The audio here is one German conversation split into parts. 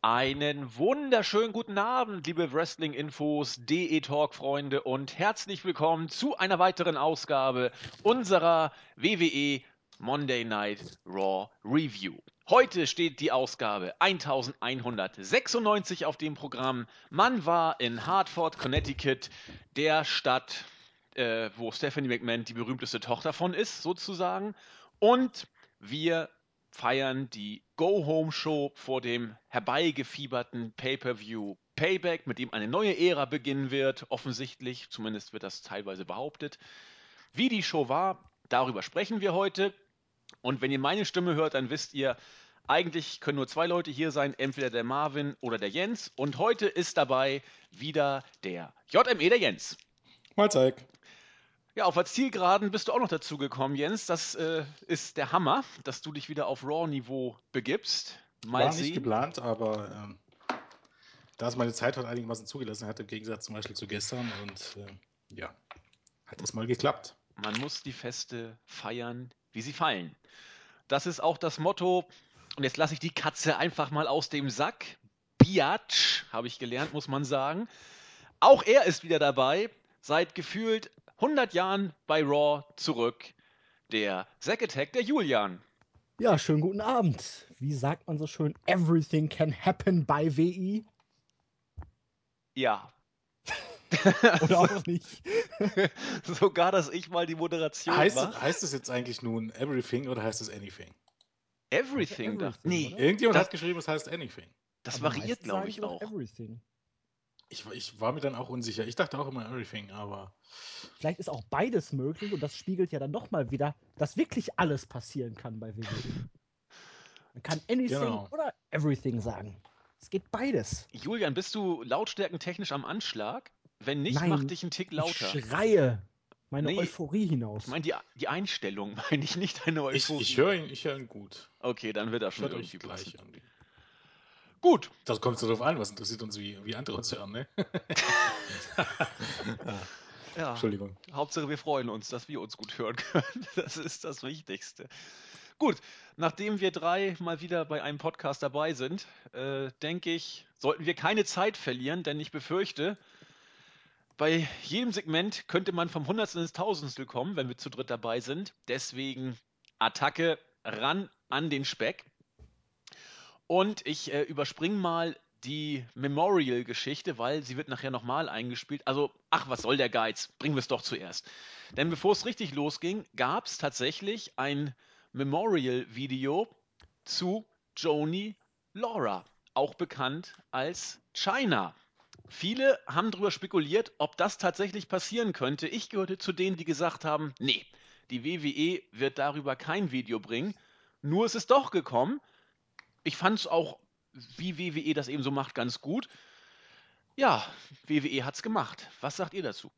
Einen wunderschönen guten Abend, liebe Wrestling-Infos, DE-Talk-Freunde und herzlich willkommen zu einer weiteren Ausgabe unserer WWE Monday Night Raw Review. Heute steht die Ausgabe 1196 auf dem Programm. Man war in Hartford, Connecticut, der Stadt, äh, wo Stephanie McMahon die berühmteste Tochter von ist, sozusagen. Und wir feiern die Go-Home-Show vor dem herbeigefieberten Pay-Per-View Payback, mit dem eine neue Ära beginnen wird, offensichtlich, zumindest wird das teilweise behauptet. Wie die Show war, darüber sprechen wir heute. Und wenn ihr meine Stimme hört, dann wisst ihr, eigentlich können nur zwei Leute hier sein, entweder der Marvin oder der Jens. Und heute ist dabei wieder der JME, der Jens. Mahlzeit. Ja, auf der Zielgeraden bist du auch noch dazu gekommen, Jens. Das äh, ist der Hammer, dass du dich wieder auf Raw-Niveau begibst. Mal War sehen. nicht geplant, aber ähm, da es meine Zeit heute einigermaßen zugelassen hat, im Gegensatz zum Beispiel zu gestern, und äh, ja, hat das mal geklappt. Man muss die Feste feiern, wie sie fallen. Das ist auch das Motto, und jetzt lasse ich die Katze einfach mal aus dem Sack. Biatch, habe ich gelernt, muss man sagen. Auch er ist wieder dabei, seit gefühlt 100 Jahren bei Raw zurück. Der Zack Attack, der Julian. Ja, schönen guten Abend. Wie sagt man so schön? Everything can happen bei WI. Ja. Oder auch nicht. Sogar, dass ich mal die Moderation heißt, war. Heißt es jetzt eigentlich nun Everything oder heißt es Anything? Everything, everything dachte Nee. Irgendjemand das, hat geschrieben, es heißt Anything. Das variiert, glaube ich, auch. Everything. Ich, ich, war mir dann auch unsicher. Ich dachte auch immer Everything, aber. Vielleicht ist auch beides möglich und das spiegelt ja dann nochmal wieder, dass wirklich alles passieren kann bei WWE. Man kann Anything genau. oder Everything sagen. Es geht beides. Julian, bist du lautstärkentechnisch am Anschlag? Wenn nicht, Nein, mach dich einen Tick lauter. Ich schreie meine nee, Euphorie hinaus. Ich meine die, die Einstellung, meine ich nicht deine Euphorie. Ich, ich höre ihn, hör ihn gut. Okay, dann wird er schon irgendwie gleich irgendwie. Gut. Das kommt so darauf an, was interessiert uns, wie, wie andere uns hören, ne? ja. Entschuldigung. Hauptsache, wir freuen uns, dass wir uns gut hören können. Das ist das Wichtigste. Gut, nachdem wir drei mal wieder bei einem Podcast dabei sind, äh, denke ich, sollten wir keine Zeit verlieren, denn ich befürchte, bei jedem Segment könnte man vom Hundertstel ins Tausendstel kommen, wenn wir zu dritt dabei sind. Deswegen Attacke ran an den Speck. Und ich äh, überspringe mal die Memorial-Geschichte, weil sie wird nachher nochmal eingespielt. Also, ach, was soll der Geiz? Bringen wir es doch zuerst. Denn bevor es richtig losging, gab es tatsächlich ein Memorial-Video zu Joni Laura, auch bekannt als China. Viele haben darüber spekuliert, ob das tatsächlich passieren könnte. Ich gehörte zu denen, die gesagt haben, nee, die WWE wird darüber kein Video bringen. Nur ist es doch gekommen ich fand es auch, wie WWE das eben so macht, ganz gut. Ja, WWE hat es gemacht. Was sagt ihr dazu?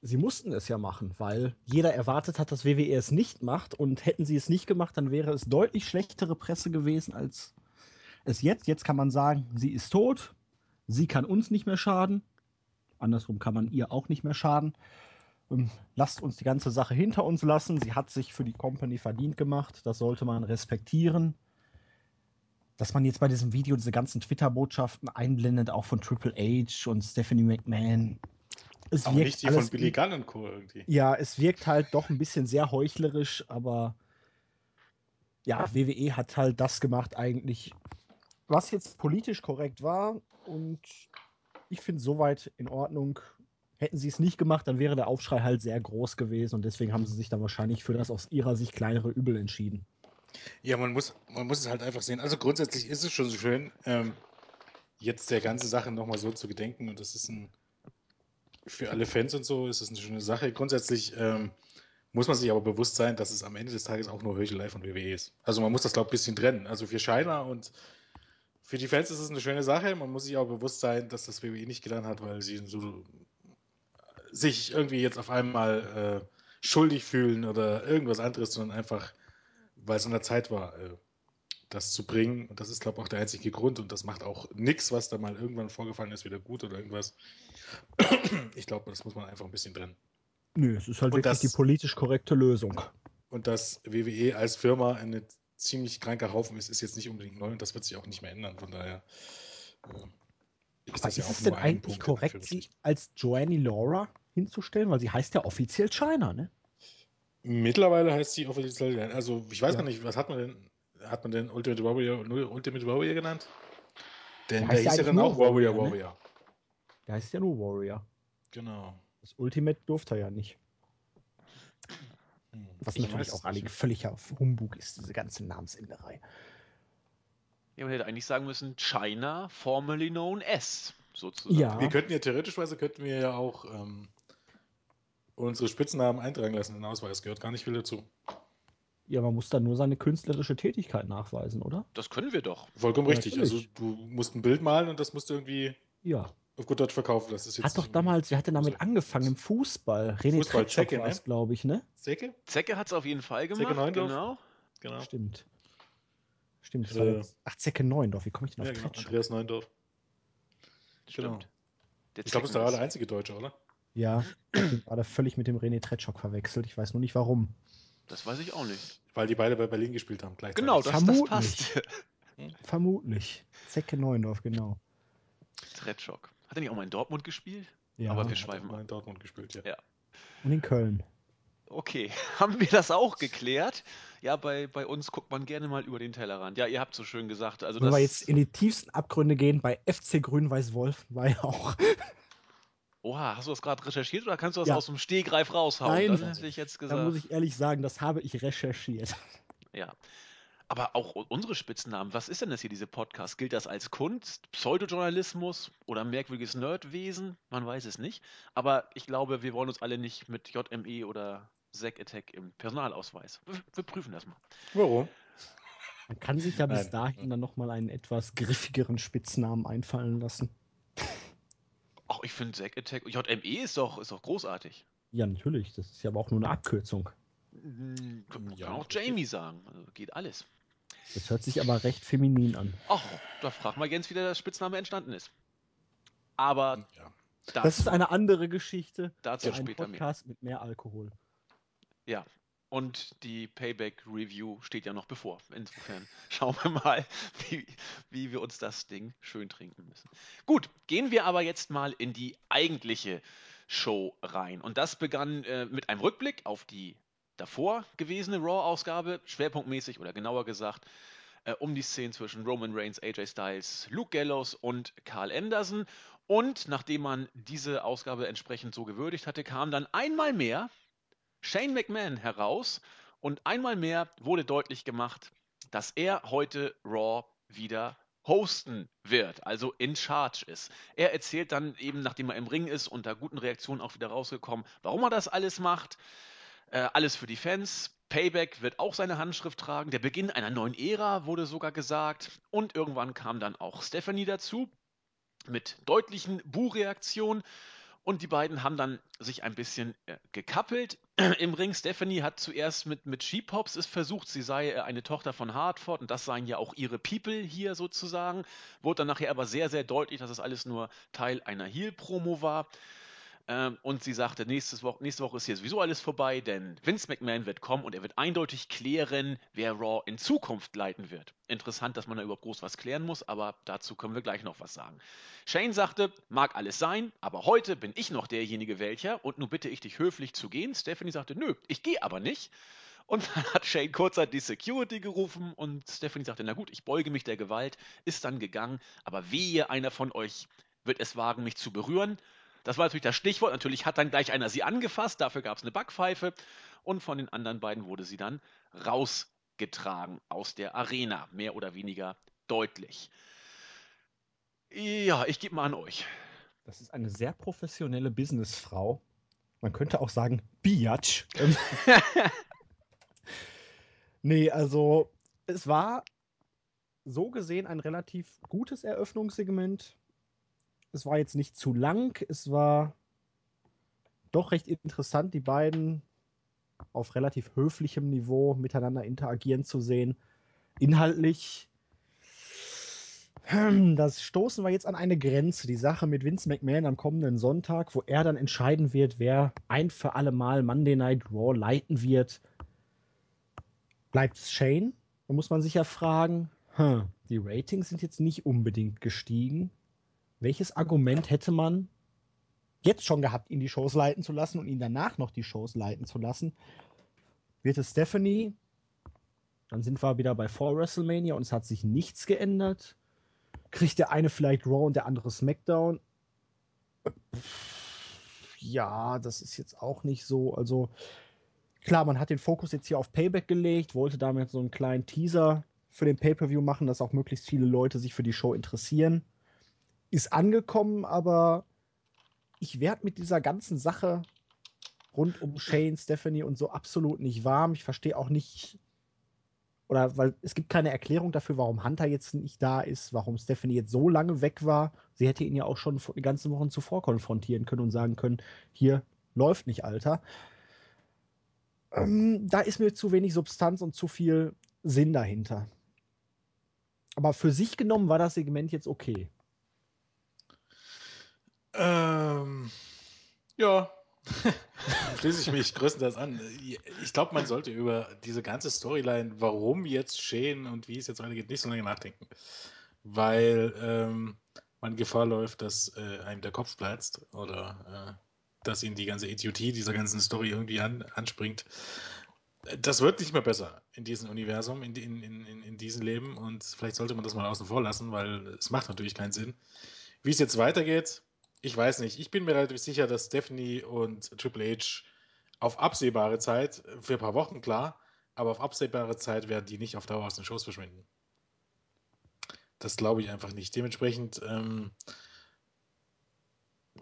Sie mussten es ja machen, weil jeder erwartet hat, dass WWE es nicht macht. Und hätten sie es nicht gemacht, dann wäre es deutlich schlechtere Presse gewesen als es jetzt. Jetzt kann man sagen, sie ist tot. Sie kann uns nicht mehr schaden. Andersrum kann man ihr auch nicht mehr schaden. Ähm, lasst uns die ganze Sache hinter uns lassen. Sie hat sich für die Company verdient gemacht. Das sollte man respektieren dass man jetzt bei diesem Video diese ganzen Twitter-Botschaften einblendet, auch von Triple H und Stephanie McMahon. Es auch nicht die von Billy Gunn und Co. irgendwie. Ja, es wirkt halt doch ein bisschen sehr heuchlerisch, aber ja, WWE hat halt das gemacht eigentlich, was jetzt politisch korrekt war und ich finde soweit in Ordnung. Hätten sie es nicht gemacht, dann wäre der Aufschrei halt sehr groß gewesen und deswegen haben sie sich dann wahrscheinlich für das aus ihrer Sicht kleinere Übel entschieden. Ja, man muss, man muss es halt einfach sehen. Also grundsätzlich ist es schon so schön, ähm, jetzt der ganze Sache nochmal so zu gedenken. Und das ist ein, für alle Fans und so, ist das eine schöne Sache. Grundsätzlich ähm, muss man sich aber bewusst sein, dass es am Ende des Tages auch nur Heuchelei von WWE ist. Also man muss das, glaube ich, ein bisschen trennen. Also für Scheiner und für die Fans ist es eine schöne Sache. Man muss sich aber bewusst sein, dass das WWE nicht getan hat, weil sie so sich irgendwie jetzt auf einmal äh, schuldig fühlen oder irgendwas anderes, sondern einfach weil es an der Zeit war, äh, das zu bringen. Und das ist, glaube ich, auch der einzige Grund. Und das macht auch nichts, was da mal irgendwann vorgefallen ist, wieder gut oder irgendwas. Ich glaube, das muss man einfach ein bisschen trennen. Nö, es ist halt und wirklich das, die politisch korrekte Lösung. Und dass WWE als Firma eine ziemlich kranker Haufen ist, ist jetzt nicht unbedingt neu und das wird sich auch nicht mehr ändern. Von daher äh, ist das ja auch es denn eigentlich Punkt, korrekt, sie als Joanny Laura hinzustellen? Weil sie heißt ja offiziell China, ne? Mittlerweile heißt sie offiziell, also ich weiß ja. gar nicht, was hat man denn, hat man denn Ultimate Warrior, Ultimate Warrior genannt? Denn der, der hieß ja dann auch Warrior Warrior. Ne? Der heißt ja nur Warrior. Genau. Das Ultimate durfte er ja nicht. Hm. Was ich natürlich auch ein völliger Humbug ist, diese ganze Namensänderei. Ja, man hätte eigentlich sagen müssen, China, formerly known as, sozusagen. Ja. Wir könnten ja theoretischweise könnten wir ja auch ähm, unsere Spitznamen eintragen lassen in den Ausweis. Gehört gar nicht viel dazu. Ja, man muss dann nur seine künstlerische Tätigkeit nachweisen, oder? Das können wir doch. Vollkommen ja, richtig. Also du musst ein Bild malen und das musst du irgendwie ja. auf gut Deutsch verkaufen. Das ist jetzt hat doch damals, wer hat denn damit angefangen? Im Fußball. René Fußball, Zecke, ne? glaube ich, ne? Zecke? Zecke hat es auf jeden Fall gemacht. Zecke Neundorf. Genau. genau. Stimmt. Stimmt. Äh, ach, Zecke Neundorf. Wie komme ich denn auf ja, genau. Andreas Neundorf. Genau. Stimmt. Der ich glaube, das war der einzige Deutsche, oder? Ja, ich bin gerade völlig mit dem René Tretschok verwechselt. Ich weiß nur nicht warum. Das weiß ich auch nicht. Weil die beide bei Berlin gespielt haben gleichzeitig. Genau, das, das passt. Vermutlich. Zecke Neuendorf, genau. Tretschok. Hat er nicht auch mal in Dortmund gespielt? Ja. Aber wir schweifen mal in Dortmund gespielt, ja. ja. Und in Köln. Okay, haben wir das auch geklärt? Ja, bei, bei uns guckt man gerne mal über den Tellerrand. Ja, ihr habt so schön gesagt. Also Wenn wir jetzt in die tiefsten Abgründe gehen, bei FC Grün-Weiß-Wolf war ja auch Oha, hast du das gerade recherchiert oder kannst du das ja. aus dem Stehgreif raushauen? Nein, das hätte ich jetzt gesagt. Da muss ich ehrlich sagen, das habe ich recherchiert. Ja. Aber auch unsere Spitznamen, was ist denn das hier, diese Podcast? Gilt das als Kunst, Pseudojournalismus oder merkwürdiges Nerdwesen? Man weiß es nicht. Aber ich glaube, wir wollen uns alle nicht mit JME oder Zack Attack im Personalausweis. Wir, wir prüfen das mal. Warum? Man kann sich ja bis dahin dann nochmal einen etwas griffigeren Spitznamen einfallen lassen. Ich finde Zack Attack. JME ist doch, ist doch großartig. Ja, natürlich. Das ist ja aber auch nur eine Abkürzung. Mhm, kann ja, auch Jamie sagen. Also geht alles. Das hört sich aber recht feminin an. Ach, da fragen wir Jens, wie der Spitzname entstanden ist. Aber ja. das ist eine andere Geschichte. Dazu später Podcast mehr. mit mehr Alkohol. Ja, und die Payback-Review steht ja noch bevor. Insofern schauen wir mal, wie, wie wir uns das Ding schön trinken müssen. Gut, gehen wir aber jetzt mal in die eigentliche Show rein. Und das begann äh, mit einem Rückblick auf die davor gewesene Raw-Ausgabe, schwerpunktmäßig oder genauer gesagt äh, um die Szenen zwischen Roman Reigns, AJ Styles, Luke Gallows und Carl Anderson. Und nachdem man diese Ausgabe entsprechend so gewürdigt hatte, kam dann einmal mehr Shane McMahon heraus und einmal mehr wurde deutlich gemacht, dass er heute Raw wieder hosten wird, also in charge ist. Er erzählt dann eben, nachdem er im Ring ist, unter guten Reaktionen auch wieder rausgekommen, warum er das alles macht. Äh, alles für die Fans. Payback wird auch seine Handschrift tragen. Der Beginn einer neuen Ära wurde sogar gesagt. Und irgendwann kam dann auch Stephanie dazu mit deutlichen Buhreaktionen. Und die beiden haben dann sich ein bisschen äh, gekappelt im Ring. Stephanie hat zuerst mit, mit She-Pops es versucht, sie sei äh, eine Tochter von Hartford und das seien ja auch ihre People hier sozusagen. Wurde dann nachher aber sehr, sehr deutlich, dass es alles nur Teil einer Heel-Promo war. Ähm, und sie sagte, nächste Woche, nächste Woche ist hier sowieso alles vorbei, denn Vince McMahon wird kommen und er wird eindeutig klären, wer Raw in Zukunft leiten wird. Interessant, dass man da überhaupt groß was klären muss, aber dazu können wir gleich noch was sagen. Shane sagte, mag alles sein, aber heute bin ich noch derjenige welcher und nun bitte ich dich höflich zu gehen. Stephanie sagte, nö, ich gehe aber nicht. Und dann hat Shane kurzzeitig Security gerufen und Stephanie sagte, na gut, ich beuge mich der Gewalt, ist dann gegangen, aber wehe, einer von euch wird es wagen, mich zu berühren. Das war natürlich das Stichwort. Natürlich hat dann gleich einer sie angefasst, dafür gab es eine Backpfeife und von den anderen beiden wurde sie dann rausgetragen aus der Arena, mehr oder weniger deutlich. Ja, ich gebe mal an euch. Das ist eine sehr professionelle Businessfrau. Man könnte auch sagen, Biatch. nee, also es war so gesehen ein relativ gutes Eröffnungssegment es war jetzt nicht zu lang, es war doch recht interessant, die beiden auf relativ höflichem Niveau miteinander interagieren zu sehen. Inhaltlich, hm, das stoßen wir jetzt an eine Grenze. Die Sache mit Vince McMahon am kommenden Sonntag, wo er dann entscheiden wird, wer ein für alle Mal Monday Night Raw leiten wird. Bleibt es Shane Da muss man sich ja fragen, hm, die Ratings sind jetzt nicht unbedingt gestiegen. Welches Argument hätte man jetzt schon gehabt, ihn die Shows leiten zu lassen und ihn danach noch die Shows leiten zu lassen? Wird es Stephanie? Dann sind wir wieder bei vor WrestleMania und es hat sich nichts geändert. Kriegt der eine vielleicht Raw und der andere SmackDown? Ja, das ist jetzt auch nicht so. Also klar, man hat den Fokus jetzt hier auf Payback gelegt, wollte damit so einen kleinen Teaser für den Pay-per-View machen, dass auch möglichst viele Leute sich für die Show interessieren. Ist angekommen, aber ich werde mit dieser ganzen Sache rund um Shane, Stephanie und so absolut nicht warm. Ich verstehe auch nicht, oder weil es gibt keine Erklärung dafür, warum Hunter jetzt nicht da ist, warum Stephanie jetzt so lange weg war. Sie hätte ihn ja auch schon die ganzen Wochen zuvor konfrontieren können und sagen können, hier läuft nicht, Alter. Ähm, da ist mir zu wenig Substanz und zu viel Sinn dahinter. Aber für sich genommen war das Segment jetzt okay. Ähm, ja, schließe ich mich größtenteils an. Ich glaube, man sollte über diese ganze Storyline, warum jetzt Shane und wie es jetzt weitergeht, nicht so lange nachdenken. Weil ähm, man Gefahr läuft, dass äh, einem der Kopf platzt oder äh, dass ihn die ganze Idiotie dieser ganzen Story irgendwie an, anspringt. Das wird nicht mehr besser in diesem Universum, in, in, in, in diesem Leben und vielleicht sollte man das mal außen vor lassen, weil es macht natürlich keinen Sinn. Wie es jetzt weitergeht, ich weiß nicht. Ich bin mir relativ sicher, dass Stephanie und Triple H auf absehbare Zeit, für ein paar Wochen klar, aber auf absehbare Zeit werden die nicht auf Dauer aus den Shows verschwinden. Das glaube ich einfach nicht. Dementsprechend ähm,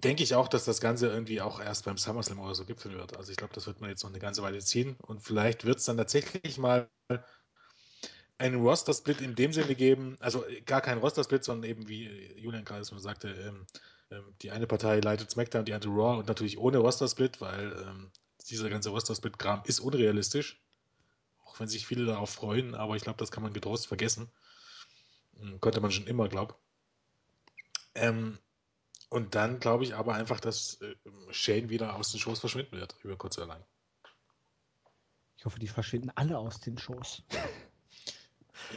denke ich auch, dass das Ganze irgendwie auch erst beim SummerSlam oder so gipfeln wird. Also ich glaube, das wird man jetzt noch eine ganze Weile ziehen und vielleicht wird es dann tatsächlich mal einen Roster-Split in dem Sinne geben, also gar keinen Roster-Split, sondern eben wie Julian gerade schon sagte, ähm, die eine Partei leitet SmackDown, die andere Raw und natürlich ohne Roster-Split, weil ähm, dieser ganze Roster-Split-Kram ist unrealistisch. Auch wenn sich viele darauf freuen, aber ich glaube, das kann man getrost vergessen. Hm, konnte man schon immer, glaube ähm, Und dann glaube ich aber einfach, dass äh, Shane wieder aus den Shows verschwinden wird, über kurz oder lang. Ich hoffe, die verschwinden alle aus den Shows.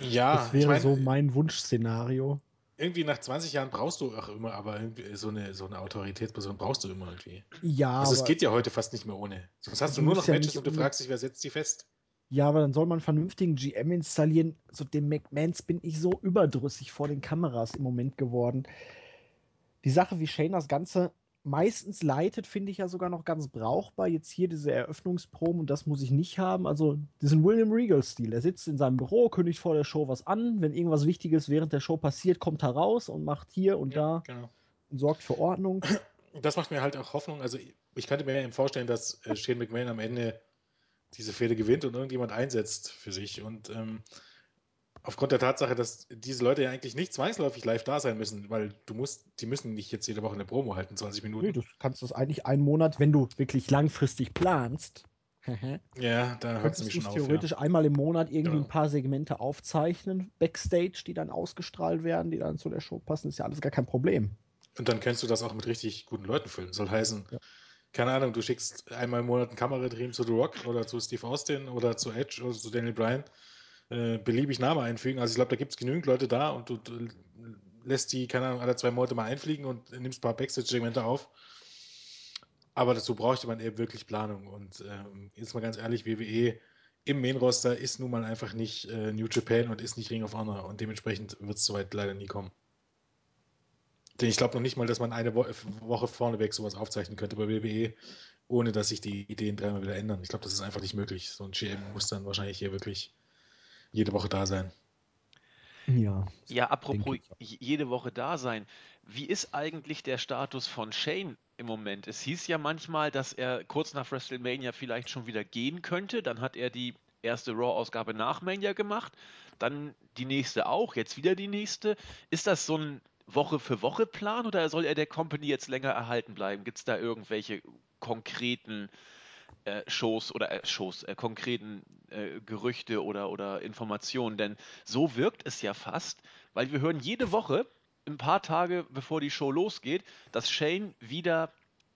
Ja, das wäre ich mein, so mein Wunschszenario irgendwie nach 20 Jahren brauchst du auch immer, aber irgendwie so eine, so eine Autoritätsperson brauchst du immer irgendwie. Ja. Also es geht ja heute fast nicht mehr ohne. Sonst hast du nur noch ja Matches und du fragst dich, wer setzt die fest? Ja, aber dann soll man einen vernünftigen GM installieren. So dem McMahons bin ich so überdrüssig vor den Kameras im Moment geworden. Die Sache, wie Shane das Ganze meistens leitet, finde ich ja sogar noch ganz brauchbar. Jetzt hier diese Eröffnungsproben und das muss ich nicht haben. Also diesen William Regal-Stil. Er sitzt in seinem Büro, kündigt vor der Show was an. Wenn irgendwas Wichtiges während der Show passiert, kommt er raus und macht hier und ja, da genau. und sorgt für Ordnung. Das macht mir halt auch Hoffnung. Also ich könnte mir eben vorstellen, dass äh, Shane McMahon am Ende diese Fehde gewinnt und irgendjemand einsetzt für sich. Und ähm, aufgrund der Tatsache, dass diese Leute ja eigentlich nicht zwangsläufig live da sein müssen, weil du musst, die müssen nicht jetzt jede Woche eine Promo halten, 20 Minuten. Nee, du kannst das eigentlich einen Monat, wenn du wirklich langfristig planst. ja, da hört es mich schon auf. theoretisch ja. einmal im Monat irgendwie genau. ein paar Segmente aufzeichnen, Backstage, die dann ausgestrahlt werden, die dann zu der Show passen, ist ja alles gar kein Problem. Und dann kannst du das auch mit richtig guten Leuten füllen. Soll heißen, ja. keine Ahnung, du schickst einmal im Monat ein Kameradream zu The Rock oder zu Steve Austin oder zu Edge oder zu Daniel Bryan äh, beliebig Name einfügen. Also ich glaube, da gibt es genügend Leute da und du, du, lässt die, keine Ahnung, alle zwei Monate mal einfliegen und nimmst ein paar Backstage-Segmente auf. Aber dazu bräuchte man eben wirklich Planung. Und ähm, jetzt mal ganz ehrlich, WWE im Main-Roster ist nun mal einfach nicht äh, New Japan und ist nicht Ring of Honor. Und dementsprechend wird es soweit leider nie kommen. Denn ich glaube noch nicht mal, dass man eine Wo Woche vorneweg sowas aufzeichnen könnte bei WWE, ohne dass sich die Ideen dreimal wieder ändern. Ich glaube, das ist einfach nicht möglich. So ein GM muss dann wahrscheinlich hier wirklich jede Woche da sein. Ja. Ja, apropos jede Woche da sein. Wie ist eigentlich der Status von Shane im Moment? Es hieß ja manchmal, dass er kurz nach WrestleMania vielleicht schon wieder gehen könnte. Dann hat er die erste Raw-Ausgabe nach Mania gemacht. Dann die nächste auch. Jetzt wieder die nächste. Ist das so ein Woche für Woche Plan oder soll er der Company jetzt länger erhalten bleiben? Gibt es da irgendwelche konkreten äh, Shows oder äh, Shows, äh, konkreten äh, Gerüchte oder, oder Informationen. Denn so wirkt es ja fast, weil wir hören jede Woche, ein paar Tage bevor die Show losgeht, dass Shane wieder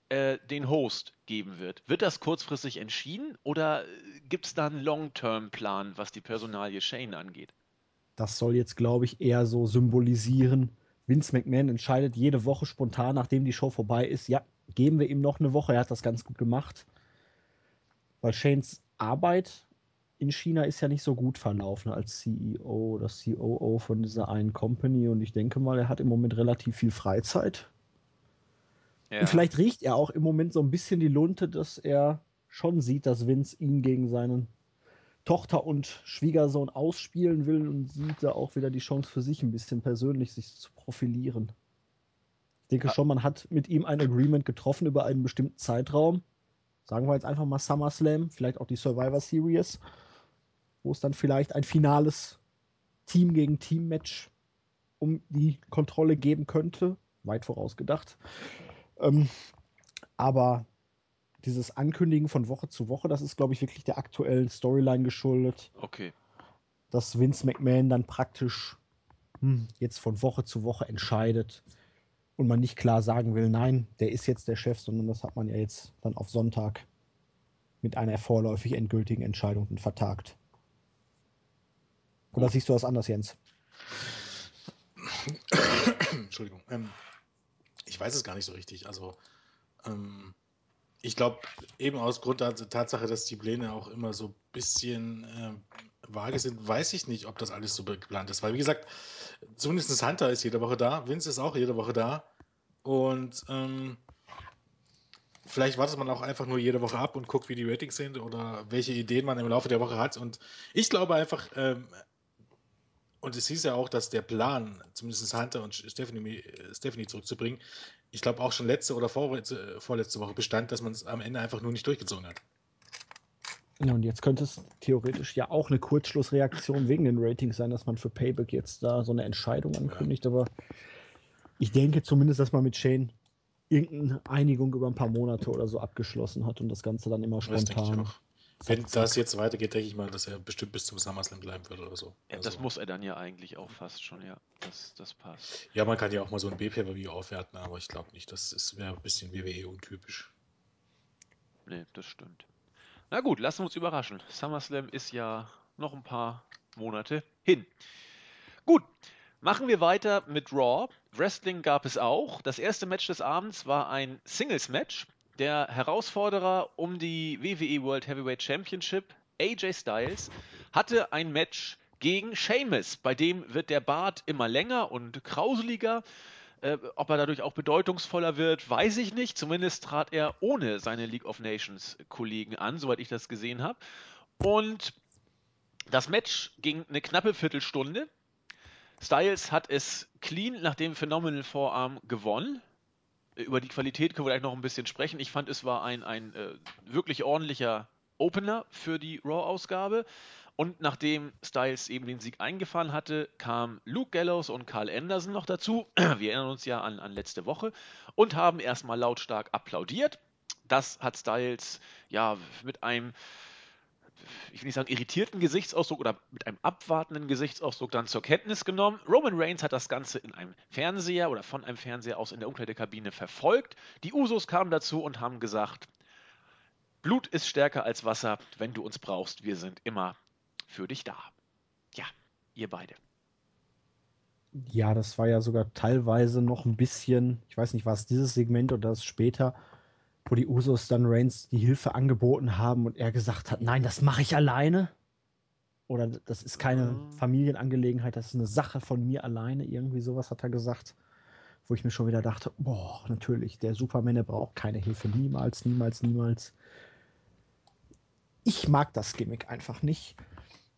äh, den Host geben wird. Wird das kurzfristig entschieden oder gibt es da einen Long-Term-Plan, was die Personalie Shane angeht? Das soll jetzt, glaube ich, eher so symbolisieren. Vince McMahon entscheidet jede Woche spontan, nachdem die Show vorbei ist, ja, geben wir ihm noch eine Woche. Er hat das ganz gut gemacht. Weil Shanes Arbeit in China ist ja nicht so gut verlaufen als CEO oder COO von dieser einen Company und ich denke mal, er hat im Moment relativ viel Freizeit. Ja. Und vielleicht riecht er auch im Moment so ein bisschen die Lunte, dass er schon sieht, dass Vince ihn gegen seinen Tochter und Schwiegersohn ausspielen will und sieht da auch wieder die Chance für sich ein bisschen persönlich sich zu profilieren. Ich denke ja. schon, man hat mit ihm ein Agreement getroffen über einen bestimmten Zeitraum. Sagen wir jetzt einfach mal SummerSlam, vielleicht auch die Survivor Series wo es dann vielleicht ein finales Team gegen Team Match um die Kontrolle geben könnte. Weit vorausgedacht. Ähm, aber dieses Ankündigen von Woche zu Woche, das ist, glaube ich, wirklich der aktuellen Storyline geschuldet. Okay. Dass Vince McMahon dann praktisch hm, jetzt von Woche zu Woche entscheidet und man nicht klar sagen will, nein, der ist jetzt der Chef, sondern das hat man ja jetzt dann auf Sonntag mit einer vorläufig endgültigen Entscheidung vertagt. Oder siehst du das anders, Jens? Entschuldigung. Ähm, ich weiß es gar nicht so richtig. Also, ähm, ich glaube, eben aus Grund der Tatsache, dass die Pläne auch immer so ein bisschen äh, vage sind, weiß ich nicht, ob das alles so geplant ist. Weil, wie gesagt, zumindest Hunter ist jede Woche da, Vince ist auch jede Woche da. Und ähm, vielleicht wartet man auch einfach nur jede Woche ab und guckt, wie die Ratings sind oder welche Ideen man im Laufe der Woche hat. Und ich glaube einfach, ähm, und es hieß ja auch, dass der Plan, zumindest Hunter und Stephanie, Stephanie zurückzubringen, ich glaube auch schon letzte oder vorletzte, vorletzte Woche bestand, dass man es am Ende einfach nur nicht durchgezogen hat. Ja, und jetzt könnte es theoretisch ja auch eine Kurzschlussreaktion wegen den Ratings sein, dass man für Payback jetzt da so eine Entscheidung ankündigt. Ja. Aber ich denke zumindest, dass man mit Shane irgendeine Einigung über ein paar Monate oder so abgeschlossen hat und das Ganze dann immer spontan wenn das jetzt weitergeht, denke ich mal, dass er bestimmt bis zum SummerSlam bleiben wird oder so. Ja, also. Das muss er dann ja eigentlich auch fast schon, ja. Das, das passt. Ja, man kann ja auch mal so ein B-Pay-Per-View aufwerten, aber ich glaube nicht. Das wäre ein bisschen WWE untypisch. Nee, das stimmt. Na gut, lassen wir uns überraschen. SummerSlam ist ja noch ein paar Monate hin. Gut, machen wir weiter mit Raw. Wrestling gab es auch. Das erste Match des Abends war ein Singles-Match der Herausforderer um die WWE World Heavyweight Championship, AJ Styles, hatte ein Match gegen Sheamus. Bei dem wird der Bart immer länger und krauseliger. Äh, ob er dadurch auch bedeutungsvoller wird, weiß ich nicht. Zumindest trat er ohne seine League of Nations Kollegen an, soweit ich das gesehen habe. Und das Match ging eine knappe Viertelstunde. Styles hat es clean nach dem Phenomenal Vorarm gewonnen über die Qualität können wir gleich noch ein bisschen sprechen. Ich fand, es war ein, ein äh, wirklich ordentlicher Opener für die Raw-Ausgabe. Und nachdem Styles eben den Sieg eingefahren hatte, kamen Luke Gallows und Carl Anderson noch dazu. Wir erinnern uns ja an, an letzte Woche und haben erstmal lautstark applaudiert. Das hat Styles ja mit einem ich will nicht sagen, irritierten Gesichtsausdruck oder mit einem abwartenden Gesichtsausdruck dann zur Kenntnis genommen. Roman Reigns hat das Ganze in einem Fernseher oder von einem Fernseher aus in der Umkleidekabine verfolgt. Die Usos kamen dazu und haben gesagt, Blut ist stärker als Wasser. Wenn du uns brauchst, wir sind immer für dich da. Ja, ihr beide. Ja, das war ja sogar teilweise noch ein bisschen, ich weiß nicht, war es dieses Segment oder das später, wo die Usos dann Reigns die Hilfe angeboten haben und er gesagt hat, nein, das mache ich alleine. Oder das ist keine mhm. Familienangelegenheit, das ist eine Sache von mir alleine. Irgendwie sowas hat er gesagt. Wo ich mir schon wieder dachte, boah, natürlich, der Superman, der braucht keine Hilfe. Niemals, niemals, niemals. Ich mag das Gimmick einfach nicht.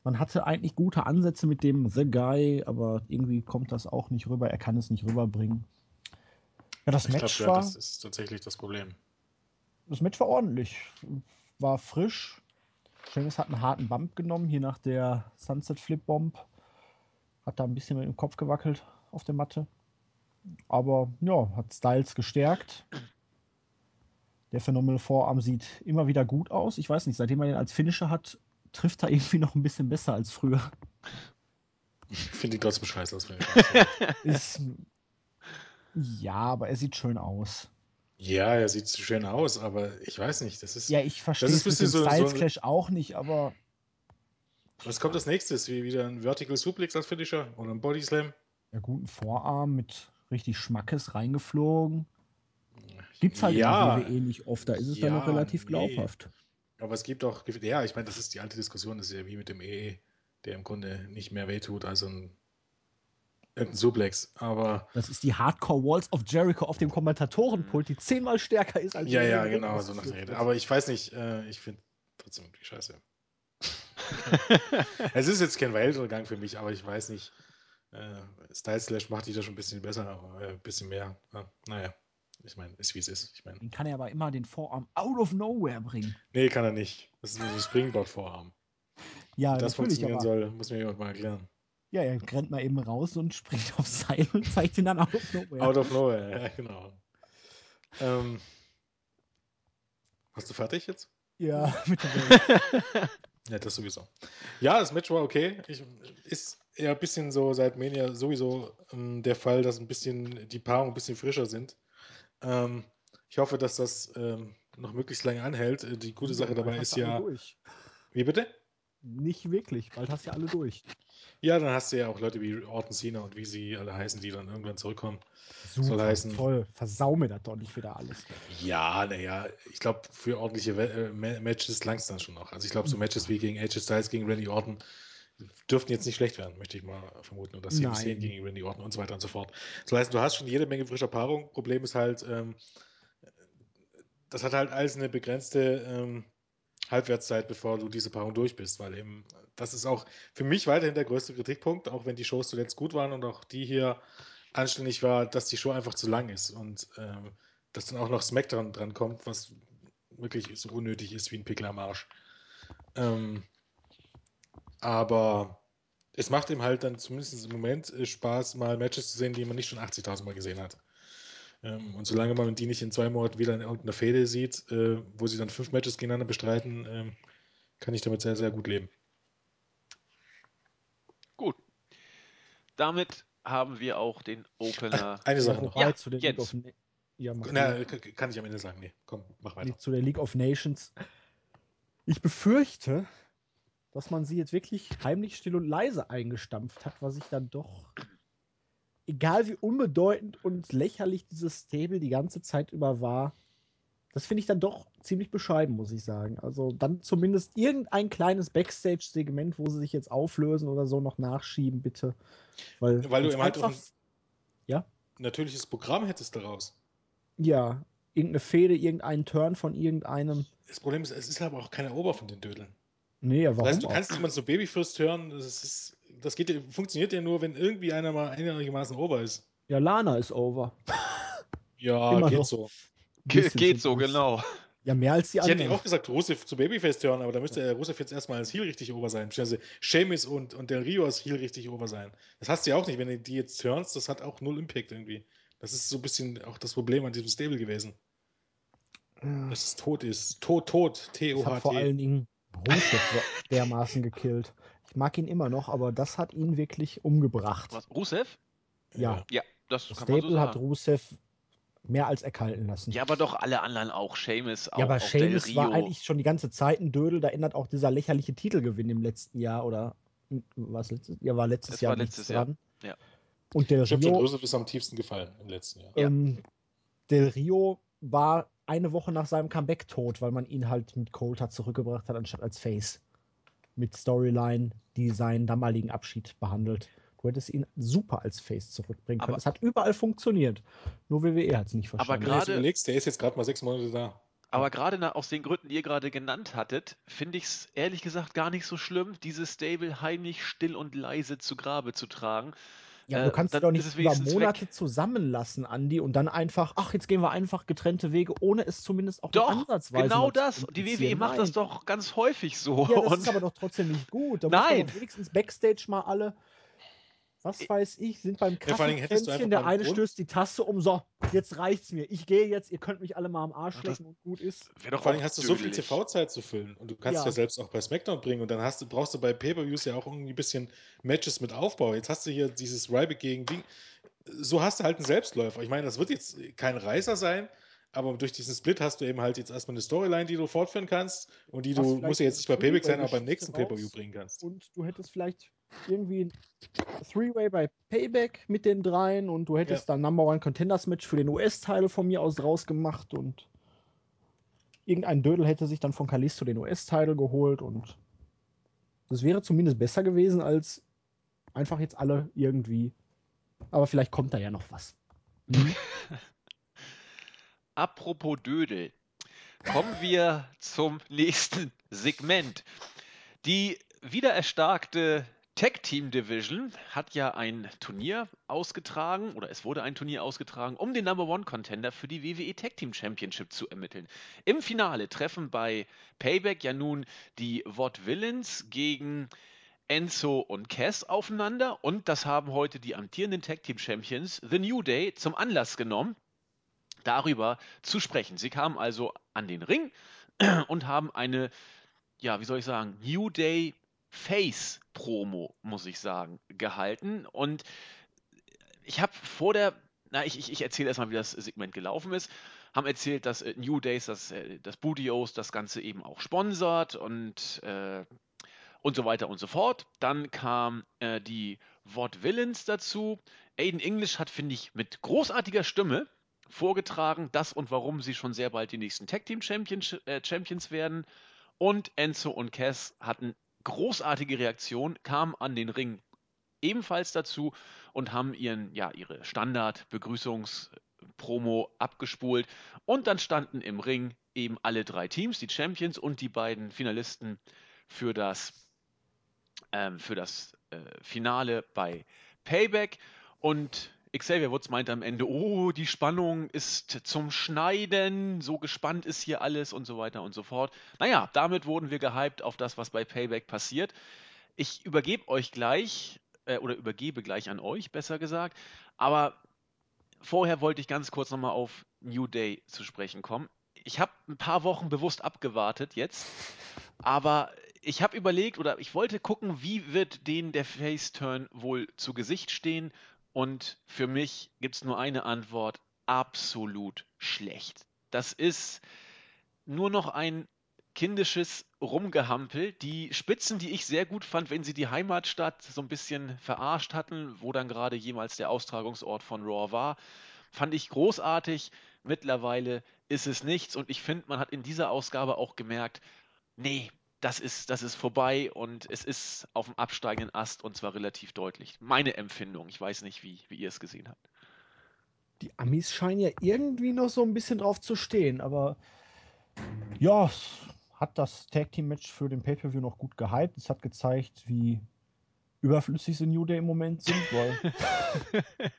Man hatte eigentlich gute Ansätze mit dem The Guy, aber irgendwie kommt das auch nicht rüber. Er kann es nicht rüberbringen. Ja, das ich Match glaub, ja, war. Das ist tatsächlich das Problem das Match war ordentlich. War frisch. Sheamus hat einen harten Bump genommen, hier nach der Sunset Flip Bomb. Hat da ein bisschen mit dem Kopf gewackelt auf der Matte. Aber ja, hat Styles gestärkt. Der Phenomenal Vorarm sieht immer wieder gut aus. Ich weiß nicht, seitdem er den als Finisher hat, trifft er irgendwie noch ein bisschen besser als früher. Ich finde ihn trotzdem scheiße aus. Ist, ja, aber er sieht schön aus. Ja, er sieht so schön aus, aber ich weiß nicht, das ist. Ja, ich verstehe das ist so, Styles so Clash auch nicht, aber. Was kommt als nächstes? Wie wieder ein Vertical Suplex als Finisher oder ein Body Slam? Ja, guten Vorarm mit richtig Schmackes reingeflogen. Gibt's halt ja, in der WWE nicht oft, da ist es ja, dann noch relativ nee. glaubhaft. Aber es gibt auch, ja, ich meine, das ist die alte Diskussion, das ist ja wie mit dem EE, der im Grunde nicht mehr wehtut als ein irgendein Suplex, aber. Das ist die Hardcore Walls of Jericho auf dem Kommentatorenpult, die zehnmal stärker ist als Ja, ja, genau, so nach der Rede. Aber ich weiß nicht, äh, ich finde trotzdem irgendwie scheiße. es ist jetzt kein Weltuntergang für mich, aber ich weiß nicht. Äh, Style Slash macht die da schon ein bisschen besser, aber äh, ein bisschen mehr. Ja, naja. Ich meine, ist wie es ist. Ich mein, den kann er aber immer den Vorarm out of nowhere bringen. Nee, kann er nicht. Das ist nur so ein Springboard-Vorarm. Ja, das funktionieren soll, muss mir jemand mal erklären. Ja, er rennt mal eben raus und springt aufs Seil und zeigt ihn dann out of nowhere. Out of nowhere, ja, genau. Ähm, hast du fertig jetzt? Ja, mit Welt. ja, das sowieso. Ja, das Match war okay. Ich, ist eher ein bisschen so seit Mania sowieso ähm, der Fall, dass ein bisschen die Paarungen ein bisschen frischer sind. Ähm, ich hoffe, dass das ähm, noch möglichst lange anhält. Die gute Sache dabei ist ja. Durch. Wie bitte? Nicht wirklich, bald hast du ja alle durch. Ja, dann hast du ja auch Leute wie Orton Cena und wie sie alle heißen, die dann irgendwann zurückkommen. Super, Soll heißen, toll. Versau mir das doch nicht wieder alles. Ja, naja, ich glaube, für ordentliche äh, Matches langt es dann schon noch. Also ich glaube, so Matches wie gegen AJ Styles, gegen Randy Orton dürften jetzt nicht schlecht werden, möchte ich mal vermuten. Oder Sami Zayn gegen Randy Orton und so weiter und so fort. Das heißt, du hast schon jede Menge frischer Paarung. Problem ist halt, ähm, das hat halt alles eine begrenzte ähm, Halbwertszeit, bevor du diese Paarung durch bist, weil eben, das ist auch für mich weiterhin der größte Kritikpunkt, auch wenn die Shows zuletzt gut waren und auch die hier anständig war, dass die Show einfach zu lang ist und ähm, dass dann auch noch SmackDown dran kommt, was wirklich so unnötig ist wie ein Pickel am Arsch. Ähm, aber es macht ihm halt dann zumindest im Moment äh, Spaß, mal Matches zu sehen, die man nicht schon 80.000 Mal gesehen hat. Ähm, und solange man die nicht in zwei Monaten wieder in irgendeiner Fehde sieht, äh, wo sie dann fünf Matches gegeneinander bestreiten, ähm, kann ich damit sehr, sehr gut leben. Gut. Damit haben wir auch den Opener. Ach, eine Sache noch. Ja, zu den League of ja, Na, kann ich am Ende sagen. Nee, komm, mach weiter. Zu der League of Nations. Ich befürchte, dass man sie jetzt wirklich heimlich still und leise eingestampft hat, was ich dann doch, egal wie unbedeutend und lächerlich dieses Stable die ganze Zeit über war, das finde ich dann doch ziemlich bescheiden, muss ich sagen. Also dann zumindest irgendein kleines Backstage-Segment, wo sie sich jetzt auflösen oder so noch nachschieben, bitte. Weil, Weil du eben halt ein ja? natürliches Programm hättest daraus. Ja, irgendeine Fehde, irgendeinen Turn von irgendeinem. Das Problem ist, es ist aber auch keine Ober von den Dödeln. Nee, warum? Das heißt, du kannst nicht mal so Babyfist hören. Das, ist, das geht, funktioniert ja nur, wenn irgendwie einer mal einigermaßen over ist. Ja, Lana ist over. Ja, Immer geht noch. so. Ge geht so, genau. Ja, mehr als die anderen. Ich hätte auch gesagt, Rusev zu Babyface hören, aber da müsste der Rusev jetzt erstmal als Heel richtig over sein. Also Seamus und, und Del Rio als Heel richtig over sein. Das hast du ja auch nicht, wenn du die jetzt hörst, das hat auch null Impact irgendwie. Das ist so ein bisschen auch das Problem an diesem Stable gewesen. Ja. Dass es tot ist. Tot, tot. T-O-H-T. Vor allen Dingen Rusev dermaßen gekillt. Ich mag ihn immer noch, aber das hat ihn wirklich umgebracht. Was? Rusev? Ja. Ja, das, das kann Stable man so sagen. hat Rusev mehr als erkalten lassen. Ja, aber doch alle anderen auch. Seamus auch. Ja, aber Seamus war eigentlich schon die ganze Zeit ein Dödel. Da ändert auch dieser lächerliche Titelgewinn im letzten Jahr oder was letztes Ja, war letztes es Jahr war letztes Jahr. dran. Ja. Und Del ich Rio. Ich Rusev ist am tiefsten gefallen im letzten Jahr. Ähm, Del Rio war eine Woche nach seinem Comeback tot, weil man ihn halt mit Coulter zurückgebracht hat, anstatt als Face. Mit Storyline, die seinen damaligen Abschied behandelt. Du hättest ihn super als Face zurückbringen können. es hat überall funktioniert. Nur WWE hat es nicht verstanden. Aber gerade, der ist jetzt gerade mal sechs Monate da. Aber gerade aus den Gründen, die ihr gerade genannt hattet, finde ich es ehrlich gesagt gar nicht so schlimm, dieses Stable heimlich still und leise zu Grabe zu tragen. Ja, aber du äh, kannst äh, doch nicht über Monate weg. zusammenlassen, Andi, und dann einfach, ach, jetzt gehen wir einfach getrennte Wege, ohne es zumindest auch doch, ansatzweise genau das. Die WWE macht das doch ganz häufig so. Ja, das und ist aber doch trotzdem nicht gut. Da Nein. Wenigstens Backstage mal alle was weiß ich, sind beim Kaffeekränzchen, ja, der eine Grund? stößt die Tasse um, so, jetzt reicht's mir. Ich gehe jetzt, ihr könnt mich alle mal am Arsch lecken und gut ist. Doch Vor allem hast du so viel TV-Zeit zu füllen und du kannst ja. ja. selbst auch bei SmackDown bringen und dann hast du, brauchst du bei Pay-Per-Views ja auch irgendwie ein bisschen Matches mit Aufbau. Jetzt hast du hier dieses Ryback gegen Ding. So hast du halt einen Selbstläufer. Ich meine, das wird jetzt kein Reißer sein, aber durch diesen Split hast du eben halt jetzt erstmal eine Storyline, die du fortführen kannst und die du, muss ja jetzt nicht bei Payback sein, aber beim nächsten Pay-Per-View bringen kannst. Und du hättest vielleicht irgendwie ein Three-Way bei Payback mit den dreien und du hättest ja. dann Number One Contenders Match für den US-Teil von mir aus rausgemacht und irgendein Dödel hätte sich dann von Kalisto den US-Title geholt und das wäre zumindest besser gewesen als einfach jetzt alle irgendwie. Aber vielleicht kommt da ja noch was. Mhm. Apropos Dödel. Kommen wir zum nächsten Segment. Die wiedererstarkte Tag Team Division hat ja ein Turnier ausgetragen oder es wurde ein Turnier ausgetragen, um den Number One Contender für die WWE Tag Team Championship zu ermitteln. Im Finale treffen bei Payback ja nun die Vaught Villains gegen Enzo und Cass aufeinander und das haben heute die amtierenden Tag Team Champions The New Day zum Anlass genommen, darüber zu sprechen. Sie kamen also an den Ring und haben eine, ja, wie soll ich sagen, New Day Face Promo, muss ich sagen, gehalten. Und ich habe vor der, na, ich, ich, ich erzähle erstmal, wie das Segment gelaufen ist. Haben erzählt, dass äh, New Days, dass äh, das Budios das Ganze eben auch sponsert und, äh, und so weiter und so fort. Dann kam äh, die Vaught Villains dazu. Aiden English hat, finde ich, mit großartiger Stimme vorgetragen, dass und warum sie schon sehr bald die nächsten Tag Team Champions, äh, Champions werden. Und Enzo und Cass hatten großartige Reaktion, kamen an den Ring ebenfalls dazu und haben ihren, ja, ihre Standard-Begrüßungspromo abgespult. Und dann standen im Ring eben alle drei Teams, die Champions und die beiden Finalisten für das, ähm, für das äh, Finale bei Payback. Und Xavier Woods meinte am Ende, oh, die Spannung ist zum Schneiden, so gespannt ist hier alles und so weiter und so fort. Naja, damit wurden wir gehypt auf das, was bei Payback passiert. Ich übergebe euch gleich, äh, oder übergebe gleich an euch, besser gesagt, aber vorher wollte ich ganz kurz nochmal auf New Day zu sprechen kommen. Ich habe ein paar Wochen bewusst abgewartet jetzt, aber ich habe überlegt oder ich wollte gucken, wie wird denen der Face-Turn wohl zu Gesicht stehen und für mich gibt es nur eine Antwort, absolut schlecht. Das ist nur noch ein kindisches Rumgehampel. Die Spitzen, die ich sehr gut fand, wenn sie die Heimatstadt so ein bisschen verarscht hatten, wo dann gerade jemals der Austragungsort von Raw war, fand ich großartig. Mittlerweile ist es nichts und ich finde, man hat in dieser Ausgabe auch gemerkt, nee, das ist, das ist vorbei und es ist auf dem absteigenden Ast und zwar relativ deutlich. Meine Empfindung. Ich weiß nicht, wie, wie ihr es gesehen habt. Die Amis scheinen ja irgendwie noch so ein bisschen drauf zu stehen, aber ja, hat das Tag Team Match für den Pay-Per-View noch gut gehypt. Es hat gezeigt, wie überflüssig sie New Day im Moment sind, weil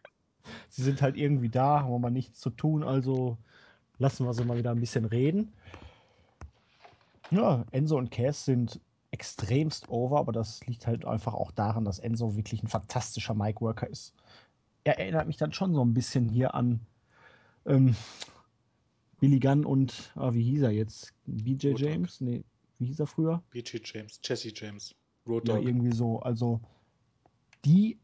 sie sind halt irgendwie da, haben mal nichts zu tun, also lassen wir sie mal wieder ein bisschen reden. Ja, Enzo und Cass sind extremst over, aber das liegt halt einfach auch daran, dass Enzo wirklich ein fantastischer Mic-Worker ist. Er erinnert mich dann schon so ein bisschen hier an ähm, Billy Gunn und, ah, wie hieß er jetzt? BJ Road James? Dog. Nee, wie hieß er früher? BJ James, Jesse James. Road Dog. Ja, irgendwie so. Also, die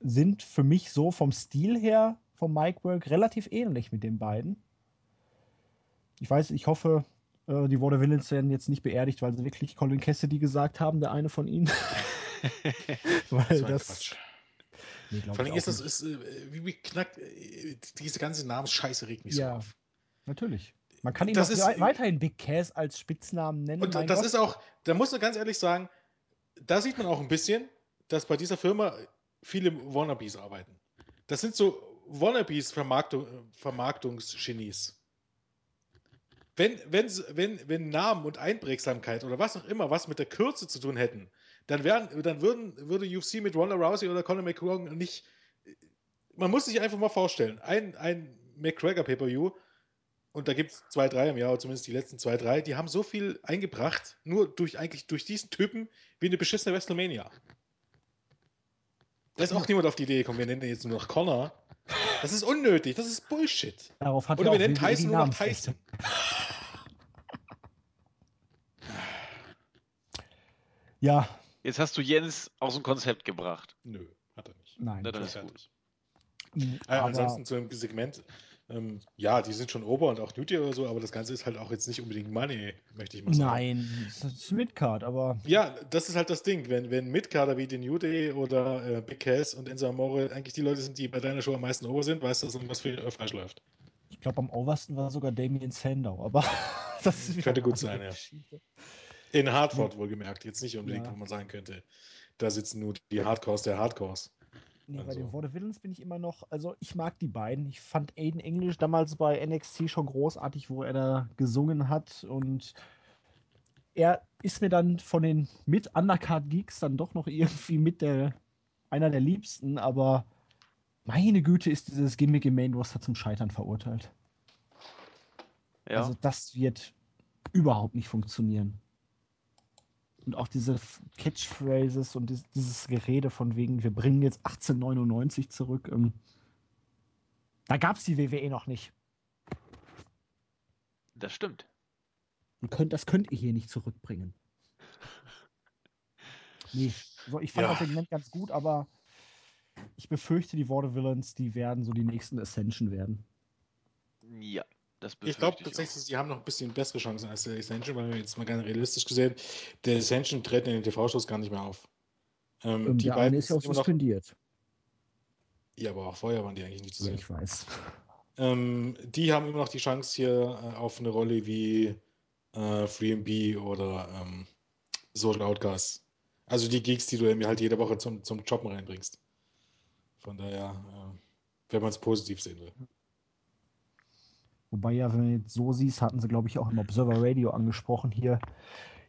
sind für mich so vom Stil her, vom Mic-Work, relativ ähnlich mit den beiden. Ich weiß, ich hoffe, äh, die Water Villains werden jetzt nicht beerdigt, weil sie wirklich Colin Cassidy gesagt haben, der eine von ihnen. weil das. Quatsch. Nee, Vor allem ist das, ist, äh, wie, wie knackt, äh, diese ganze Namensscheiße regt mich ja, so auf. Natürlich. Man kann ihn das ist, weiterhin Big Cass als Spitznamen nennen. Und das Gott. ist auch, da muss man ganz ehrlich sagen, da sieht man auch ein bisschen, dass bei dieser Firma viele Wannabes arbeiten. Das sind so Wannabes Vermarktung, Vermarktungsgenies wenn, wenn, wenn, wenn Namen und Einprägsamkeit oder was auch immer was mit der Kürze zu tun hätten, dann, wären, dann würden, würde UFC mit Ronda Rousey oder Conor McGregor nicht. Man muss sich einfach mal vorstellen, ein, ein McGregor Pay-Per-View, und da gibt es zwei, drei im Jahr, zumindest die letzten zwei, drei, die haben so viel eingebracht, nur durch eigentlich durch diesen Typen wie eine beschissene WrestleMania. Da ist auch niemand auf die Idee gekommen, wir nennen den jetzt nur noch Connor. Das ist unnötig, das ist Bullshit. Darauf hat Oder wir nennen Tyson nur noch Tyson. Ja. Jetzt hast du Jens aus dem Konzept gebracht. Nö, hat er nicht. Nein. Na, dann ist gut. Mhm, äh, ansonsten zu dem Segment, Ähm, ja, die sind schon Ober und auch Newty oder so, aber das Ganze ist halt auch jetzt nicht unbedingt Money, möchte ich mal sagen. Nein, das ist Midcard, aber. Ja, das ist halt das Ding. Wenn, wenn Midcarder wie den New Day oder äh, Big Cass und Enzo Amore eigentlich die Leute sind, die bei deiner Show am meisten Ober sind, weißt du, dass irgendwas für äh, falsch läuft. Ich glaube, am obersten war sogar Damien Sandow, aber das könnte gut sein, ja. In Hartford wohlgemerkt, jetzt nicht unbedingt, ja. wo man sagen könnte, da sitzen nur die Hardcores der Hardcores. Nee, also. bei den Vaudevillains bin ich immer noch, also ich mag die beiden. Ich fand Aiden English damals bei NXT schon großartig, wo er da gesungen hat und er ist mir dann von den mit Undercard Geeks dann doch noch irgendwie mit der einer der liebsten, aber meine Güte ist dieses Gimmick im Main Roster zum Scheitern verurteilt. Ja. Also das wird überhaupt nicht funktionieren. Und auch diese Catchphrases und dieses Gerede von wegen, wir bringen jetzt 1899 zurück. Ähm, da gab es die WWE noch nicht. Das stimmt. Und könnt, das könnt ihr hier nicht zurückbringen. Nee, so, ich fand ja. das Segment ganz gut, aber ich befürchte, die Water Villains, die werden so die nächsten Ascension werden. Ja, ich glaube tatsächlich, sie haben noch ein bisschen bessere Chancen als der Ascension, weil wir jetzt mal ganz realistisch gesehen, der Ascension tritt in den TV-Shows gar nicht mehr auf. Ähm, ähm, die der eine ist ja auch suspendiert. Noch... Ja, aber auch vorher waren die eigentlich nicht zu sehen. Ich weiß. Ähm, die haben immer noch die Chance hier äh, auf eine Rolle wie äh, FreeMB oder ähm, Social Outcasts. Also die Geeks, die du halt jede Woche zum, zum Jobben reinbringst. Von daher, äh, wenn man es positiv sehen will. Wobei ja, wenn du jetzt so siehst, hatten sie, glaube ich, auch im Observer Radio angesprochen hier.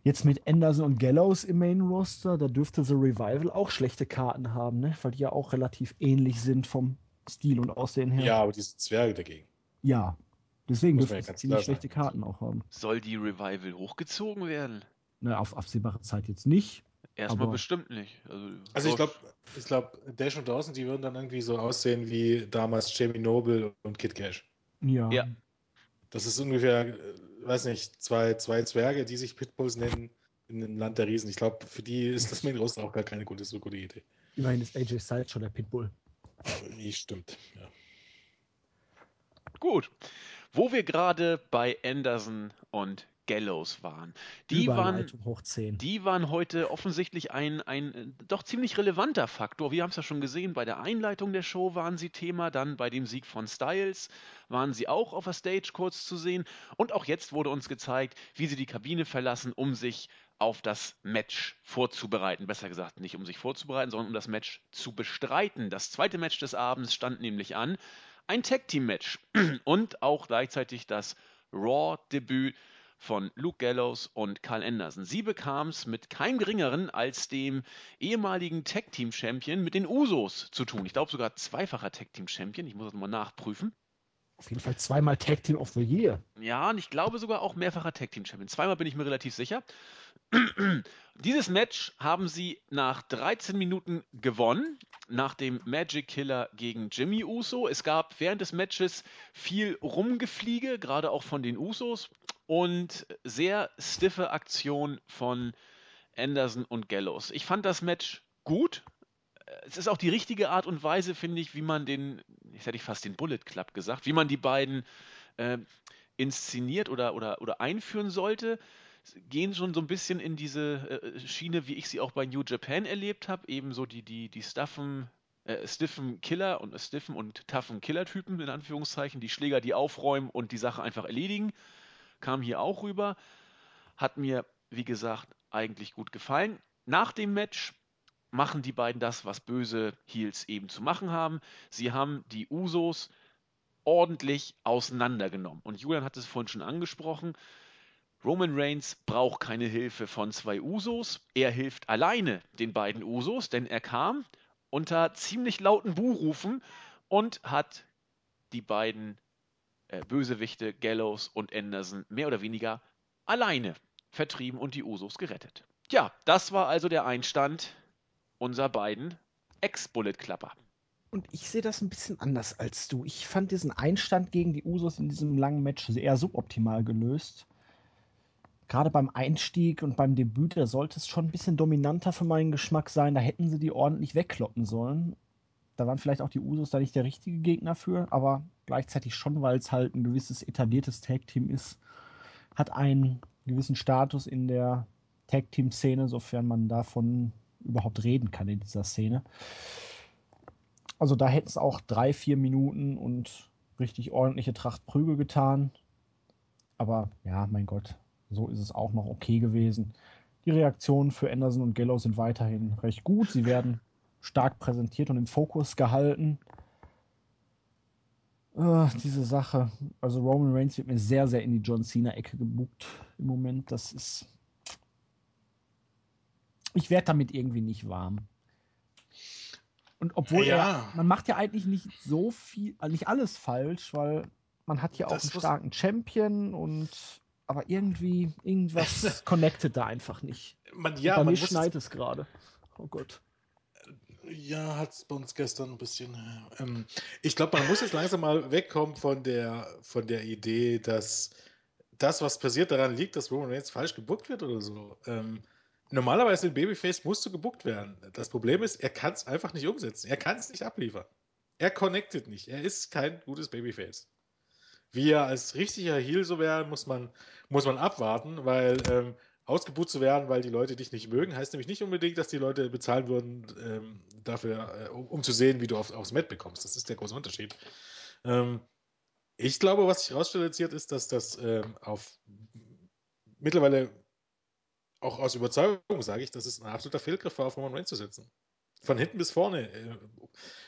Jetzt mit Anderson und Gallows im Main Roster, da dürfte The Revival auch schlechte Karten haben, ne? Weil die ja auch relativ ähnlich sind vom Stil und Aussehen her. Ja, aber diese Zwerge dagegen. Ja. Deswegen dürften sie ziemlich schlechte Karten auch haben. Soll die Revival hochgezogen werden? Na, auf absehbare Zeit jetzt nicht. Erstmal bestimmt nicht. Also, also ich glaube, ich glaub, Dash und Dawson, die würden dann irgendwie so aussehen wie damals Jamie Noble und Kid Cash. Ja. ja. Das ist ungefähr, äh, weiß nicht, zwei, zwei Zwerge, die sich Pitbulls nennen in einem Land der Riesen. Ich glaube, für die ist das Main Roster auch gar keine gute, so gute Idee. Immerhin ist AJ Styles schon der Pitbull. Nee, stimmt, ja. Gut. Wo wir gerade bei Anderson und Gallows waren. Die waren, die waren heute offensichtlich ein, ein äh, doch ziemlich relevanter Faktor. Wir haben es ja schon gesehen, bei der Einleitung der Show waren sie Thema, dann bei dem Sieg von Styles waren sie auch auf der Stage kurz zu sehen und auch jetzt wurde uns gezeigt, wie sie die Kabine verlassen, um sich auf das Match vorzubereiten. Besser gesagt, nicht um sich vorzubereiten, sondern um das Match zu bestreiten. Das zweite Match des Abends stand nämlich an. Ein Tag-Team-Match und auch gleichzeitig das Raw-Debüt von Luke Gallows und Carl Anderson. Sie bekam es mit keinem geringeren als dem ehemaligen Tag Team Champion mit den Usos zu tun. Ich glaube sogar zweifacher Tag Team Champion. Ich muss das nochmal nachprüfen. Auf jeden Fall zweimal Tag Team of the Year. Ja, und ich glaube sogar auch mehrfacher Tag Team Champion. Zweimal bin ich mir relativ sicher. Dieses Match haben sie nach 13 Minuten gewonnen, nach dem Magic Killer gegen Jimmy Uso. Es gab während des Matches viel Rumgefliege, gerade auch von den Usos und sehr stiffe Aktion von Anderson und Gallows. Ich fand das Match gut. Es ist auch die richtige Art und Weise, finde ich, wie man den, jetzt hätte ich fast den Bullet Club gesagt, wie man die beiden äh, inszeniert oder, oder, oder einführen sollte. Gehen schon so ein bisschen in diese äh, Schiene, wie ich sie auch bei New Japan erlebt habe. Ebenso die, die, die Stuffen, äh, stiffen Killer und äh, stiffen und toughen Killer-Typen, in Anführungszeichen, die Schläger, die aufräumen und die Sache einfach erledigen kam hier auch rüber. Hat mir, wie gesagt, eigentlich gut gefallen. Nach dem Match machen die beiden das, was böse Heels eben zu machen haben. Sie haben die Usos ordentlich auseinandergenommen. Und Julian hat es vorhin schon angesprochen. Roman Reigns braucht keine Hilfe von zwei Usos. Er hilft alleine den beiden Usos, denn er kam unter ziemlich lauten Buhrufen und hat die beiden äh, Bösewichte Gallows und Anderson mehr oder weniger alleine vertrieben und die Usos gerettet. Ja, das war also der Einstand unserer beiden Ex-Bullet-Klapper. Und ich sehe das ein bisschen anders als du. Ich fand diesen Einstand gegen die Usos in diesem langen Match sehr suboptimal gelöst. Gerade beim Einstieg und beim Debüt, da sollte es schon ein bisschen dominanter für meinen Geschmack sein. Da hätten sie die ordentlich wegkloppen sollen. Da waren vielleicht auch die Usos da nicht der richtige Gegner für, aber gleichzeitig schon, weil es halt ein gewisses etabliertes Tag-Team ist, hat einen gewissen Status in der Tag-Team-Szene, sofern man davon überhaupt reden kann in dieser Szene. Also da hätten es auch drei, vier Minuten und richtig ordentliche Tracht Prügel getan. Aber ja, mein Gott, so ist es auch noch okay gewesen. Die Reaktionen für Anderson und Gallows sind weiterhin recht gut. Sie werden stark präsentiert und im Fokus gehalten. Uh, diese Sache, also Roman Reigns wird mir sehr, sehr in die John Cena-Ecke gebucht im Moment. Das ist. Ich werde damit irgendwie nicht warm. Und obwohl ja. er, man macht ja eigentlich nicht so viel, also nicht alles falsch, weil man hat ja auch das einen starken Champion und aber irgendwie, irgendwas connected da einfach nicht. Man, ja, bei man mir schneit es gerade. Oh Gott. Ja, hat es bei uns gestern ein bisschen. Ähm, ich glaube, man muss jetzt langsam mal wegkommen von der, von der Idee, dass das, was passiert, daran liegt, dass Roman Reigns falsch gebuckt wird oder so. Ähm, normalerweise in Babyface musst du gebuckt werden. Das Problem ist, er kann es einfach nicht umsetzen. Er kann es nicht abliefern. Er connectet nicht. Er ist kein gutes Babyface. Wie er als richtiger Heel so wäre, muss man, muss man abwarten, weil ähm, ausgebucht zu werden, weil die Leute dich nicht mögen, heißt nämlich nicht unbedingt, dass die Leute bezahlen würden ähm, dafür, äh, um, um, zu sehen, wie du auf, aufs Met bekommst. Das ist der große Unterschied. Ähm, ich glaube, was sich herausstellt ist, dass das ähm, auf mittlerweile auch aus Überzeugung sage ich, dass es ein absoluter Fehlgriff war, auf Roman Reigns zu setzen. Von hinten bis vorne. Äh,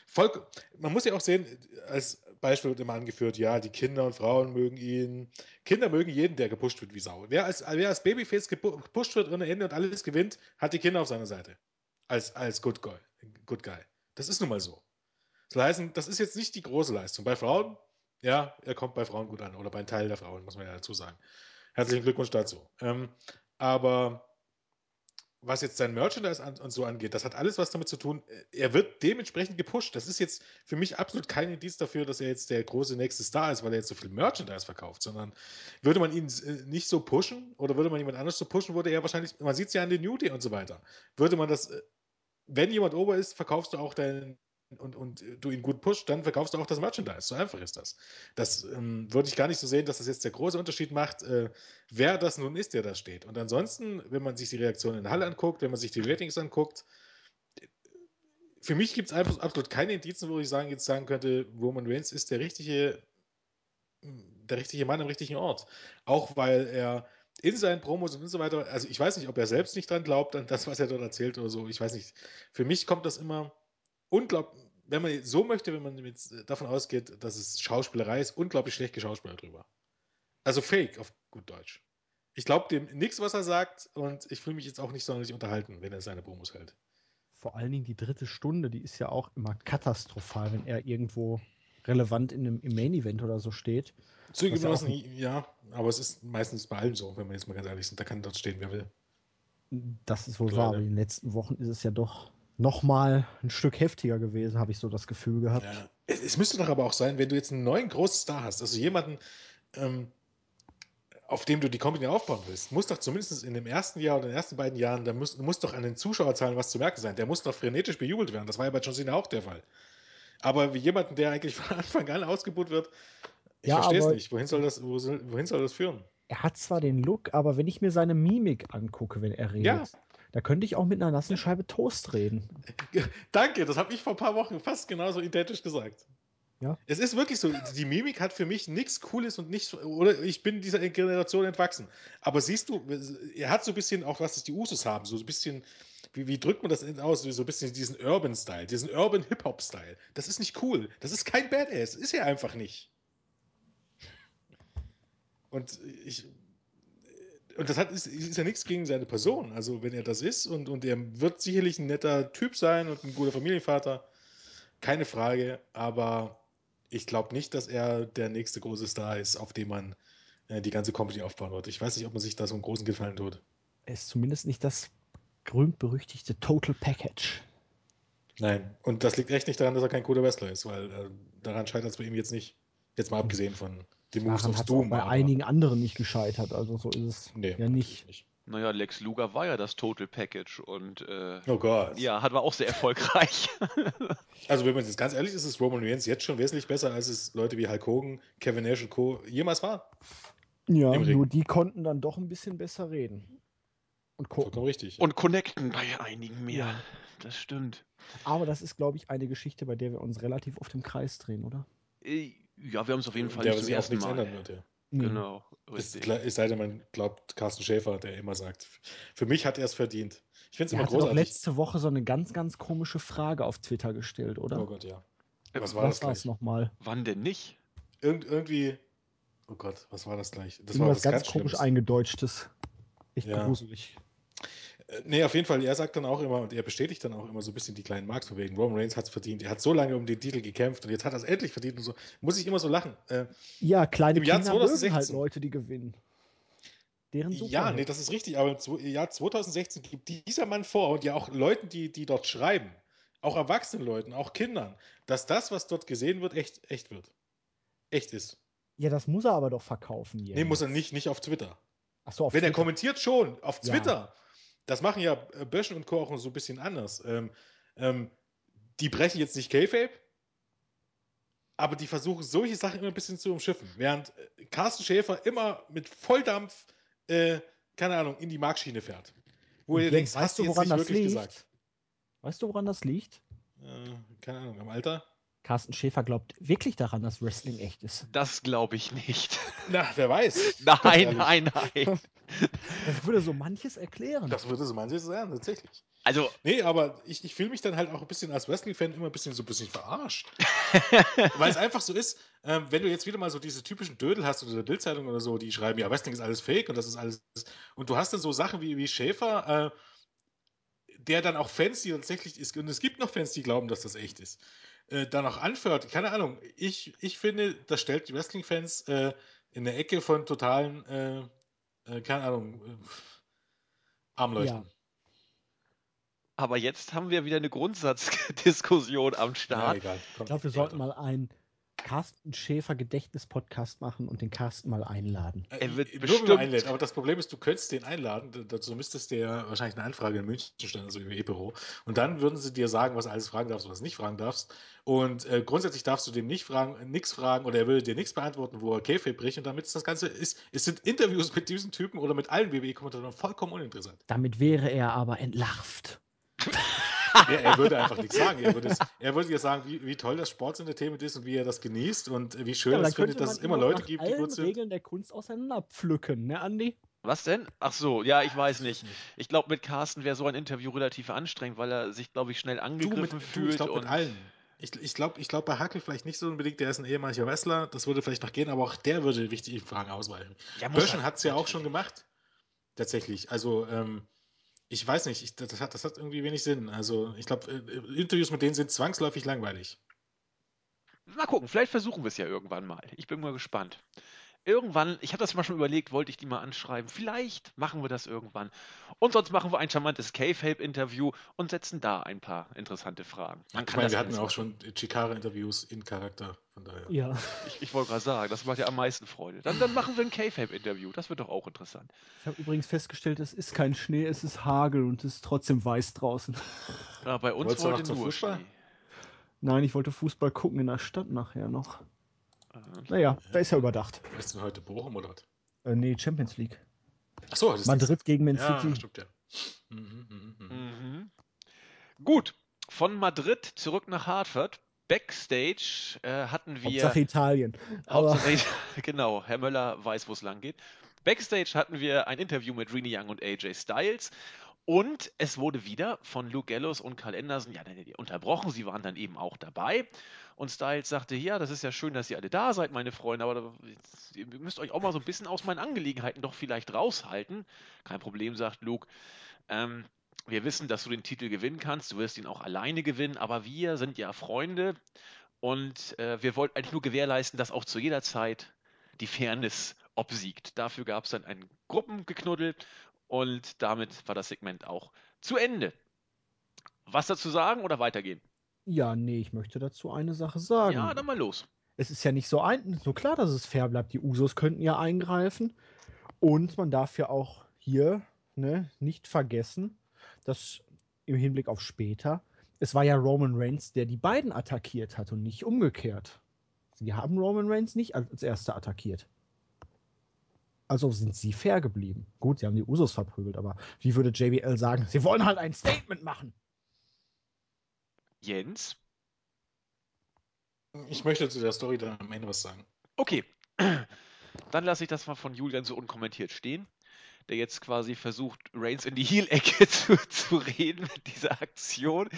voll, man muss ja auch sehen, als Beispiel wird immer angeführt, ja, die Kinder und Frauen mögen ihn. Kinder mögen jeden, der gepusht wird wie Sau. Wer als, wer als Babyface gepusht wird ohne Ende und alles gewinnt, hat die Kinder auf seiner Seite. Als, als Good, Guy, Good Guy. Das ist nun mal so. Das heißt, das ist jetzt nicht die große Leistung. Bei Frauen, ja, er kommt bei Frauen gut an. Oder bei einem Teil der Frauen, muss man ja dazu sagen. Herzlichen Glückwunsch dazu. Ähm, aber was jetzt sein Merchandise an, und so angeht, das hat alles was damit zu tun. Er wird dementsprechend gepusht. Das ist jetzt für mich absolut kein Indiz dafür, dass er jetzt der große nächste Star ist, weil er jetzt so viel Merchandise verkauft, sondern würde man ihn äh, nicht so pushen oder würde man jemand anders so pushen, würde er wahrscheinlich, man sieht es ja an den New Day und so weiter. Würde man das, äh, wenn jemand ober ist, verkaufst du auch deinen und, und du ihn gut pusht, dann verkaufst du auch das Merchandise. So einfach ist das. Das ähm, würde ich gar nicht so sehen, dass das jetzt der große Unterschied macht, äh, wer das nun ist, der da steht. Und ansonsten, wenn man sich die Reaktion in Halle anguckt, wenn man sich die Ratings anguckt, für mich gibt es einfach absolut keine Indizien, wo ich sagen, jetzt sagen könnte, Roman Reigns ist der richtige, der richtige Mann am richtigen Ort. Auch weil er in seinen Promos und so weiter, also ich weiß nicht, ob er selbst nicht dran glaubt, an das, was er dort erzählt oder so. Ich weiß nicht. Für mich kommt das immer unglaublich, wenn man so möchte, wenn man jetzt davon ausgeht, dass es Schauspielerei ist, unglaublich schlecht geschauspielert drüber. Also fake auf gut Deutsch. Ich glaube dem nichts, was er sagt, und ich fühle mich jetzt auch nicht sonderlich unterhalten, wenn er seine Promos hält. Vor allen Dingen die dritte Stunde, die ist ja auch immer katastrophal, wenn er irgendwo relevant in einem, im Main Event oder so steht. Zugegebenermaßen, ja, aber es ist meistens bei allem so, wenn wir jetzt mal ganz ehrlich sind, da kann dort stehen, wer will. Das ist wohl wahr, aber in den letzten Wochen ist es ja doch noch mal ein Stück heftiger gewesen, habe ich so das Gefühl gehabt. Ja. Es, es, müsste doch aber auch sein, wenn du jetzt einen neuen großen Star hast, also jemanden, ähm, auf dem du die Company aufbauen willst, muss doch zumindest in dem ersten Jahr oder in den ersten beiden Jahren, da muss, muss doch an den Zuschauerzahlen was zu merken sein. Der muss doch frenetisch bejubelt werden. Das war ja bei John Cena auch der Fall. Aber wie jemanden, der eigentlich von Anfang an ausgebucht wird, ich ja, verstehe es nicht. Wohin soll, das, wohin soll das führen? Er hat zwar den Look, aber wenn ich mir seine Mimik angucke, wenn er redet, ja. Da könnte ich auch mit einer nassen Scheibe Toast reden. Danke, das habe ich vor ein paar Wochen fast genauso identisch gesagt. Ja. Es ist wirklich so, die Mimik hat für mich nichts Cooles und nichts, oder ich bin dieser Generation entwachsen. Aber siehst du, er hat so ein bisschen auch, was es die Usus haben, so ein bisschen, wie, wie drückt man das aus, so ein bisschen diesen Urban-Style, diesen Urban-Hip-Hop-Style. Das ist nicht cool. Das ist kein Badass. Ist er einfach nicht. Und ich, und das hat, ist, ist, ja nichts gegen seine Person. Also, wenn er das ist und, und er wird sicherlich ein netter Typ sein und ein guter Familienvater, keine Frage, aber ich glaube nicht, dass er der nächste große Star ist, auf dem man äh, die ganze Company aufbauen wird. Ich weiß nicht, ob man sich da so einen großen Gefallen tut. Er ist zumindest nicht das berühmt-berüchtigte Total Package. Nein, und das liegt echt nicht daran, dass er kein guter Wrestler ist, weil äh, daran scheitert es bei ihm jetzt nicht. Jetzt mal abgesehen von dem Moves of Doom. bei einigen anderen nicht gescheitert, also so ist es nee, ja nicht. nicht. Naja, Lex Luger war ja das Total Package und äh, oh Gott. ja, hat war auch sehr erfolgreich. also wenn man jetzt ganz ehrlich ist, ist Roman Reigns jetzt schon wesentlich besser, als es Leute wie Hulk Hogan, Kevin Nash und Co. jemals war. Ja, nur die konnten dann doch ein bisschen besser reden. Und gucken. Richtig. Und connecten bei einigen mehr. Ja. Das stimmt. Aber das ist, glaube ich, eine Geschichte, bei der wir uns relativ oft im Kreis drehen, oder? Äh, ja, wir haben es auf jeden Fall der nicht zum ersten Mal. ändern wird, ja. Genau. Es, es sei denn, man glaubt Carsten Schäfer, der immer sagt, für mich hat er es verdient. Ich finde es immer großartig. Doch letzte Woche so eine ganz, ganz komische Frage auf Twitter gestellt, oder? Oh Gott, ja. Was war was das nochmal? Wann denn nicht? Irgend, irgendwie. Oh Gott, was war das gleich? Das war was ganz, ganz komisch eingedeutschtes. Echt ja. gruselig. Nee, auf jeden Fall, er sagt dann auch immer, und er bestätigt dann auch immer so ein bisschen die kleinen Marks von wegen, Roman Reigns hat es verdient. Er hat so lange um den Titel gekämpft und jetzt hat er es endlich verdient und so. Muss ich immer so lachen. Äh, ja, kleine im Kinder Jahr 2016, halt Leute, die gewinnen. Deren Super ja, nee, das ist richtig, aber im Jahr 2016 gibt dieser Mann vor und ja auch Leuten, die, die dort schreiben, auch erwachsenen Leuten, auch Kindern, dass das, was dort gesehen wird, echt, echt wird. Echt ist. Ja, das muss er aber doch verkaufen. Jetzt. Nee, muss er nicht, nicht auf Twitter. Ach so, auf Wenn Twitter. er kommentiert schon, auf Twitter. Ja. Das machen ja äh, Böschen und Co. auch so ein bisschen anders. Ähm, ähm, die brechen jetzt nicht K-Fape, aber die versuchen solche Sachen immer ein bisschen zu umschiffen. Während äh, Carsten Schäfer immer mit Volldampf, äh, keine Ahnung, in die Markschiene fährt. Wo ihr denkt, weißt du, woran das liegt? Gesagt? Weißt du, woran das liegt? Äh, keine Ahnung, am Alter? Carsten Schäfer glaubt wirklich daran, dass Wrestling echt ist. Das glaube ich nicht. Na, wer weiß. Nein, nein, nein. Das würde so manches erklären. Das würde so manches sein, tatsächlich. Also. Nee, aber ich, ich fühle mich dann halt auch ein bisschen als Wrestling-Fan immer ein bisschen so ein bisschen verarscht. Weil es einfach so ist, ähm, wenn du jetzt wieder mal so diese typischen Dödel hast oder der Bildzeitung oder so, die schreiben, ja, Wrestling ist alles fake und das ist alles. Und du hast dann so Sachen wie, wie Schäfer, äh, der dann auch Fans, die tatsächlich ist, und es gibt noch Fans, die glauben, dass das echt ist äh, da noch anführt, keine Ahnung, ich, ich finde, das stellt die Wrestling-Fans äh, in der Ecke von totalen, äh, äh keine Ahnung, äh, Armleuchten. Ja. Aber jetzt haben wir wieder eine Grundsatzdiskussion am Start. Ja, egal. ich glaube, wir sollten mal ein Carsten Schäfer Gedächtnis-Podcast machen und den Carsten mal einladen. Äh, er wird bestimmt einladen, aber das Problem ist, du könntest den einladen, dazu müsstest du ja wahrscheinlich eine Anfrage in München stellen, also im E-Büro. Und dann würden sie dir sagen, was du alles fragen darfst und was du nicht fragen darfst. Und äh, grundsätzlich darfst du dem nicht fragen, nichts fragen oder er würde dir nichts beantworten, wo er Käfig bricht. Und damit ist das Ganze, ist, es sind Interviews mit diesem Typen oder mit allen WWE-Kommentatoren vollkommen uninteressant. Damit wäre er aber entlarvt. er, er, würde einfach nichts sagen. Er würde, es, er würde dir sagen, wie, wie toll das Sportsentertainment ist und wie er das genießt und wie schön ja, er es findet, dass es immer Leute gibt, die gut sind. Regeln der Kunst auseinanderpflücken, ne, Andi? Was denn? Ach so, ja, ich weiß nicht. Ich glaube, mit Carsten wäre so ein Interview relativ anstrengend, weil er sich, glaube ich, schnell angegriffen du mit, fühlt. Du, ich glaube, mit allen. Ich, ich glaube, ich glaub, bei Hackel vielleicht nicht so unbedingt, der ist ein ehemaliger Wrestler, das würde vielleicht noch gehen, aber auch der würde wichtige Fragen ausweichen. Ja, Böschen hat es ja auch schon gemacht. Tatsächlich. Also, ähm, ich weiß nicht, ich, das, hat, das hat irgendwie wenig Sinn. Also ich glaube, äh, Interviews mit denen sind zwangsläufig langweilig. Mal gucken, vielleicht versuchen wir es ja irgendwann mal. Ich bin mal gespannt irgendwann, ich habe das mal schon überlegt, wollte ich die mal anschreiben. Vielleicht machen wir das irgendwann. Und sonst machen wir ein charmantes K-Fape-Interview und setzen da ein paar interessante Fragen. Man ich meine, wir hatten auch schon Chikara-Interviews in Charakter. Von daher. Ja. Ich, ich wollte gerade sagen, das macht ja am meisten Freude. Dann, dann machen wir ein K-Fape-Interview. Das wird doch auch interessant. Ich habe übrigens festgestellt, es ist kein Schnee, es ist Hagel und es ist trotzdem weiß draußen. Ja, bei uns Wolltest wollte nur Fußball? Schnee. Nein, ich wollte Fußball gucken in der Stadt nachher noch. Naja, da ist ja überdacht. Ist denn heute Bochum oder was? Äh, nee, Champions League. Achso, das Madrid gegen Man ja, City. Stimmt, ja. Mhm, mhm, mhm. Mhm. Gut, von Madrid zurück nach Hartford. Backstage äh, hatten wir. Hauptsache Italien. Hauptsache, genau, Herr Möller weiß, wo es lang geht. Backstage hatten wir ein Interview mit Rini Young und AJ Styles und es wurde wieder von Luke Gallows und Karl Anderson ja, unterbrochen. Sie waren dann eben auch dabei. Und Styles sagte, ja, das ist ja schön, dass ihr alle da seid, meine Freunde, aber ihr müsst euch auch mal so ein bisschen aus meinen Angelegenheiten doch vielleicht raushalten. Kein Problem, sagt Luke. Ähm, wir wissen, dass du den Titel gewinnen kannst. Du wirst ihn auch alleine gewinnen, aber wir sind ja Freunde und äh, wir wollten eigentlich nur gewährleisten, dass auch zu jeder Zeit die Fairness obsiegt. Dafür gab es dann ein Gruppengeknuddel und damit war das Segment auch zu Ende. Was dazu sagen oder weitergehen? Ja, nee, ich möchte dazu eine Sache sagen. Ja, dann mal los. Es ist ja nicht so, ein, so klar, dass es fair bleibt. Die Usos könnten ja eingreifen. Und man darf ja auch hier ne, nicht vergessen, dass im Hinblick auf später, es war ja Roman Reigns, der die beiden attackiert hat und nicht umgekehrt. Sie haben Roman Reigns nicht als erster attackiert. Also sind sie fair geblieben. Gut, sie haben die Usos verprügelt, aber wie würde JBL sagen, sie wollen halt ein Statement machen? Jens? Ich möchte zu der Story dann am Ende was sagen. Okay. Dann lasse ich das mal von Julian so unkommentiert stehen, der jetzt quasi versucht, Reigns in die Heel-Ecke zu, zu reden mit dieser Aktion.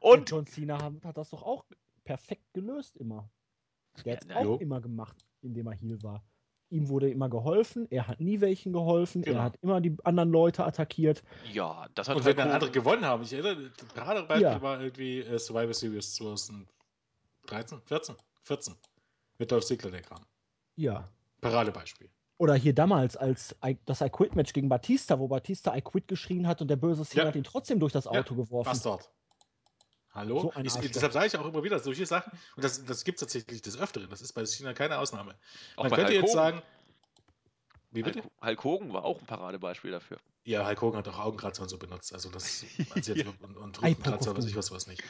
Und John Cena hat, hat, das doch auch perfekt gelöst immer. Der hat es ja, auch immer gemacht, indem er Heel war ihm wurde immer geholfen, er hat nie welchen geholfen, genau. er hat immer die anderen Leute attackiert. Ja, das hat Und wenn dann andere gewonnen haben, ich erinnere, das Paradebeispiel ja. war irgendwie äh, Survivor Series 2013, 14, 14 mit Dolph Ziggler, der kam. Ja. Paradebeispiel. Oder hier damals, als I, das I Quit Match gegen Batista, wo Batista I Quit geschrien hat und der böse Cena ja. hat ihn trotzdem durch das Auto ja, geworfen. Bastard. Hallo? So ich, deshalb sage ich auch immer wieder solche Sachen, und das, das gibt es tatsächlich des Öfteren. Das ist bei China keine Ausnahme. Auch Man könnte Hulk jetzt sagen. Wie bitte? Hulk, Hogan war auch ein Paradebeispiel dafür. Ja, Hulk Hogan hat auch Augengratzer und so benutzt. Also das jetzt ja. und, und Rückenkratzer oder ich was was nicht.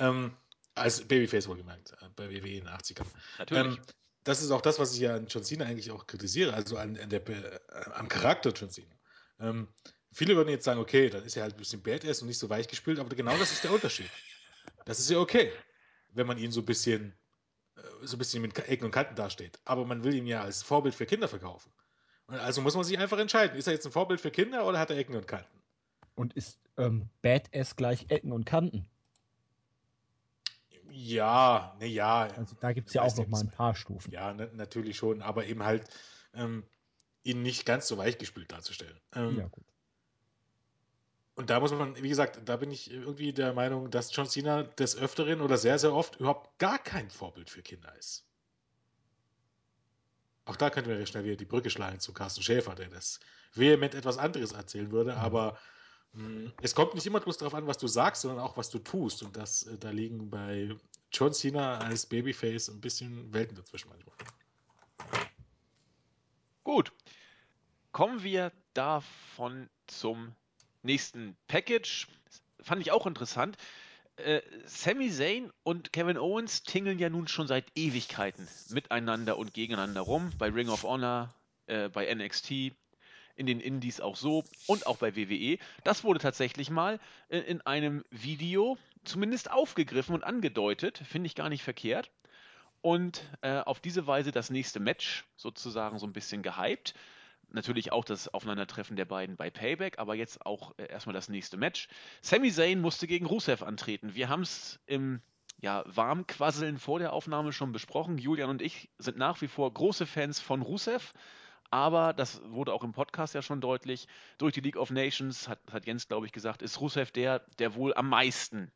Ähm, als Babyface wohlgemerkt, äh, bei WWE in den 80ern. Natürlich. Ähm, das ist auch das, was ich ja an John Cena eigentlich auch kritisiere, also an, an der, äh, am Charakter John Cena. Ähm, viele würden jetzt sagen, okay, dann ist er halt ein bisschen Badass und nicht so weich gespielt, aber genau das ist der Unterschied. Das ist ja okay, wenn man ihn so ein bisschen, äh, so ein bisschen mit Ecken und Kanten dasteht. Aber man will ihn ja als Vorbild für Kinder verkaufen. Also muss man sich einfach entscheiden, ist er jetzt ein Vorbild für Kinder oder hat er Ecken und Kanten? Und ist ähm, Badass gleich Ecken und Kanten? Ja, ne, ja. Also da gibt es ja auch noch mal ein paar Stufen. Ja, ne, natürlich schon, aber eben halt ähm, ihn nicht ganz so weichgespült darzustellen. Ähm, ja, gut. Und da muss man, wie gesagt, da bin ich irgendwie der Meinung, dass John Cena des Öfteren oder sehr, sehr oft überhaupt gar kein Vorbild für Kinder ist. Auch da könnten wir ja schnell wieder die Brücke schlagen zu Carsten Schäfer, der das vehement etwas anderes erzählen würde, mhm. aber mh, hm, es kommt nicht immer bloß darauf an, was du sagst, sondern auch, was du tust. Und das, äh, da liegen bei John Cena als Babyface ein bisschen Welten dazwischen manchmal. Gut. Kommen wir davon zum nächsten Package. Fand ich auch interessant. Äh, Sami Zayn und Kevin Owens tingeln ja nun schon seit Ewigkeiten miteinander und gegeneinander rum. Bei Ring of Honor, äh, bei NXT, in den Indies auch so und auch bei WWE. Das wurde tatsächlich mal in, in einem Video zumindest aufgegriffen und angedeutet. Finde ich gar nicht verkehrt. Und äh, auf diese Weise das nächste Match sozusagen so ein bisschen gehypt natürlich auch das Aufeinandertreffen der beiden bei Payback, aber jetzt auch äh, erstmal das nächste Match. Sami Zayn musste gegen Rusev antreten. Wir haben es im ja, Warmquasseln vor der Aufnahme schon besprochen. Julian und ich sind nach wie vor große Fans von Rusev. Aber das wurde auch im Podcast ja schon deutlich. Durch die League of Nations, hat, hat Jens, glaube ich, gesagt, ist Rusev der, der wohl am meisten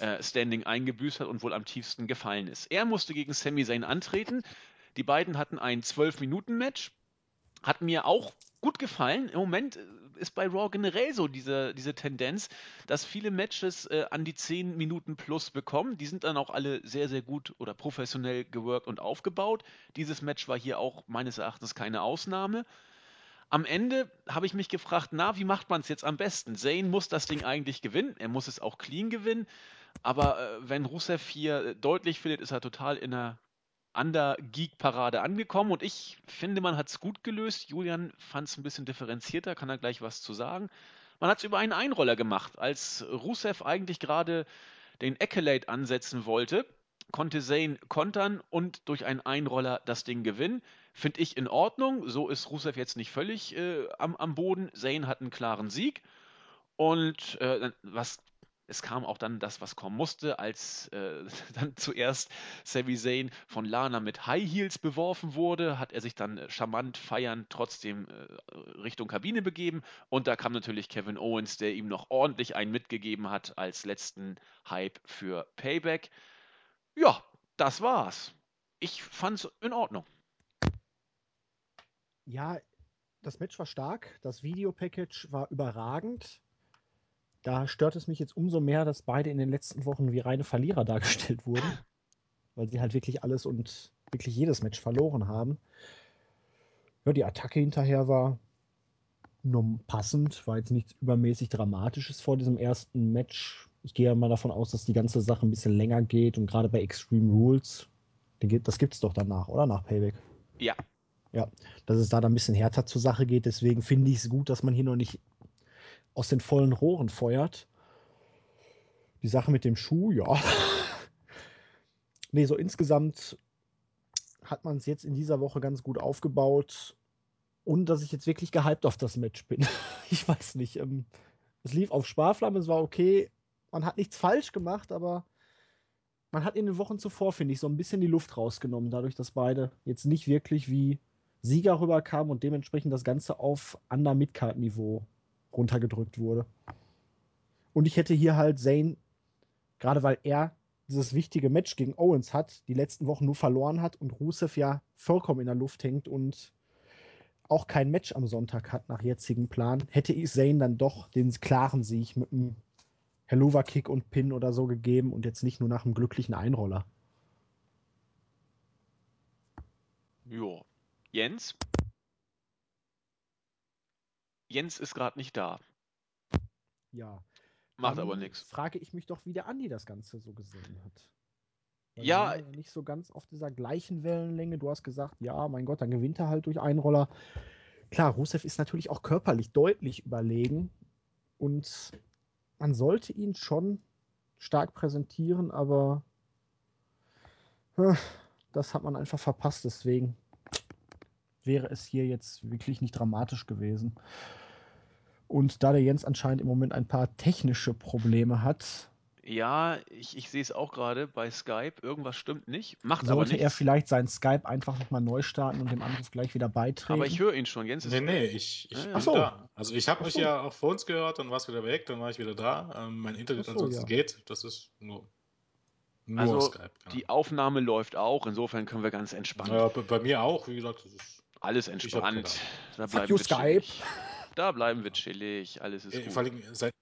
äh, Standing eingebüßt hat und wohl am tiefsten gefallen ist. Er musste gegen Sami Zayn antreten. Die beiden hatten ein 12-Minuten-Match hat mir auch gut gefallen. Im Moment äh, ist bei Raw generell so diese, diese Tendenz, dass viele Matches äh, an die 10 Minuten plus bekommen. Die sind dann auch alle sehr, sehr gut oder professionell geworkt und aufgebaut. Dieses Match war hier auch meines Erachtens keine Ausnahme. Am Ende habe ich mich gefragt, na, wie macht man es jetzt am besten? Zane muss das Ding eigentlich gewinnen, er muss es auch clean gewinnen, aber äh, wenn Rusev hier äh, deutlich findet, ist er total in einer an der Geek-Parade angekommen und ich finde, man hat es gut gelöst. Julian fand es ein bisschen differenzierter, kann er gleich was zu sagen. Man hat es über einen Einroller gemacht. Als Rusev eigentlich gerade den Accolade ansetzen wollte, konnte Zane kontern und durch einen Einroller das Ding gewinnen. Finde ich in Ordnung. So ist Rusev jetzt nicht völlig äh, am, am Boden. Zane hat einen klaren Sieg. Und äh, was es kam auch dann das, was kommen musste, als äh, dann zuerst Sami Zayn von Lana mit High Heels beworfen wurde, hat er sich dann äh, charmant feiernd trotzdem äh, Richtung Kabine begeben und da kam natürlich Kevin Owens, der ihm noch ordentlich einen mitgegeben hat als letzten Hype für Payback. Ja, das war's. Ich fand's in Ordnung. Ja, das Match war stark, das Videopackage war überragend da stört es mich jetzt umso mehr, dass beide in den letzten Wochen wie reine Verlierer dargestellt wurden, weil sie halt wirklich alles und wirklich jedes Match verloren haben. Ja, die Attacke hinterher war nur passend, war jetzt nichts übermäßig Dramatisches vor diesem ersten Match. Ich gehe ja mal davon aus, dass die ganze Sache ein bisschen länger geht und gerade bei Extreme Rules, das gibt es doch danach, oder? Nach Payback. Ja. Ja, dass es da dann ein bisschen härter zur Sache geht. Deswegen finde ich es gut, dass man hier noch nicht aus den vollen Rohren feuert. Die Sache mit dem Schuh, ja. nee, so insgesamt hat man es jetzt in dieser Woche ganz gut aufgebaut. Und dass ich jetzt wirklich gehypt auf das Match bin. ich weiß nicht. Ähm, es lief auf Sparflamme, es war okay. Man hat nichts falsch gemacht, aber man hat in den Wochen zuvor, finde ich, so ein bisschen die Luft rausgenommen, dadurch, dass beide jetzt nicht wirklich wie Sieger rüberkamen und dementsprechend das Ganze auf Under-Midcard-Niveau runtergedrückt wurde. Und ich hätte hier halt Zane, gerade weil er dieses wichtige Match gegen Owens hat, die letzten Wochen nur verloren hat und Rusev ja vollkommen in der Luft hängt und auch kein Match am Sonntag hat nach jetzigem Plan, hätte ich Zane dann doch den klaren Sieg mit einem Helluva-Kick und Pin oder so gegeben und jetzt nicht nur nach einem glücklichen Einroller. Jo. Jens? Jens ist gerade nicht da. Ja. Macht aber nichts. Frage ich mich doch, wie der Andi das Ganze so gesehen hat. Weil ja. Nicht so ganz auf dieser gleichen Wellenlänge. Du hast gesagt, ja, mein Gott, dann gewinnt er halt durch einen Roller. Klar, Rusev ist natürlich auch körperlich deutlich überlegen. Und man sollte ihn schon stark präsentieren, aber das hat man einfach verpasst. Deswegen wäre es hier jetzt wirklich nicht dramatisch gewesen. Und da der Jens anscheinend im Moment ein paar technische Probleme hat. Ja, ich, ich sehe es auch gerade bei Skype. Irgendwas stimmt nicht. Macht Sollte aber nichts. er vielleicht sein Skype einfach nochmal neu starten und dem Anruf gleich wieder beitreten? Aber ich höre ihn schon. Jens ist Nee, nee, ich, ich ja, bin so. da. Also ich habe euch ja auch vor uns gehört, dann war es wieder weg, dann war ich wieder da. Ähm, mein Internet so, ansonsten ja. geht. Das ist nur nur also Skype, genau. die Aufnahme läuft auch, insofern können wir ganz entspannt. Ja, bei, bei mir auch, wie gesagt, das ist alles entspannt. Da bleiben wir Skype. Da bleiben wir chillig, alles ist äh, gut. Vor allem seit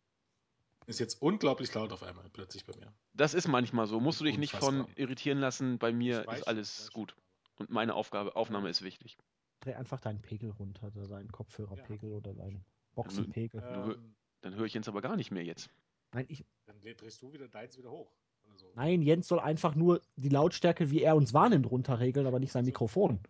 ist jetzt unglaublich laut auf einmal plötzlich bei mir. Das ist manchmal so. Musst du dich Unfassbar. nicht von irritieren lassen. Bei mir ist alles gut. Und meine Aufgabe, Aufnahme ist wichtig. Dreh einfach deinen Pegel runter, oder deinen Kopfhörerpegel ja. oder deinen Boxenpegel. Ähm, dann höre ich Jens aber gar nicht mehr jetzt. Nein, ich. Dann drehst du wieder deins wieder hoch. So. Nein, Jens soll einfach nur die Lautstärke, wie er uns wahrnimmt, runterregeln, aber nicht sein Mikrofon.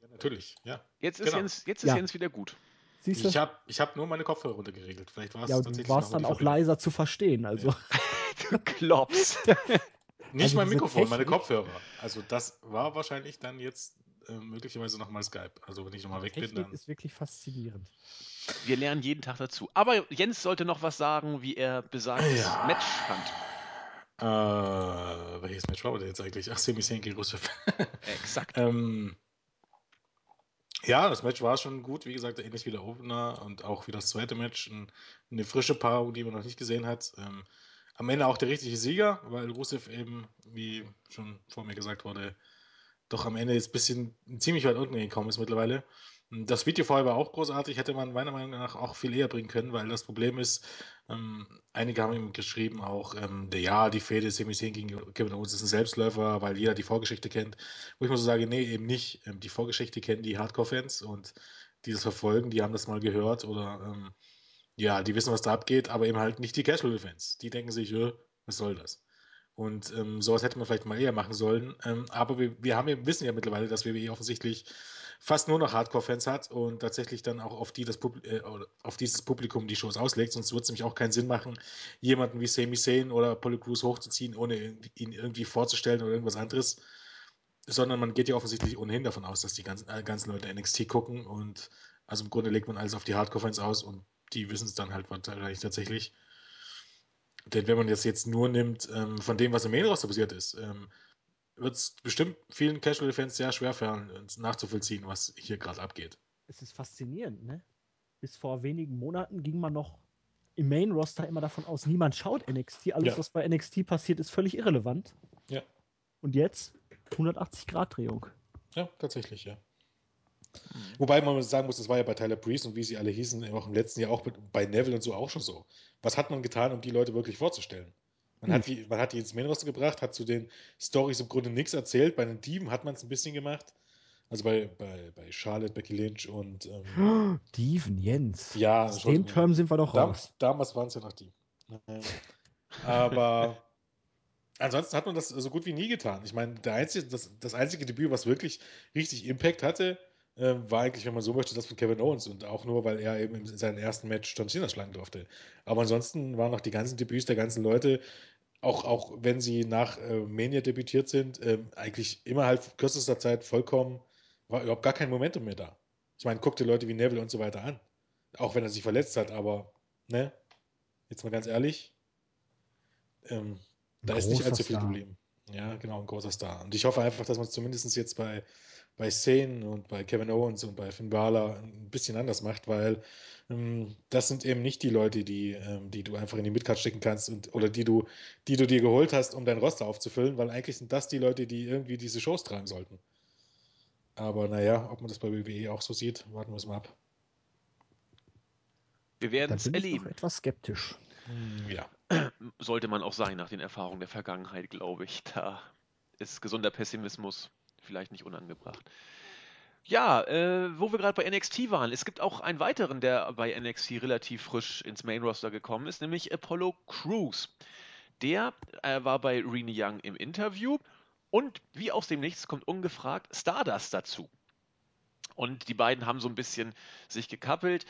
Ja, natürlich, ja. Jetzt ist, genau. Jens, jetzt ist ja. Jens wieder gut. Siehst du? Ich habe ich hab nur meine Kopfhörer runtergeregelt. Vielleicht war es ja, tatsächlich. Du warst dann auch leiser zu verstehen. Also. Ja. du kloppst. Nicht also mein Mikrofon, Technik. meine Kopfhörer. Also das war wahrscheinlich dann jetzt äh, möglicherweise nochmal Skype. Also wenn ich nochmal weg Technik bin, dann. ist wirklich faszinierend. Wir lernen jeden Tag dazu. Aber Jens sollte noch was sagen, wie er besagtes ja. Match fand. Äh, welches Match war das jetzt eigentlich? Ach, Semi Senki Rusev. Exakt. ähm, ja, das Match war schon gut, wie gesagt, ähnlich wie der Opener und auch wie das zweite Match. Ein, eine frische Paarung, die man noch nicht gesehen hat. Ähm, am Ende auch der richtige Sieger, weil Rusev eben, wie schon vor mir gesagt wurde, doch am Ende jetzt ein bisschen ziemlich weit unten gekommen ist mittlerweile. Das Video vorher war auch großartig, hätte man meiner Meinung nach auch viel eher bringen können, weil das Problem ist, ähm, einige haben ihm geschrieben auch, ähm, der, ja, die Fehde Sami Zayn gegen Kevin Owens ist ein Selbstläufer, weil jeder die Vorgeschichte kennt. Wo ich mal so sage, nee, eben nicht. Ähm, die Vorgeschichte kennen die Hardcore-Fans und die das verfolgen, die haben das mal gehört oder ähm, ja, die wissen, was da abgeht, aber eben halt nicht die Casual-Fans. Die denken sich, was soll das? Und ähm, sowas hätte man vielleicht mal eher machen sollen. Ähm, aber wir, wir haben wissen ja mittlerweile, dass WWE offensichtlich fast nur noch Hardcore-Fans hat und tatsächlich dann auch auf, die das äh, auf dieses Publikum die Shows auslegt. Sonst wird es nämlich auch keinen Sinn machen, jemanden wie Sami Zayn oder Apollo Crews hochzuziehen, ohne ihn irgendwie vorzustellen oder irgendwas anderes. Sondern man geht ja offensichtlich ohnehin davon aus, dass die ganzen, äh, ganzen Leute NXT gucken und also im Grunde legt man alles auf die Hardcore-Fans aus und die wissen es dann halt wahrscheinlich tatsächlich. Denn wenn man das jetzt nur nimmt ähm, von dem, was im Main Roster passiert ist, ähm, wird es bestimmt vielen Casual-Fans sehr schwer fallen, nachzuvollziehen, was hier gerade abgeht. Es ist faszinierend, ne? Bis vor wenigen Monaten ging man noch im Main-Roster immer davon aus, niemand schaut NXT. Alles, ja. was bei NXT passiert, ist völlig irrelevant. Ja. Und jetzt 180-Grad-Drehung. Ja, tatsächlich, ja. Wobei man sagen muss, das war ja bei Tyler Breeze und wie sie alle hießen, auch im letzten Jahr auch bei Neville und so auch schon so. Was hat man getan, um die Leute wirklich vorzustellen? Man, hm. hat die, man hat die ins Main Roster gebracht, hat zu den Stories im Grunde nichts erzählt. Bei den Dieben hat man es ein bisschen gemacht. Also bei, bei, bei Charlotte, Becky Lynch und ähm, Steven Jens. Ja, aus dem Term sind wir doch raus. Damals waren es ja noch die. Aber ansonsten hat man das so gut wie nie getan. Ich meine, der einzige, das, das einzige Debüt, was wirklich richtig Impact hatte, äh, war eigentlich, wenn man so möchte, das von Kevin Owens und auch nur, weil er eben in seinem ersten Match John Cena schlagen durfte. Aber ansonsten waren noch die ganzen Debüts der ganzen Leute, auch, auch wenn sie nach äh, Mania debütiert sind, äh, eigentlich innerhalb kürzester Zeit vollkommen, war überhaupt gar kein Momentum mehr da. Ich meine, guck dir Leute wie Neville und so weiter an. Auch wenn er sich verletzt hat, aber, ne? Jetzt mal ganz ehrlich, ähm, da ist nicht allzu viel Star. Problem. Ja, genau, ein großer Star. Und ich hoffe einfach, dass man es zumindest jetzt bei, bei Sane und bei Kevin Owens und bei Finn Balor ein bisschen anders macht, weil ähm, das sind eben nicht die Leute, die, ähm, die du einfach in die Midcard stecken kannst und, oder die du, die du dir geholt hast, um dein Roster aufzufüllen, weil eigentlich sind das die Leute, die irgendwie diese Shows tragen sollten. Aber naja, ob man das bei WWE auch so sieht, warten wir es mal ab. Wir werden es erleben. Ich etwas skeptisch. Hm, ja. Sollte man auch sein nach den Erfahrungen der Vergangenheit, glaube ich. Da ist gesunder Pessimismus vielleicht nicht unangebracht. Ja, äh, wo wir gerade bei NXT waren, es gibt auch einen weiteren, der bei NXT relativ frisch ins Main Roster gekommen ist, nämlich Apollo Crews. Der äh, war bei Rene Young im Interview und wie aus dem Nichts kommt ungefragt Stardust dazu. Und die beiden haben so ein bisschen sich gekappelt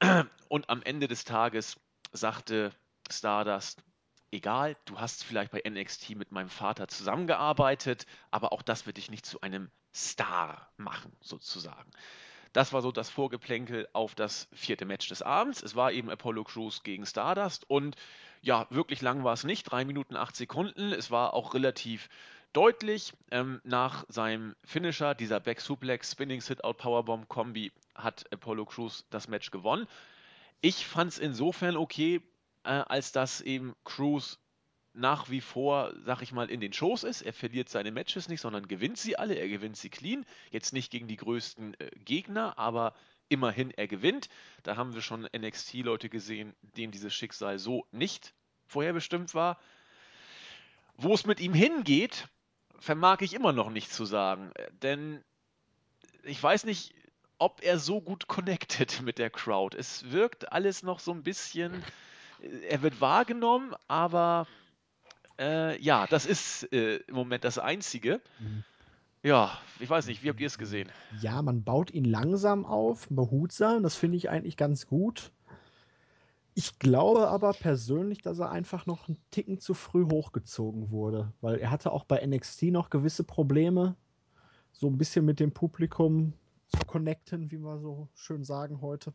und am Ende des Tages sagte Stardust, egal, du hast vielleicht bei NXT mit meinem Vater zusammengearbeitet, aber auch das wird dich nicht zu einem Star machen, sozusagen. Das war so das Vorgeplänkel auf das vierte Match des Abends. Es war eben Apollo Crews gegen Stardust und ja, wirklich lang war es nicht, drei Minuten acht Sekunden. Es war auch relativ deutlich. Ähm, nach seinem Finisher, dieser Back Suplex Spinning Sit-Out Powerbomb Kombi, hat Apollo Crews das Match gewonnen. Ich fand es insofern okay, äh, als dass eben Cruz nach wie vor, sag ich mal, in den Shows ist. Er verliert seine Matches nicht, sondern gewinnt sie alle. Er gewinnt sie clean. Jetzt nicht gegen die größten äh, Gegner, aber immerhin er gewinnt. Da haben wir schon NXT-Leute gesehen, denen dieses Schicksal so nicht vorherbestimmt war. Wo es mit ihm hingeht, vermag ich immer noch nicht zu sagen. Denn ich weiß nicht, ob er so gut connected mit der Crowd. Es wirkt alles noch so ein bisschen er wird wahrgenommen, aber äh, ja, das ist äh, im Moment das Einzige. Mhm. Ja, ich weiß nicht, wie habt ihr es gesehen? Ja, man baut ihn langsam auf, behutsam, das finde ich eigentlich ganz gut. Ich glaube aber persönlich, dass er einfach noch einen Ticken zu früh hochgezogen wurde, weil er hatte auch bei NXT noch gewisse Probleme, so ein bisschen mit dem Publikum zu connecten, wie wir so schön sagen heute.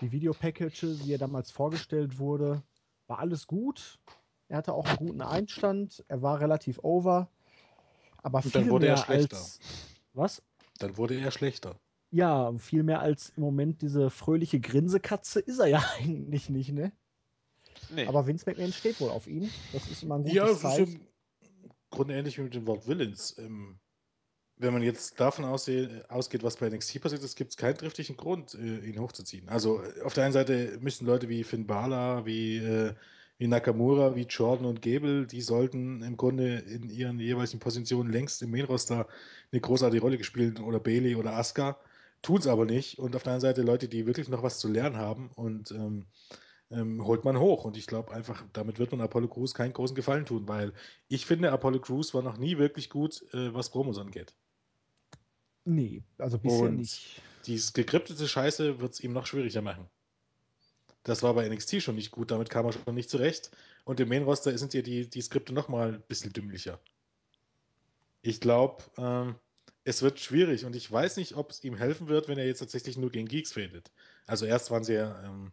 Die Videopackages, wie er damals vorgestellt wurde, war alles gut. Er hatte auch einen guten Einstand. Er war relativ over. Aber viel dann wurde mehr er schlechter. Als, was? Dann wurde er schlechter. Ja, viel mehr als im Moment diese fröhliche Grinsekatze ist er ja eigentlich nicht, ne? Nee. Aber Vince McMahon steht wohl auf ihn. Das ist immer ein gutes ja, Zeichen. Ja, Grunde ähnlich wie mit dem Wort Villains. Ähm, wenn man jetzt davon ausgeht, was bei NXT passiert ist, gibt es keinen triftigen Grund, äh, ihn hochzuziehen. Also auf der einen Seite müssen Leute wie Finn Balor, wie, äh, wie Nakamura, wie Jordan und Gable, die sollten im Grunde in ihren jeweiligen Positionen längst im Main-Roster eine großartige Rolle gespielt oder Bailey oder Asuka, tun es aber nicht. Und auf der anderen Seite Leute, die wirklich noch was zu lernen haben und ähm, ähm, holt man hoch. Und ich glaube einfach, damit wird man Apollo Crews keinen großen Gefallen tun, weil ich finde, Apollo Crews war noch nie wirklich gut, äh, was Promos angeht. Nee, also bisher Und nicht. Dieses gekryptete Scheiße wird es ihm noch schwieriger machen. Das war bei NXT schon nicht gut, damit kam er schon nicht zurecht. Und im Main-Roster sind ja die, die Skripte nochmal ein bisschen dümmlicher. Ich glaube, ähm, es wird schwierig und ich weiß nicht, ob es ihm helfen wird, wenn er jetzt tatsächlich nur gegen Geeks fädet. Also erst waren sie ja ähm,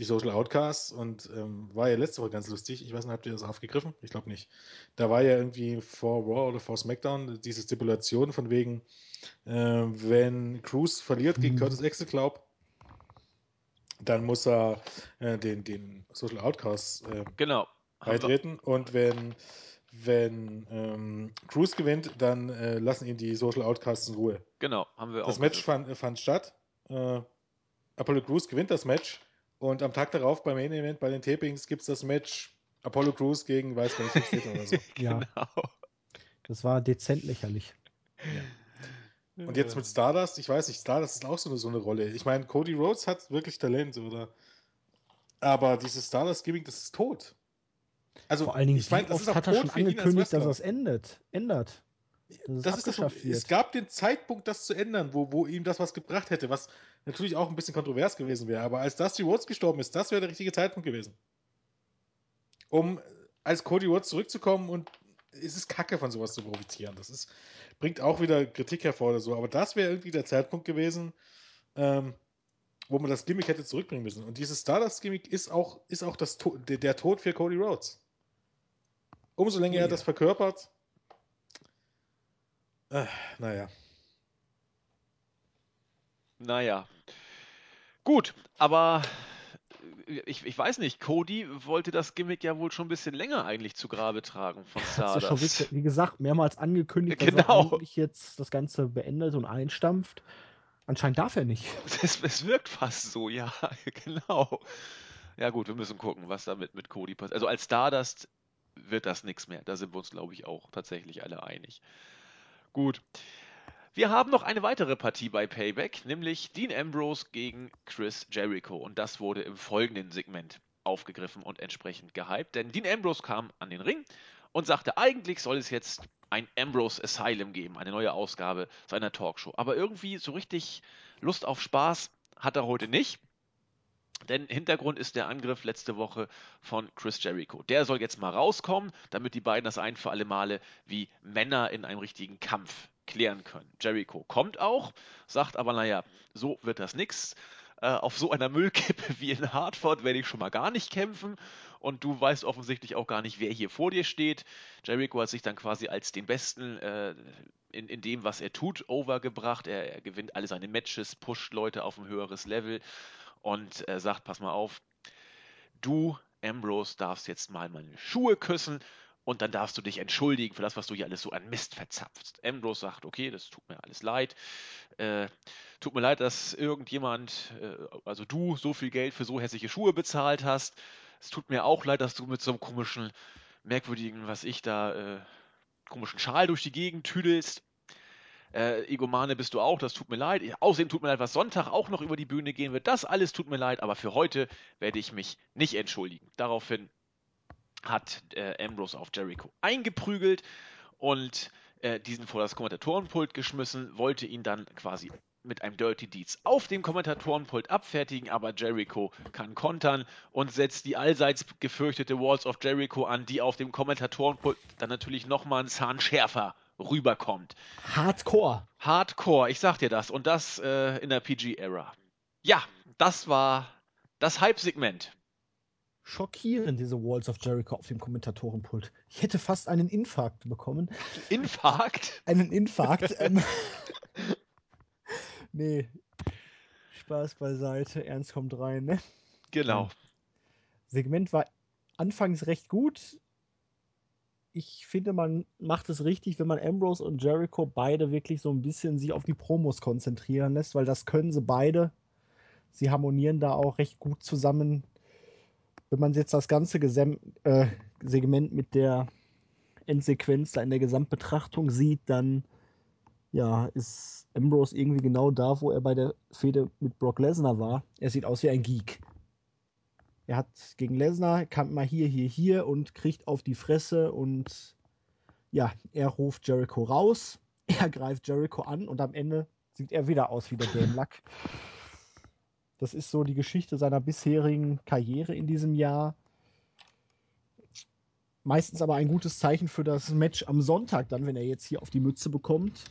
die Social Outcasts und ähm, war ja letzte Woche ganz lustig. Ich weiß nicht, habt ihr das aufgegriffen? Ich glaube nicht. Da war ja irgendwie vor Raw oder vor SmackDown diese Stipulation von wegen, äh, wenn Cruz verliert gegen mhm. Curtis Axel, glaub, dann muss er äh, den, den Social Outcasts äh, genau. beitreten. Und wenn, wenn ähm, Cruz gewinnt, dann äh, lassen ihn die Social Outcasts in Ruhe. Genau, haben wir das auch. Das Match fand, fand, statt. Äh, Apollo Cruz gewinnt das Match und am Tag darauf beim Main Event bei den Tapings gibt es das Match Apollo Crews gegen weiß gar nicht, oder so. ja. Genau. Das war dezent lächerlich. Ja. Und jetzt mit Stardust, ich weiß nicht, Stardust ist auch so eine, so eine Rolle. Ich meine, Cody Rhodes hat wirklich Talent, oder? Aber dieses Stardust-Gimmick, das ist tot. Also, Vor allen Dingen, ich meine, das ist hat er schon angekündigt, dass es endet, ändert. Das, das ist das Es gab den Zeitpunkt, das zu ändern, wo, wo ihm das was gebracht hätte, was natürlich auch ein bisschen kontrovers gewesen wäre. Aber als Dusty Rhodes gestorben ist, das wäre der richtige Zeitpunkt gewesen. Um als Cody Rhodes zurückzukommen und es ist kacke, von sowas zu profitieren. Das ist, bringt auch wieder Kritik hervor oder so. Aber das wäre irgendwie der Zeitpunkt gewesen, ähm, wo man das Gimmick hätte zurückbringen müssen. Und dieses Stardust-Gimmick ist auch, ist auch das, der, der Tod für Cody Rhodes. Umso länger ja. er das verkörpert, äh, naja. Naja. Gut, aber ich, ich weiß nicht, Cody wollte das Gimmick ja wohl schon ein bisschen länger eigentlich zu Grabe tragen von Stardust. Ja schon, wie, wie, gesagt, mehrmals angekündigt, genau. dass er genau. eigentlich jetzt das Ganze beendet und einstampft. Anscheinend darf er nicht. Es, es wirkt fast so, ja, genau. Ja gut, wir müssen gucken, was damit mit Cody passiert. Also als Stardust wird das nichts mehr. Da sind wir uns, glaube ich, auch tatsächlich alle einig. Gut. Wir haben noch eine weitere Partie bei Payback, nämlich Dean Ambrose gegen Chris Jericho. Und das wurde im folgenden Segment aufgegriffen und entsprechend gehypt. Denn Dean Ambrose kam an den Ring und sagte, eigentlich soll es jetzt ein Ambrose Asylum geben, eine neue Ausgabe seiner Talkshow. Aber irgendwie so richtig Lust auf Spaß hat er heute nicht. Denn Hintergrund ist der Angriff letzte Woche von Chris Jericho. Der soll jetzt mal rauskommen, damit die beiden das ein für alle Male wie Männer in einem richtigen Kampf klären können. Jericho kommt auch, sagt aber, naja, so wird das nix. Äh, auf so einer Müllkippe wie in Hartford werde ich schon mal gar nicht kämpfen. Und du weißt offensichtlich auch gar nicht, wer hier vor dir steht. Jericho hat sich dann quasi als den Besten äh, in, in dem, was er tut, overgebracht. Er, er gewinnt alle seine Matches, pusht Leute auf ein höheres Level und äh, sagt, pass mal auf, du, Ambrose, darfst jetzt mal meine Schuhe küssen und dann darfst du dich entschuldigen für das, was du hier alles so an Mist verzapfst. Ambrose sagt, okay, das tut mir alles leid. Äh, tut mir leid, dass irgendjemand, äh, also du, so viel Geld für so hässliche Schuhe bezahlt hast. Es tut mir auch leid, dass du mit so einem komischen, merkwürdigen, was ich da, äh, komischen Schal durch die Gegend tüdelst. Äh, Egomane bist du auch, das tut mir leid. Außerdem tut mir leid, was Sonntag auch noch über die Bühne gehen wird. Das alles tut mir leid, aber für heute werde ich mich nicht entschuldigen. Daraufhin hat äh, Ambrose auf Jericho eingeprügelt und äh, diesen vor das Kommentatorenpult geschmissen, wollte ihn dann quasi mit einem Dirty Deeds auf dem Kommentatorenpult abfertigen, aber Jericho kann kontern und setzt die allseits gefürchtete Walls of Jericho an, die auf dem Kommentatorenpult dann natürlich nochmal einen Zahn schärfer rüberkommt. Hardcore. Hardcore, ich sag dir das. Und das äh, in der PG-Era. Ja, das war das Hype-Segment. Schockierend, diese Walls of Jericho auf dem Kommentatorenpult. Ich hätte fast einen Infarkt bekommen. Infarkt? einen Infarkt. ähm, nee. Spaß beiseite, Ernst kommt rein, ne? Genau. Segment war anfangs recht gut, ich finde, man macht es richtig, wenn man Ambrose und Jericho beide wirklich so ein bisschen sich auf die Promos konzentrieren lässt, weil das können sie beide. Sie harmonieren da auch recht gut zusammen. Wenn man jetzt das ganze Gesem äh, Segment mit der Endsequenz da in der Gesamtbetrachtung sieht, dann ja, ist Ambrose irgendwie genau da, wo er bei der Fehde mit Brock Lesnar war. Er sieht aus wie ein Geek. Er hat gegen Lesnar, kam mal hier, hier, hier und kriegt auf die Fresse und ja, er ruft Jericho raus, er greift Jericho an und am Ende sieht er wieder aus wie der Game Luck. Das ist so die Geschichte seiner bisherigen Karriere in diesem Jahr. Meistens aber ein gutes Zeichen für das Match am Sonntag, dann, wenn er jetzt hier auf die Mütze bekommt.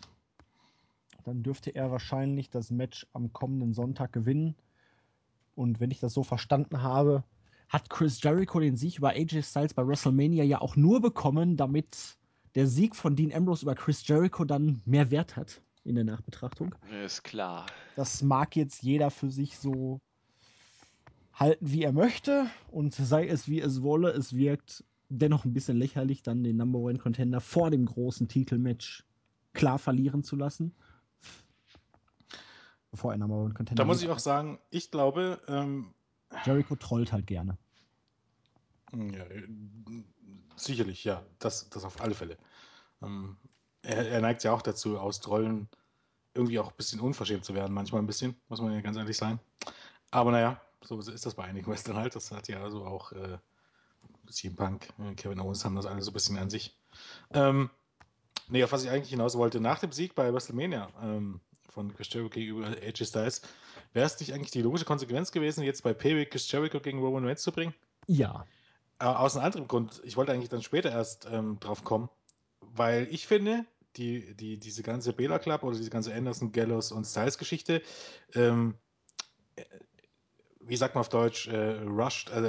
Dann dürfte er wahrscheinlich das Match am kommenden Sonntag gewinnen. Und wenn ich das so verstanden habe, hat Chris Jericho den Sieg über AJ Styles bei WrestleMania ja auch nur bekommen, damit der Sieg von Dean Ambrose über Chris Jericho dann mehr Wert hat in der Nachbetrachtung. Ist klar. Das mag jetzt jeder für sich so halten, wie er möchte und sei es wie es wolle, es wirkt dennoch ein bisschen lächerlich, dann den Number One Contender vor dem großen Titelmatch klar verlieren zu lassen bevor er Number One Contender Da muss ich auch sagen, ich glaube. Ähm, Jericho trollt halt gerne. Ja, äh, sicherlich, ja. Das, das auf alle Fälle. Ähm, er, er, neigt ja auch dazu, aus Trollen irgendwie auch ein bisschen unverschämt zu werden, manchmal ein bisschen, muss man ja ganz ehrlich sein. Aber naja, so ist das bei einigen Western halt. Das hat ja also auch äh, CM Punk, äh, Kevin Owens haben das alle so ein bisschen an sich. Ähm, nee, auf was ich eigentlich hinaus wollte, nach dem Sieg bei WrestleMania ähm, von Chris Jericho gegenüber AJ Styles, wäre es nicht eigentlich die logische Konsequenz gewesen, jetzt bei Payback Chris Jericho gegen Roman Reigns zu bringen? Ja. Äh, aus einem anderen Grund. Ich wollte eigentlich dann später erst ähm, drauf kommen, weil ich finde, die, die, diese ganze Bela Club oder diese ganze Anderson, Gallows und Styles Geschichte, ähm, äh, wie sagt man auf Deutsch, äh, rushed, also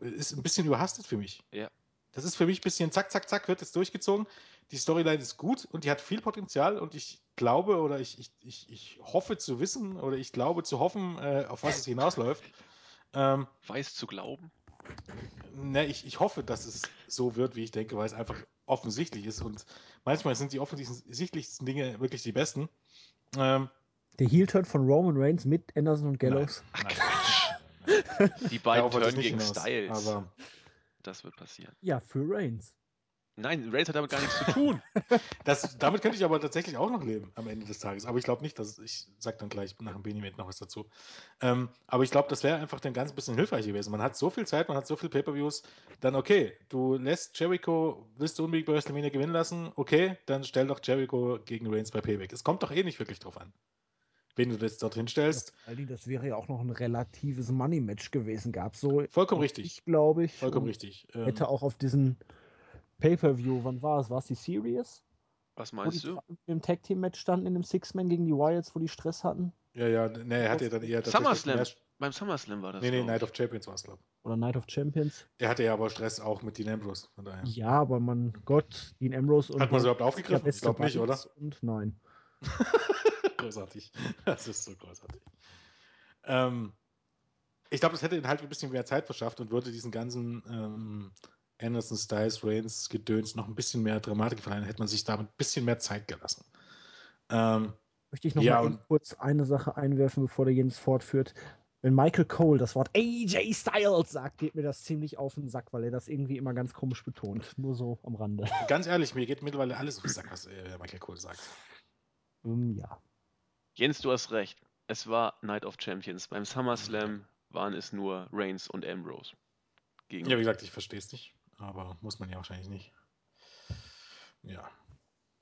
ist ein bisschen überhastet für mich. Ja. Das ist für mich ein bisschen zack, zack, zack, wird jetzt durchgezogen. Die Storyline ist gut und die hat viel Potenzial und ich glaube oder ich, ich, ich, ich hoffe zu wissen oder ich glaube zu hoffen, äh, auf was es hinausläuft. Ähm, Weiß zu glauben? Ne, ich, ich hoffe, dass es so wird, wie ich denke, weil es einfach offensichtlich ist und manchmal sind die offensichtlichsten Dinge wirklich die besten. Ähm, Der Heel-Turn von Roman Reigns mit Anderson und Gallows. Nein, nein, die beiden turnen gegen hinaus, Styles. Aber das wird passieren. Ja, für Reigns. Nein, Reigns hat damit gar nichts zu tun. das, damit könnte ich aber tatsächlich auch noch leben am Ende des Tages. Aber ich glaube nicht, dass ich sage dann gleich nach dem Benimate noch was dazu. Ähm, aber ich glaube, das wäre einfach dann ganz bisschen hilfreich gewesen. Man hat so viel Zeit, man hat so viele Pay-per-Views. Dann okay, du lässt Jericho, willst du unbedingt bei WrestleMania gewinnen lassen? Okay, dann stell doch Jericho gegen Reigns bei Payback. Es kommt doch eh nicht wirklich drauf an wenn du das dorthin stellst. Ja, das wäre ja auch noch ein relatives Money-Match gewesen, gab so. Vollkommen richtig. Ich glaube ich. Vollkommen richtig. Ähm, hätte auch auf diesen Pay-Per-View, wann war es? War es die Series? Was meinst du? Im Tag-Team-Match standen in dem Six-Man gegen die Wyatts, wo die Stress hatten? Ja, ja, ne, er hatte ja dann eher. SummerSlam. Beim SummerSlam war das. Nee, nee, Night of Champions war es, glaube ich. Oder Night of Champions. Er hatte ja aber Stress auch mit Dean Ambrose, von daher. Ja, aber man, Gott, Dean Ambrose und. Hat man es überhaupt aufgegriffen? Ich glaube nicht, oder? Und nein. großartig. Das ist so großartig. Ähm, ich glaube, das hätte ihn halt ein bisschen mehr Zeit verschafft und würde diesen ganzen ähm, Anderson, Styles, Reigns, Gedöns noch ein bisschen mehr Dramatik verleihen, hätte man sich damit ein bisschen mehr Zeit gelassen. Ähm, Möchte ich noch ja, mal kurz eine Sache einwerfen, bevor der Jens fortführt. Wenn Michael Cole das Wort AJ Styles sagt, geht mir das ziemlich auf den Sack, weil er das irgendwie immer ganz komisch betont. Nur so am Rande. Ganz ehrlich, mir geht mittlerweile alles auf den Sack, was äh, Michael Cole sagt. Um, ähm, ja. Jens, du hast recht. Es war Night of Champions. Beim SummerSlam waren es nur Reigns und Ambrose. Gegen ja, wie gesagt, ich verstehe es nicht aber muss man ja wahrscheinlich nicht. Ja.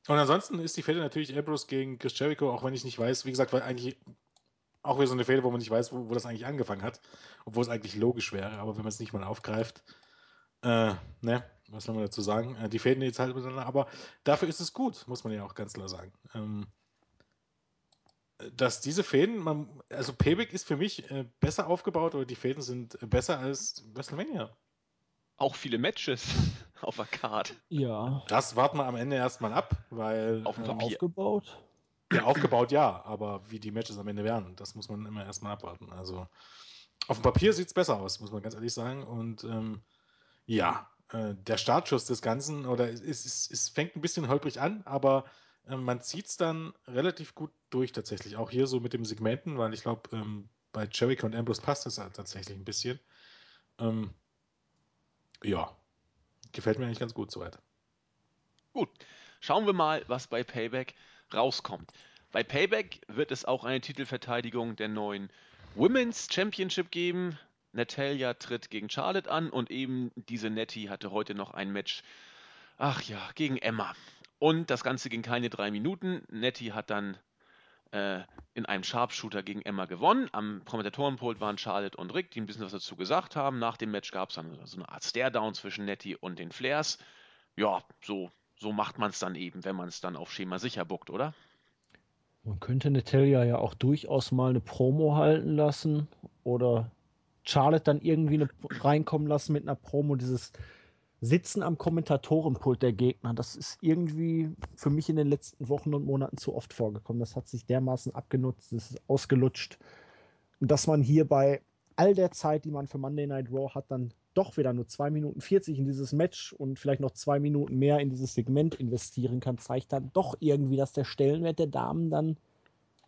Und ansonsten ist die Fehde natürlich Ambrose gegen Chris Jericho, auch wenn ich nicht weiß, wie gesagt, weil eigentlich auch wieder so eine Fehde, wo man nicht weiß, wo, wo das eigentlich angefangen hat, obwohl es eigentlich logisch wäre, aber wenn man es nicht mal aufgreift, äh, ne, was soll man dazu sagen? Äh, die Fäden jetzt halt miteinander, aber dafür ist es gut, muss man ja auch ganz klar sagen. Ähm, dass diese Fäden, man, also Payback ist für mich äh, besser aufgebaut oder die Fäden sind besser als WrestleMania auch viele Matches auf der Card. Ja. Das warten wir am Ende erstmal ab, weil. Auf dem Papier. Aufgebaut? Ja, aufgebaut ja, aber wie die Matches am Ende werden, das muss man immer erstmal abwarten. Also auf dem Papier sieht es besser aus, muss man ganz ehrlich sagen. Und ähm, ja, äh, der Startschuss des Ganzen, oder es, es, es fängt ein bisschen holprig an, aber äh, man zieht es dann relativ gut durch tatsächlich. Auch hier so mit dem Segmenten, weil ich glaube, ähm, bei Jericho und Ambrose passt es halt tatsächlich ein bisschen. Ähm, ja, gefällt mir eigentlich ganz gut soweit. Gut, schauen wir mal, was bei Payback rauskommt. Bei Payback wird es auch eine Titelverteidigung der neuen Women's Championship geben. Natalia tritt gegen Charlotte an und eben diese Nettie hatte heute noch ein Match, ach ja, gegen Emma. Und das Ganze ging keine drei Minuten. Nettie hat dann äh, in einem Sharpshooter gegen Emma gewonnen. Am Kommentatorenpult waren Charlotte und Rick, die ein bisschen was dazu gesagt haben. Nach dem Match gab es dann so eine Art Stare-Down zwischen Nettie und den Flares. Ja, so, so macht man es dann eben, wenn man es dann auf Schema sicher buckt, oder? Man könnte Natalia ja auch durchaus mal eine Promo halten lassen oder Charlotte dann irgendwie eine, reinkommen lassen mit einer Promo, dieses Sitzen am Kommentatorenpult der Gegner, das ist irgendwie für mich in den letzten Wochen und Monaten zu oft vorgekommen. Das hat sich dermaßen abgenutzt, das ist ausgelutscht. Und dass man hier bei all der Zeit, die man für Monday Night Raw hat, dann doch wieder nur 2 Minuten 40 in dieses Match und vielleicht noch 2 Minuten mehr in dieses Segment investieren kann, zeigt dann doch irgendwie, dass der Stellenwert der Damen dann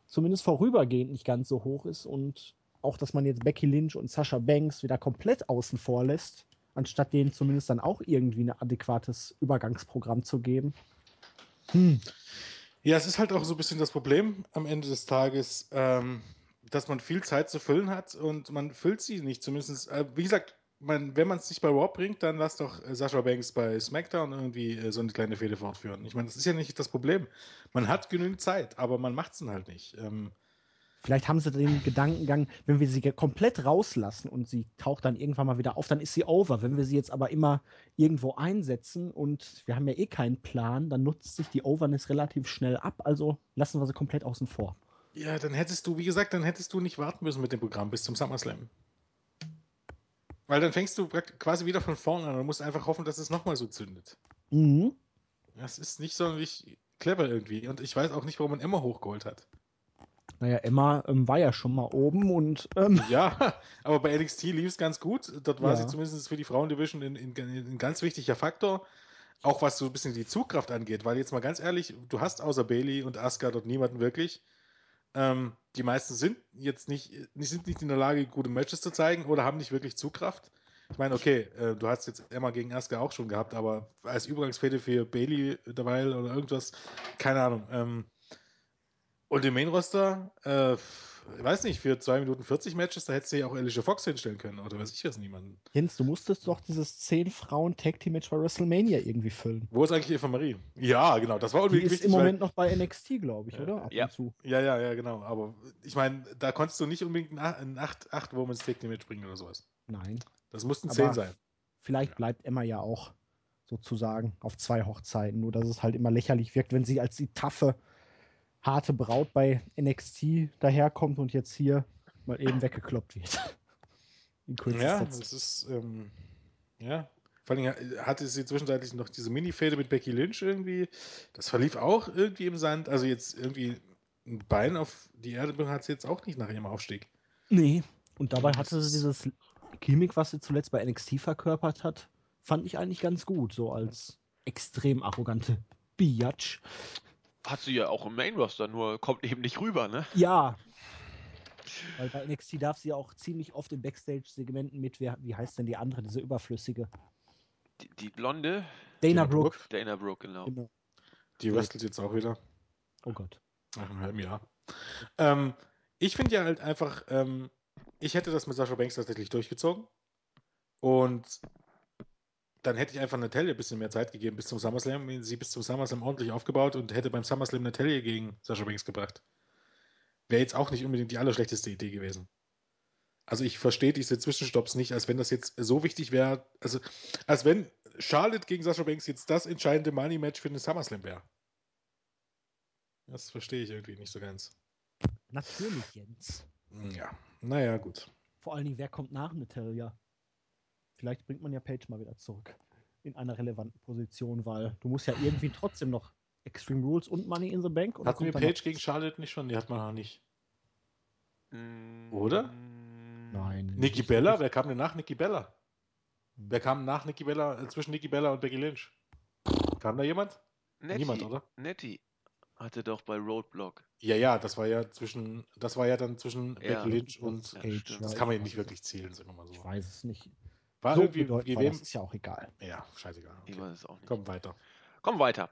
zumindest vorübergehend nicht ganz so hoch ist und auch, dass man jetzt Becky Lynch und Sasha Banks wieder komplett außen vor lässt anstatt denen zumindest dann auch irgendwie ein adäquates Übergangsprogramm zu geben. Hm. Ja, es ist halt auch so ein bisschen das Problem am Ende des Tages, ähm, dass man viel Zeit zu füllen hat und man füllt sie nicht. Zumindest, äh, wie gesagt, man, wenn man es nicht bei Raw bringt, dann lass doch äh, Sascha Banks bei SmackDown irgendwie äh, so eine kleine Fehde fortführen. Ich meine, das ist ja nicht das Problem. Man hat genügend Zeit, aber man macht es halt nicht. Ähm, Vielleicht haben sie den Gedankengang, wenn wir sie komplett rauslassen und sie taucht dann irgendwann mal wieder auf, dann ist sie over. Wenn wir sie jetzt aber immer irgendwo einsetzen und wir haben ja eh keinen Plan, dann nutzt sich die Overness relativ schnell ab. Also lassen wir sie komplett außen vor. Ja, dann hättest du, wie gesagt, dann hättest du nicht warten müssen mit dem Programm bis zum SummerSlam. Weil dann fängst du quasi wieder von vorne an und musst einfach hoffen, dass es nochmal so zündet. Mhm. Das ist nicht sonderlich clever irgendwie. Und ich weiß auch nicht, warum man Emma hochgeholt hat. Naja, Emma ähm, war ja schon mal oben und. Ähm, ja, aber bei NXT lief es ganz gut. Dort war ja. sie zumindest für die Frauendivision ein, ganz wichtiger Faktor. Auch was so ein bisschen die Zugkraft angeht, weil jetzt mal ganz ehrlich, du hast außer Bailey und Asuka dort niemanden wirklich. Ähm, die meisten sind jetzt nicht, sind nicht in der Lage, gute Matches zu zeigen oder haben nicht wirklich Zugkraft. Ich meine, okay, äh, du hast jetzt Emma gegen Asuka auch schon gehabt, aber als Übergangsfäde für Bailey dabei oder irgendwas, keine Ahnung. Ähm, und im Main-Roster, äh, ich weiß nicht, für 2 Minuten 40 Matches, da hättest du ja auch Alicia Fox hinstellen können, oder weiß ich jetzt niemanden. Jens, du musstest doch dieses 10 Frauen Tag Team Match bei WrestleMania irgendwie füllen. Wo ist eigentlich Eva Marie? Ja, genau, das war unbedingt Die ist wichtig, im Moment noch bei NXT, glaube ich, ja. oder? Ab ja. und zu. Ja, ja, ja, genau. Aber ich meine, da konntest du nicht unbedingt ein 8, 8 Women's Tag Team Match bringen oder sowas. Nein. Das mussten 10 sein. Vielleicht bleibt Emma ja auch sozusagen auf zwei Hochzeiten, nur dass es halt immer lächerlich wirkt, wenn sie als die taffe harte Braut bei NXT daherkommt und jetzt hier mal eben weggekloppt wird. ja, das ist, ähm, ja. Vor allem hatte sie zwischenzeitlich noch diese Mini-Fäde mit Becky Lynch irgendwie. Das verlief auch irgendwie im Sand. Also jetzt irgendwie ein Bein auf die Erde hat sie jetzt auch nicht nach ihrem Aufstieg. Nee. Und dabei hatte sie dieses Gimmick, was sie zuletzt bei NXT verkörpert hat, fand ich eigentlich ganz gut, so als extrem arrogante Biatch. Hat sie ja auch im Main Roster, nur kommt eben nicht rüber, ne? Ja. Weil bei NXT darf sie ja auch ziemlich oft in Backstage-Segmenten mit, wie, wie heißt denn die andere, diese überflüssige? Die, die Blonde? Dana, Dana Brooke. Dana Brooke, genau. genau. Die wrestelt jetzt auch wieder. Oh Gott. Nach einem halben Jahr. Ähm, ich finde ja halt einfach, ähm, ich hätte das mit Sascha Banks tatsächlich durchgezogen. Und dann hätte ich einfach Natalia ein bisschen mehr Zeit gegeben bis zum SummerSlam, sie bis zum SummerSlam ordentlich aufgebaut und hätte beim SummerSlam Natalia gegen Sasha Banks gebracht. Wäre jetzt auch nicht unbedingt die allerschlechteste Idee gewesen. Also ich verstehe diese Zwischenstopps nicht, als wenn das jetzt so wichtig wäre, also als wenn Charlotte gegen Sasha Banks jetzt das entscheidende Money-Match für den SummerSlam wäre. Das verstehe ich irgendwie nicht so ganz. Natürlich, Jens. Ja, naja, gut. Vor allen Dingen, wer kommt nach Natalia? Vielleicht bringt man ja Page mal wieder zurück in einer relevanten Position, weil du musst ja irgendwie trotzdem noch Extreme Rules und Money in the Bank. Hatten wir Page gegen Charlotte nicht schon? Die hat man noch nicht. Mm, Oder? Nein. Nikki Bella? Wer kam denn nach Nikki Bella? Hm. Wer kam nach Nikki Bella, äh, zwischen Nikki Bella und Becky Lynch? Kam da jemand? Nettie, Niemand, oder? Nettie hatte doch bei Roadblock. Ja, ja, das war ja zwischen, das war ja dann zwischen ja, Becky Lynch und Page. Das kann man ja nicht wirklich zählen, sagen wir mal so. Ich weiß es nicht. War so irgendwie, wie wem? Das ist ja auch egal. Ja, scheißegal. Okay. Ich weiß es auch nicht. Komm weiter. Komm weiter.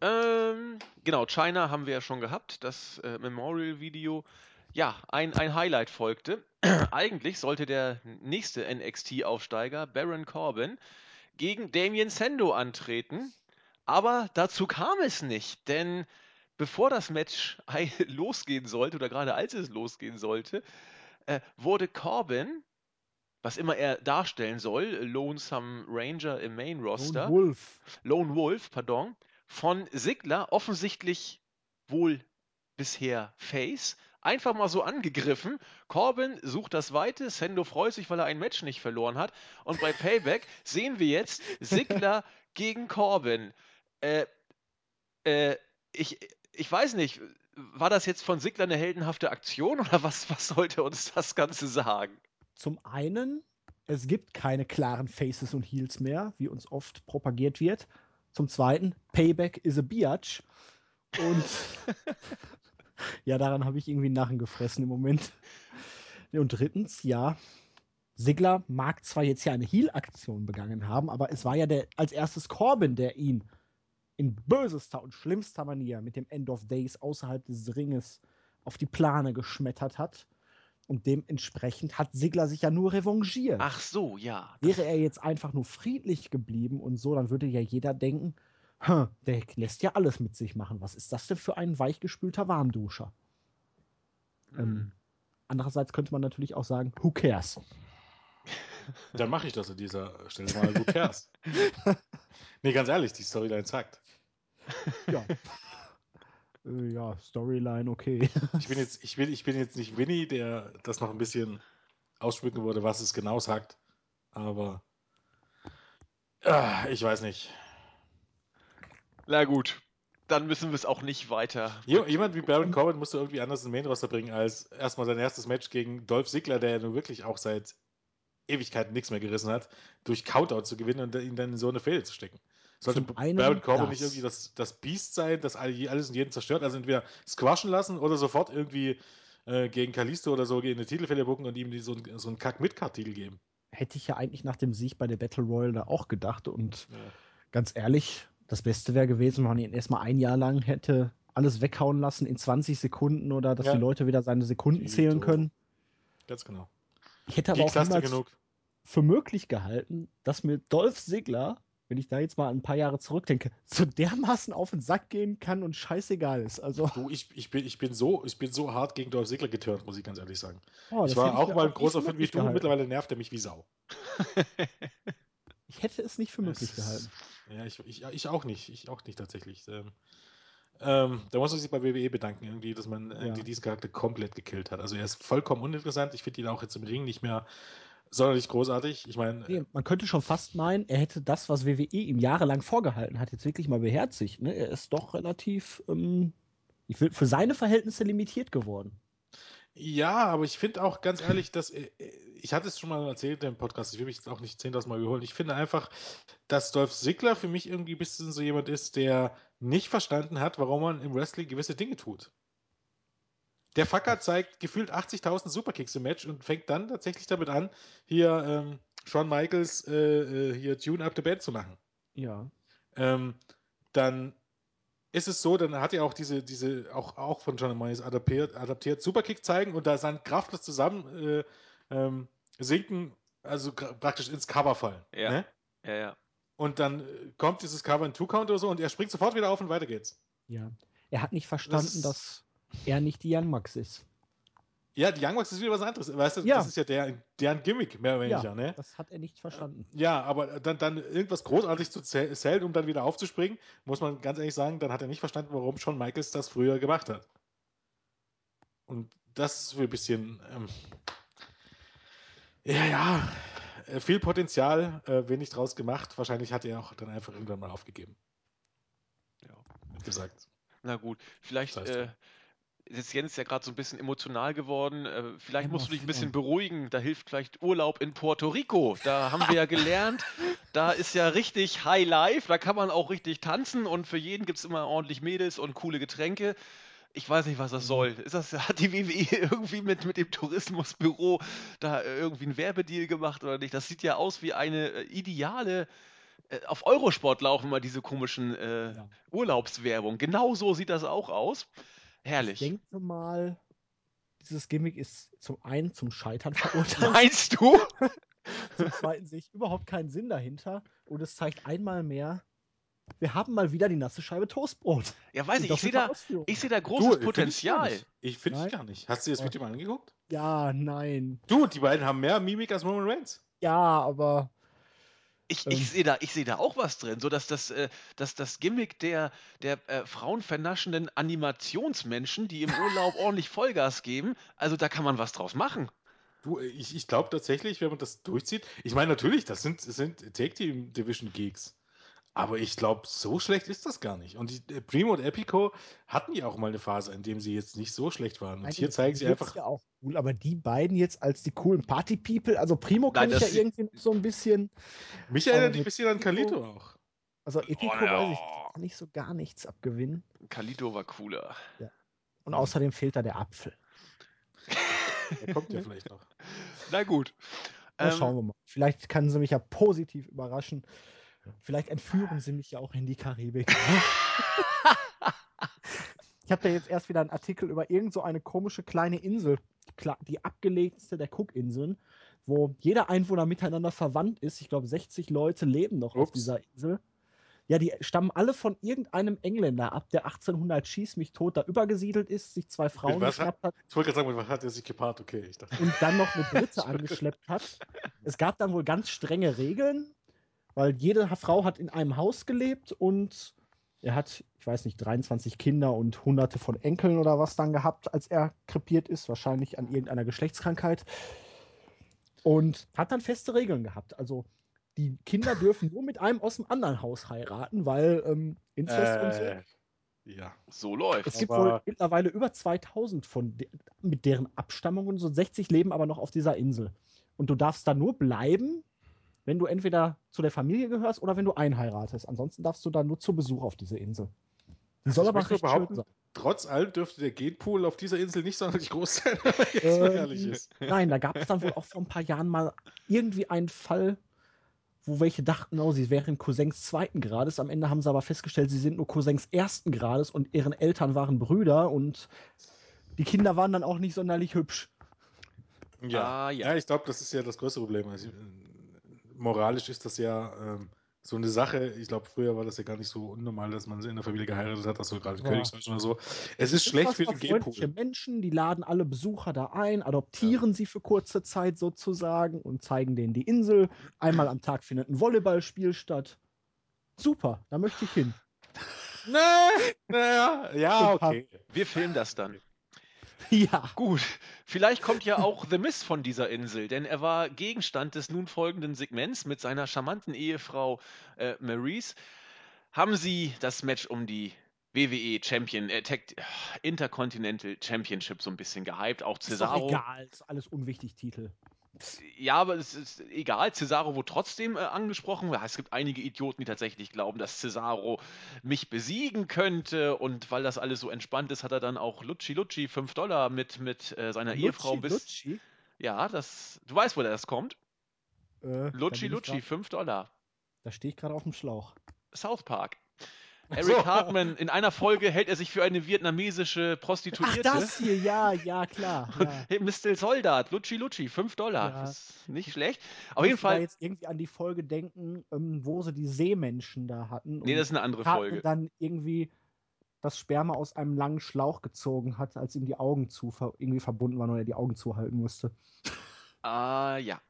Ähm, genau, China haben wir ja schon gehabt, das äh, Memorial-Video. Ja, ein, ein Highlight folgte. Eigentlich sollte der nächste NXT-Aufsteiger, Baron Corbin, gegen Damien Sando antreten. Aber dazu kam es nicht, denn bevor das Match losgehen sollte, oder gerade als es losgehen sollte, äh, wurde Corbin was immer er darstellen soll, Lonesome Ranger im Main Roster. Lone Wolf. Lone Wolf, pardon. Von Sigler offensichtlich wohl bisher Face. Einfach mal so angegriffen. Corbin sucht das Weite. Sendo freut sich, weil er ein Match nicht verloren hat. Und bei Payback sehen wir jetzt Sigler gegen Corbin. Äh, äh, ich, ich weiß nicht, war das jetzt von Sigler eine heldenhafte Aktion oder was, was sollte uns das Ganze sagen? Zum einen, es gibt keine klaren Faces und Heels mehr, wie uns oft propagiert wird. Zum zweiten, Payback is a Biatch. Und ja, daran habe ich irgendwie einen Narren gefressen im Moment. Und drittens, ja, Sigler mag zwar jetzt ja eine Heal-Aktion begangen haben, aber es war ja der als erstes Corbin, der ihn in bösester und schlimmster Manier mit dem End of Days außerhalb des Ringes auf die Plane geschmettert hat. Und dementsprechend hat Sigler sich ja nur revanchiert. Ach so, ja. Wäre er jetzt einfach nur friedlich geblieben und so, dann würde ja jeder denken, der lässt ja alles mit sich machen. Was ist das denn für ein weichgespülter Warmduscher? Mhm. Ähm, andererseits könnte man natürlich auch sagen, who cares? Dann mache ich das an dieser Stelle mal. Who cares? nee, ganz ehrlich, die Storyline sagt. Ja. Äh, ja, Storyline, okay. ich, bin jetzt, ich, bin, ich bin jetzt nicht Winnie, der das noch ein bisschen ausschmücken würde, was es genau sagt. Aber äh, ich weiß nicht. Na gut, dann müssen wir es auch nicht weiter. Jemand wie Baron Corbin musste irgendwie anders in Main Roster bringen, als erstmal sein erstes Match gegen Dolph Ziggler, der ja nun wirklich auch seit Ewigkeiten nichts mehr gerissen hat, durch Countout zu gewinnen und ihn dann in so eine Fehde zu stecken. Sollte Baron Corbin nicht irgendwie das, das Biest sein, das alles und jeden zerstört? Also entweder squashen lassen oder sofort irgendwie äh, gegen Kalisto oder so gegen eine Titelfälle bucken und ihm die, so, so einen Kack-Midcard-Titel geben. Hätte ich ja eigentlich nach dem Sieg bei der Battle Royale da auch gedacht und ja. ganz ehrlich, das Beste wäre gewesen, wenn man ihn erstmal ein Jahr lang hätte alles weghauen lassen in 20 Sekunden oder dass ja. die Leute wieder seine Sekunden zählen können. Ganz genau. Ich hätte aber auch niemals genug. für möglich gehalten, dass mir Dolph Ziggler wenn ich da jetzt mal ein paar Jahre zurückdenke, so dermaßen auf den Sack gehen kann und scheißegal ist. Also du, ich, ich, bin, ich, bin so, ich bin so hart gegen Dolph Ziggler geturnt, muss ich ganz ehrlich sagen. Oh, ich war auch mal ein großer Fan wie du, gehalten. mittlerweile nervt er mich wie Sau. ich hätte es nicht für möglich gehalten. Ja, ich, ich, ich auch nicht. Ich auch nicht tatsächlich. Ähm, ähm, da muss man sich bei WWE bedanken, irgendwie, dass man ja. irgendwie diesen Charakter komplett gekillt hat. Also er ist vollkommen uninteressant. Ich finde ihn auch jetzt im Ring nicht mehr sonderlich großartig. Ich meine. Nee, man könnte schon fast meinen, er hätte das, was WWE ihm jahrelang vorgehalten hat, jetzt wirklich mal beherzigt. Ne? Er ist doch relativ, ähm, ich will, für seine Verhältnisse limitiert geworden. Ja, aber ich finde auch ganz ehrlich, dass äh, ich hatte es schon mal erzählt im Podcast, ich will mich jetzt auch nicht 10.000 Mal wiederholen. Ich finde einfach, dass Dolph Ziggler für mich irgendwie ein bisschen so jemand ist, der nicht verstanden hat, warum man im Wrestling gewisse Dinge tut. Der Fucker zeigt gefühlt 80.000 Superkicks im Match und fängt dann tatsächlich damit an, hier ähm, Shawn Michaels äh, äh, hier Tune Up the Band zu machen. Ja. Ähm, dann ist es so, dann hat er auch diese, diese auch, auch von John Michaels adaptiert, adaptiert Superkick zeigen und da dann kraftlos zusammen äh, ähm, sinken, also praktisch ins Cover fallen. Ja. Ne? Ja, ja. Und dann äh, kommt dieses Cover in Two-Count oder so und er springt sofort wieder auf und weiter geht's. Ja. Er hat nicht verstanden, das dass er nicht die Young Max ist. Ja, die Young Max ist wieder was anderes. Weißt du, ja. das ist ja der, deren Gimmick, mehr oder weniger, ja, ne? Das hat er nicht verstanden. Ja, aber dann, dann irgendwas großartig zu zählen, um dann wieder aufzuspringen, muss man ganz ehrlich sagen, dann hat er nicht verstanden, warum Shawn Michaels das früher gemacht hat. Und das ist ein bisschen. Ähm, ja, ja, äh, viel Potenzial, äh, wenig draus gemacht. Wahrscheinlich hat er auch dann einfach irgendwann mal aufgegeben. Ja. Gesagt. Na gut, vielleicht das heißt, äh, ist Jens ja gerade so ein bisschen emotional geworden. Äh, vielleicht musst du dich ein bisschen beruhigen. Da hilft vielleicht Urlaub in Puerto Rico. Da haben wir ja gelernt, da ist ja richtig High Life. Da kann man auch richtig tanzen und für jeden gibt es immer ordentlich Mädels und coole Getränke. Ich weiß nicht, was das mhm. soll. Ist das, hat die WWE irgendwie mit, mit dem Tourismusbüro da irgendwie einen Werbedeal gemacht oder nicht? Das sieht ja aus wie eine äh, ideale äh, auf Eurosport laufen mal diese komischen äh, ja. Urlaubswerbung. Genau so sieht das auch aus. Herrlich. Ich denke mal, dieses Gimmick ist zum einen zum Scheitern verurteilt. Meinst du? zum zweiten sehe ich überhaupt keinen Sinn dahinter. Und es zeigt einmal mehr, wir haben mal wieder die nasse Scheibe Toastbrot. Ja, weiß ich, ich sehe da, seh da großes du, Potenzial. Ich finde ich gar nicht. Hast du das Video mal angeguckt? Ja, nein. Du, die beiden haben mehr Mimik als Roman Reigns. Ja, aber ich, ich ähm. sehe da, seh da auch was drin, so dass das, äh, dass das Gimmick der, der äh, frauenvernaschenden Animationsmenschen, die im Urlaub ordentlich Vollgas geben, also da kann man was draus machen. Du, ich, ich glaube tatsächlich, wenn man das durchzieht, ich meine natürlich, das sind, sind Take Team Division Geeks. Aber ich glaube, so schlecht ist das gar nicht. Und die, äh, Primo und Epico hatten ja auch mal eine Phase, in dem sie jetzt nicht so schlecht waren. Und Nein, hier zeigen sie einfach. ja auch cool, aber die beiden jetzt als die coolen Party-People, also Primo kann Nein, ich ja irgendwie so ein bisschen. Mich erinnert ein bisschen an Kalito auch. Also Epico oh, ja. weiß ich, kann ich so gar nichts abgewinnen. Kalito war cooler. Ja. Und außerdem fehlt da der Apfel. der kommt ja vielleicht noch. Na gut. Ähm, schauen wir mal. Vielleicht kann sie mich ja positiv überraschen. Vielleicht entführen sie mich ja auch in die Karibik. ich habe da jetzt erst wieder einen Artikel über irgend so eine komische kleine Insel, die abgelegteste der Cookinseln, wo jeder Einwohner miteinander verwandt ist. Ich glaube, 60 Leute leben noch Ups. auf dieser Insel. Ja, die stammen alle von irgendeinem Engländer ab, der 1800 schieß mich tot da übergesiedelt ist, sich zwei Frauen geschnappt hat. Ich wollte gerade sagen, was hat er sich gepaart? Okay, ich dachte. Und dann noch eine Dritte angeschleppt hat. Es gab dann wohl ganz strenge Regeln, weil jede Frau hat in einem Haus gelebt und er hat, ich weiß nicht, 23 Kinder und hunderte von Enkeln oder was dann gehabt, als er krepiert ist, wahrscheinlich an irgendeiner Geschlechtskrankheit. Und hat dann feste Regeln gehabt. Also die Kinder dürfen nur mit einem aus dem anderen Haus heiraten, weil ähm, Inzest äh, und so. Äh, ja, so läuft es. gibt wohl mittlerweile über 2000 von de mit deren Abstammungen, so 60 leben aber noch auf dieser Insel. Und du darfst da nur bleiben, wenn du entweder zu der Familie gehörst oder wenn du einheiratest. Ansonsten darfst du da nur zu Besuch auf diese Insel. Die soll aber recht schön sein. Trotz allem dürfte der Genpool auf dieser Insel nicht sonderlich groß sein, wenn jetzt ähm, mal ehrlich ist. Nein, da gab es dann wohl auch vor ein paar Jahren mal irgendwie einen Fall, wo welche dachten, oh, sie wären Cousins zweiten Grades. Am Ende haben sie aber festgestellt, sie sind nur Cousins ersten Grades und ihren Eltern waren Brüder und die Kinder waren dann auch nicht sonderlich hübsch. Ja, ah, ja. ja. ich glaube, das ist ja das größte Problem. Also, moralisch ist das ja ähm, so eine Sache. Ich glaube, früher war das ja gar nicht so unnormal, dass man in der Familie geheiratet hat, also gerade ja. Königshaus oder so. Es ist schlecht für den Genpool. Menschen, die laden alle Besucher da ein, adoptieren ja. sie für kurze Zeit sozusagen und zeigen denen die Insel. Einmal am Tag findet ein Volleyballspiel statt. Super, da möchte ich hin. Nee, naja, ja, okay. Wir filmen das dann. Ja. Gut. Vielleicht kommt ja auch The Miss von dieser Insel, denn er war Gegenstand des nun folgenden Segments mit seiner charmanten Ehefrau äh, Maurice. Haben sie das Match um die WWE Champion, äh, Tech, Intercontinental Championship so ein bisschen gehypt. Auch Cesaro. Ist doch egal, ist alles unwichtig Titel. Ja, aber es ist egal. Cesaro wurde trotzdem äh, angesprochen. Es gibt einige Idioten, die tatsächlich glauben, dass Cesaro mich besiegen könnte. Und weil das alles so entspannt ist, hat er dann auch Lucci Lucci 5 Dollar mit, mit äh, seiner Ehefrau bis. Lucci? Ja, das. Du weißt, woher das kommt? Äh, Lucci Lucci 5 Dollar. Da stehe ich gerade auf dem Schlauch. South Park. Eric Hartman, in einer Folge hält er sich für eine vietnamesische Prostituierte. Ach, das hier, ja, ja, klar. Ja. Mr. Soldat, Lutschi Lutschi, 5 Dollar. Ja. Ist nicht schlecht. Auf jeden Fall. Ich jetzt irgendwie an die Folge denken, ähm, wo sie die Seemenschen da hatten. Nee, das ist eine andere Hartman Folge. dann irgendwie das Sperma aus einem langen Schlauch gezogen hat, als ihm die Augen zu irgendwie verbunden waren und er die Augen zuhalten musste. Ah, ja.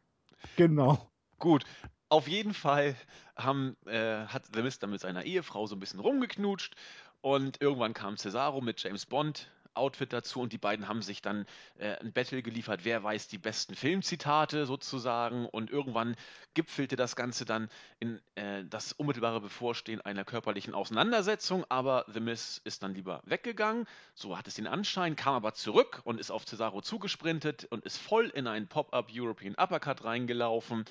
Genau. Gut, auf jeden Fall haben, äh, hat The Mist dann mit seiner Ehefrau so ein bisschen rumgeknutscht und irgendwann kam Cesaro mit James Bond Outfit dazu und die beiden haben sich dann äh, ein Battle geliefert, wer weiß die besten Filmzitate sozusagen und irgendwann gipfelte das Ganze dann in äh, das unmittelbare Bevorstehen einer körperlichen Auseinandersetzung, aber The Miz ist dann lieber weggegangen, so hat es den Anschein, kam aber zurück und ist auf Cesaro zugesprintet und ist voll in einen Pop-Up European Uppercut reingelaufen.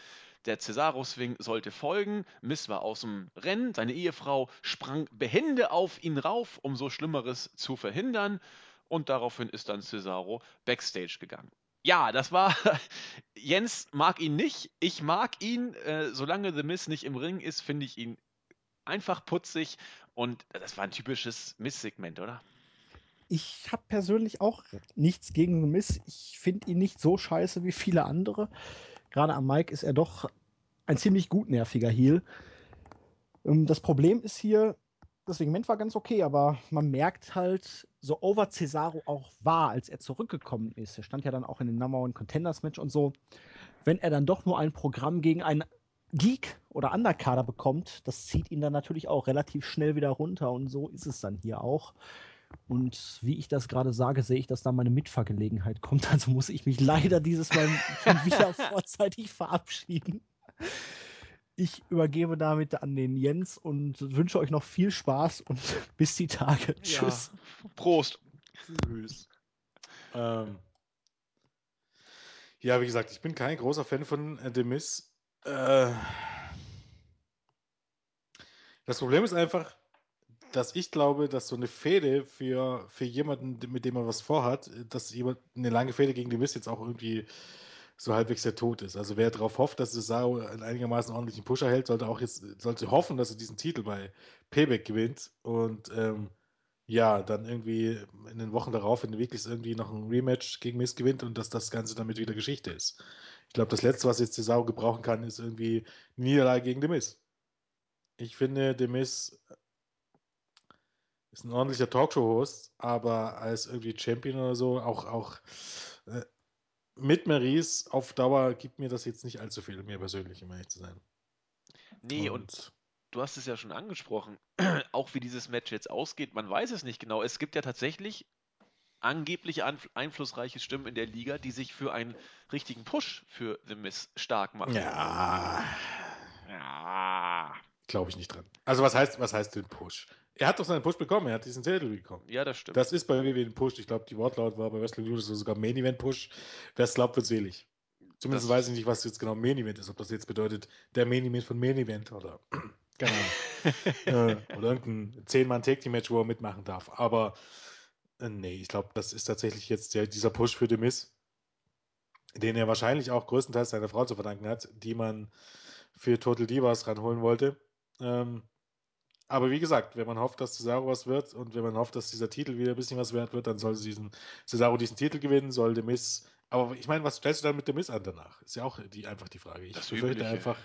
Der Cesaro-Swing sollte folgen. Miss war aus dem Rennen. Seine Ehefrau sprang behende auf ihn rauf, um so Schlimmeres zu verhindern. Und daraufhin ist dann Cesaro backstage gegangen. Ja, das war. Jens mag ihn nicht. Ich mag ihn. Äh, solange The Miss nicht im Ring ist, finde ich ihn einfach putzig. Und das war ein typisches Miss-Segment, oder? Ich habe persönlich auch nichts gegen The Miss. Ich finde ihn nicht so scheiße wie viele andere gerade am Mike ist er doch ein ziemlich gut nerviger Heel. Ähm, das Problem ist hier, das Segment war ganz okay, aber man merkt halt, so over Cesaro auch war, als er zurückgekommen ist. Er stand ja dann auch in dem Number One Contenders Match und so. Wenn er dann doch nur ein Programm gegen einen Geek oder Underkader bekommt, das zieht ihn dann natürlich auch relativ schnell wieder runter und so ist es dann hier auch. Und wie ich das gerade sage, sehe ich, dass da meine Mitfahrgelegenheit kommt. Also muss ich mich leider dieses Mal schon wieder vorzeitig verabschieden. Ich übergebe damit an den Jens und wünsche euch noch viel Spaß und bis die Tage. Ja. Tschüss. Prost. Tschüss. Ähm, ja, wie gesagt, ich bin kein großer Fan von äh, Demis. Äh, das Problem ist einfach, dass ich glaube, dass so eine Fehde für, für jemanden, mit dem man was vorhat, dass jemand eine lange Fehde gegen die Mist jetzt auch irgendwie so halbwegs der Tod ist. Also wer darauf hofft, dass Cesaro einen einigermaßen ordentlichen Pusher hält, sollte auch jetzt, sollte hoffen, dass er diesen Titel bei Payback gewinnt und ähm, ja, dann irgendwie in den Wochen darauf in wirklich irgendwie noch ein Rematch gegen Miss gewinnt und dass das Ganze damit wieder Geschichte ist. Ich glaube, das Letzte, was jetzt Cesaro gebrauchen kann, ist irgendwie Niederlage gegen The Miz. Ich finde, The Miz ist ein ordentlicher Talkshow-Host, aber als irgendwie Champion oder so, auch, auch äh, mit Maries auf Dauer gibt mir das jetzt nicht allzu viel, mir persönlich, um ehrlich zu sein. Nee, und, und du hast es ja schon angesprochen, auch wie dieses Match jetzt ausgeht, man weiß es nicht genau. Es gibt ja tatsächlich angeblich einflussreiche Stimmen in der Liga, die sich für einen richtigen Push für The Miss stark machen. Ja. Glaube ich nicht dran. Also was heißt, was heißt den Push? Er hat doch seinen Push bekommen, er hat diesen Titel bekommen. Ja, das stimmt. Das ist bei WWE ein Push. Ich glaube, die Wortlaut war bei Wrestling News sogar Main Event Push. Wer es glaubt, wird selig. Zumindest das weiß ich nicht, was jetzt genau Main Event ist. Ob das jetzt bedeutet, der Main Event von Main Event oder keine Ahnung. äh, oder irgendein 10-Mann-Take-Team-Match, wo er mitmachen darf. Aber äh, nee, ich glaube, das ist tatsächlich jetzt der, dieser Push für The Miz, den er wahrscheinlich auch größtenteils seiner Frau zu verdanken hat, die man für Total Divas ranholen wollte. Ähm, aber wie gesagt, wenn man hofft, dass Cesaro was wird und wenn man hofft, dass dieser Titel wieder ein bisschen was wert wird, dann soll diesen, Cesaro diesen Titel gewinnen, soll The Miz. Aber ich meine, was stellst du dann mit The Miz an danach? Ist ja auch die, einfach die Frage. Ich das befürchte Übliche. einfach,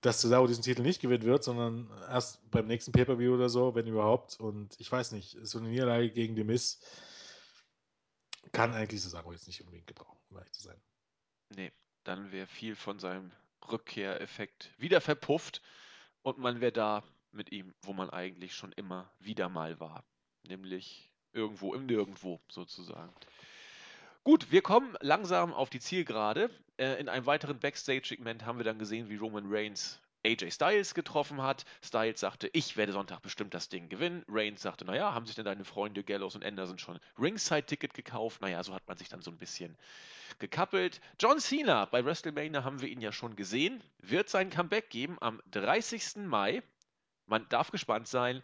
dass Cesaro diesen Titel nicht gewinnen wird, sondern erst beim nächsten Pay-Per-View oder so, wenn überhaupt. Und ich weiß nicht, so eine Niederlage gegen The Miz kann eigentlich Cesaro jetzt nicht unbedingt gebrauchen, um ehrlich zu sein. Nee, dann wäre viel von seinem Rückkehreffekt wieder verpufft und man wäre da mit ihm, wo man eigentlich schon immer wieder mal war. Nämlich irgendwo im Nirgendwo sozusagen. Gut, wir kommen langsam auf die Zielgerade. Äh, in einem weiteren Backstage-Segment haben wir dann gesehen, wie Roman Reigns AJ Styles getroffen hat. Styles sagte, ich werde Sonntag bestimmt das Ding gewinnen. Reigns sagte, naja, haben sich denn deine Freunde Gallows und Anderson schon Ringside-Ticket gekauft? Naja, so hat man sich dann so ein bisschen gekappelt. John Cena, bei WrestleMania haben wir ihn ja schon gesehen, wird sein Comeback geben am 30. Mai. Man darf gespannt sein.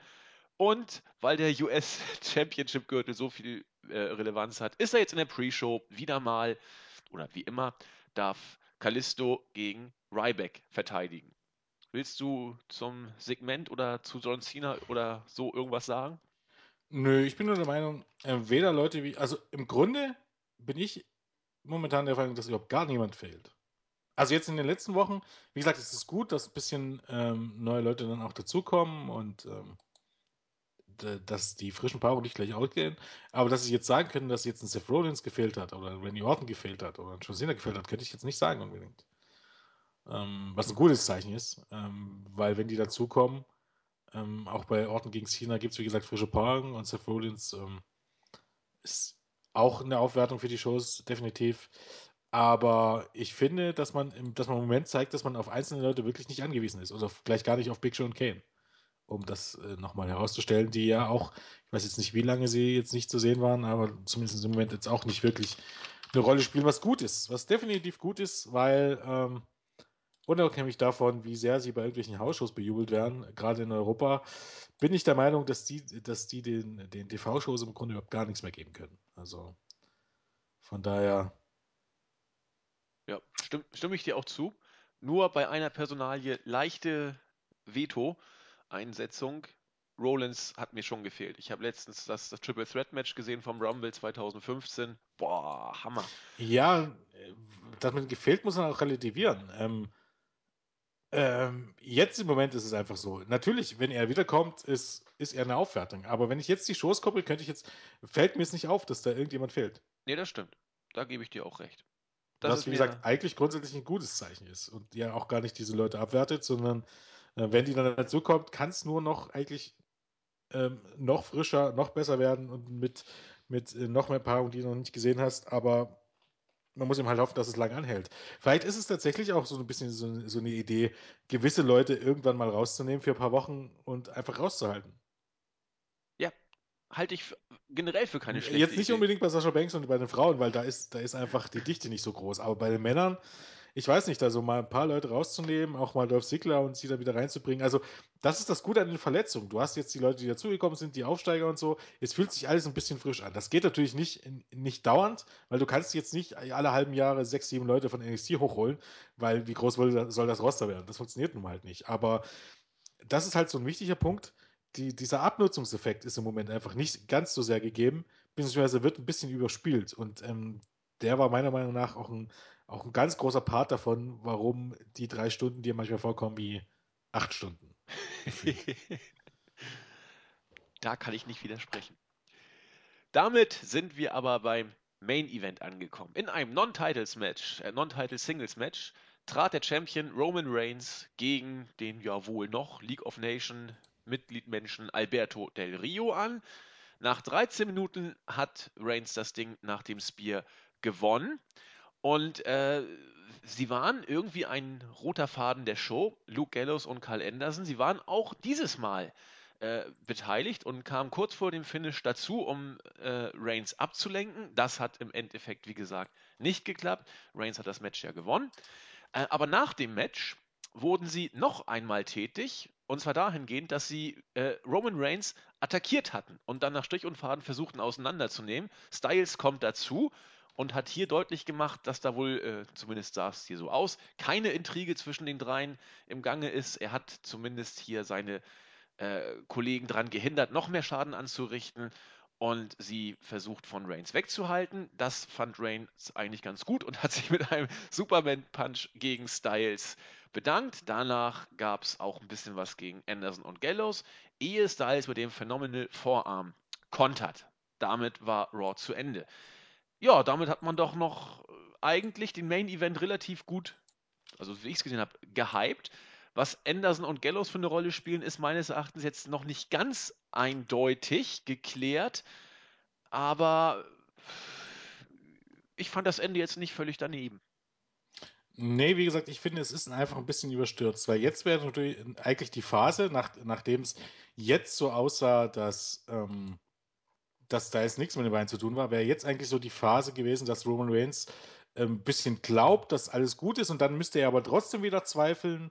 Und weil der US Championship Gürtel so viel äh, Relevanz hat, ist er jetzt in der Pre-Show wieder mal, oder wie immer, darf Kalisto gegen Ryback verteidigen. Willst du zum Segment oder zu John Cena oder so irgendwas sagen? Nö, ich bin nur der Meinung, äh, weder Leute wie, also im Grunde bin ich momentan der Meinung, dass überhaupt gar niemand fehlt. Also jetzt in den letzten Wochen, wie gesagt, es ist gut, dass ein bisschen ähm, neue Leute dann auch dazukommen und ähm, dass die frischen Paarungen nicht gleich outgehen. Aber dass sie jetzt sagen können, dass jetzt ein Seth Rollins gefehlt hat oder Randy Orton gefehlt hat oder ein John Cena gefehlt hat, könnte ich jetzt nicht sagen unbedingt. Ähm, was ein gutes Zeichen ist, ähm, weil wenn die dazukommen, ähm, auch bei Orton gegen Cena gibt es wie gesagt frische Paarungen und Seth Rollins ähm, ist auch eine Aufwertung für die Shows definitiv. Aber ich finde, dass man, im, dass man im Moment zeigt, dass man auf einzelne Leute wirklich nicht angewiesen ist. Oder vielleicht gar nicht auf Big Show und Kane. Um das äh, nochmal herauszustellen, die ja auch, ich weiß jetzt nicht, wie lange sie jetzt nicht zu sehen waren, aber zumindest im Moment jetzt auch nicht wirklich eine Rolle spielen, was gut ist. Was definitiv gut ist, weil ähm, unabhängig davon, wie sehr sie bei irgendwelchen Hausshows bejubelt werden, gerade in Europa, bin ich der Meinung, dass die, dass die den, den TV-Shows im Grunde überhaupt gar nichts mehr geben können. Also von daher ja, stimme, stimme ich dir auch zu. Nur bei einer Personalie leichte Veto-Einsetzung. Rollins hat mir schon gefehlt. Ich habe letztens das, das Triple Threat Match gesehen vom Rumble 2015. Boah, Hammer. Ja, das mit gefehlt muss man auch relativieren. Ähm, ähm, jetzt im Moment ist es einfach so. Natürlich, wenn er wiederkommt, ist, ist er eine Aufwertung. Aber wenn ich jetzt die Shows koppel, könnte ich jetzt, fällt mir es nicht auf, dass da irgendjemand fehlt. Nee, das stimmt. Da gebe ich dir auch recht. Das was, wie gesagt, eigentlich grundsätzlich ein gutes Zeichen ist und ja auch gar nicht diese Leute abwertet, sondern äh, wenn die dann dazu kommt, kann es nur noch eigentlich ähm, noch frischer, noch besser werden und mit, mit äh, noch mehr Paarungen, die du noch nicht gesehen hast, aber man muss ihm halt hoffen, dass es lange anhält. Vielleicht ist es tatsächlich auch so ein bisschen so, so eine Idee, gewisse Leute irgendwann mal rauszunehmen für ein paar Wochen und einfach rauszuhalten halte ich generell für keine schlechte Jetzt nicht Idee. unbedingt bei Sascha Banks und bei den Frauen, weil da ist, da ist einfach die Dichte nicht so groß. Aber bei den Männern ich weiß nicht, also mal ein paar Leute rauszunehmen, auch mal Dolph Ziggler und sie da wieder reinzubringen. Also, das ist das Gute an den Verletzungen. Du hast jetzt die Leute, die dazugekommen sind, die Aufsteiger und so. Es fühlt sich alles ein bisschen frisch an. Das geht natürlich nicht, nicht dauernd, weil du kannst jetzt nicht alle halben Jahre sechs, sieben Leute von NXT hochholen, weil wie groß soll das Roster werden? Das funktioniert nun halt nicht. Aber das ist halt so ein wichtiger Punkt. Die, dieser Abnutzungseffekt ist im Moment einfach nicht ganz so sehr gegeben, beziehungsweise wird ein bisschen überspielt. Und ähm, der war meiner Meinung nach auch ein, auch ein ganz großer Part davon, warum die drei Stunden dir manchmal vorkommen wie acht Stunden. da kann ich nicht widersprechen. Damit sind wir aber beim Main Event angekommen. In einem Non-Titles-Match, äh, Non-Title-Singles-Match trat der Champion Roman Reigns gegen den ja wohl noch League of Nations Mitgliedmenschen Alberto Del Rio an. Nach 13 Minuten hat Reigns das Ding nach dem Spear gewonnen. Und äh, sie waren irgendwie ein roter Faden der Show, Luke Gallows und Carl Anderson. Sie waren auch dieses Mal äh, beteiligt und kamen kurz vor dem Finish dazu, um äh, Reigns abzulenken. Das hat im Endeffekt, wie gesagt, nicht geklappt. Reigns hat das Match ja gewonnen. Äh, aber nach dem Match wurden sie noch einmal tätig. Und zwar dahingehend, dass sie äh, Roman Reigns attackiert hatten und dann nach Strich und Faden versuchten auseinanderzunehmen. Styles kommt dazu und hat hier deutlich gemacht, dass da wohl, äh, zumindest sah es hier so aus, keine Intrige zwischen den dreien im Gange ist. Er hat zumindest hier seine äh, Kollegen daran gehindert, noch mehr Schaden anzurichten und sie versucht von Reigns wegzuhalten. Das fand Reigns eigentlich ganz gut und hat sich mit einem Superman-Punch gegen Styles bedankt. Danach gab es auch ein bisschen was gegen Anderson und Gallows, ehe Styles mit dem Phenomenal Vorarm kontert. Damit war Raw zu Ende. Ja, damit hat man doch noch äh, eigentlich den Main Event relativ gut, also wie ich es gesehen habe, gehypt. Was Anderson und Gallows für eine Rolle spielen, ist meines Erachtens jetzt noch nicht ganz eindeutig geklärt. Aber ich fand das Ende jetzt nicht völlig daneben. Nee, wie gesagt, ich finde, es ist einfach ein bisschen überstürzt, weil jetzt wäre natürlich eigentlich die Phase, nach, nachdem es jetzt so aussah, dass, ähm, dass da jetzt nichts mit den beiden zu tun war, wäre jetzt eigentlich so die Phase gewesen, dass Roman Reigns ein ähm, bisschen glaubt, dass alles gut ist und dann müsste er aber trotzdem wieder zweifeln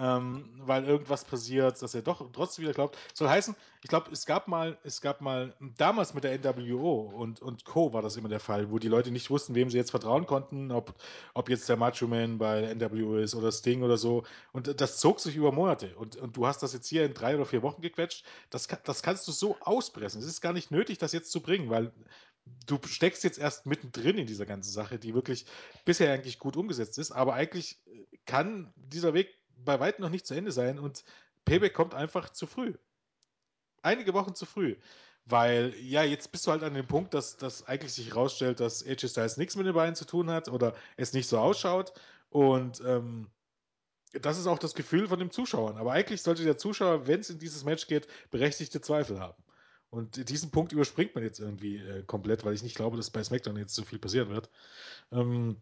ähm, weil irgendwas passiert, dass er doch trotzdem wieder glaubt. Soll heißen, ich glaube, es gab mal, es gab mal, damals mit der NWO und, und Co. war das immer der Fall, wo die Leute nicht wussten, wem sie jetzt vertrauen konnten, ob, ob jetzt der Macho Man bei NWO ist oder Sting oder so. Und das zog sich über Monate. Und, und du hast das jetzt hier in drei oder vier Wochen gequetscht. Das, das kannst du so auspressen. Es ist gar nicht nötig, das jetzt zu bringen, weil du steckst jetzt erst mittendrin in dieser ganzen Sache, die wirklich bisher eigentlich gut umgesetzt ist. Aber eigentlich kann dieser Weg bei weitem noch nicht zu Ende sein und Payback kommt einfach zu früh. Einige Wochen zu früh. Weil, ja, jetzt bist du halt an dem Punkt, dass, dass eigentlich sich herausstellt, dass AJ Styles nichts mit den beiden zu tun hat oder es nicht so ausschaut. Und ähm, das ist auch das Gefühl von den Zuschauern. Aber eigentlich sollte der Zuschauer, wenn es in dieses Match geht, berechtigte Zweifel haben. Und diesen Punkt überspringt man jetzt irgendwie äh, komplett, weil ich nicht glaube, dass bei SmackDown jetzt so viel passieren wird. Ähm,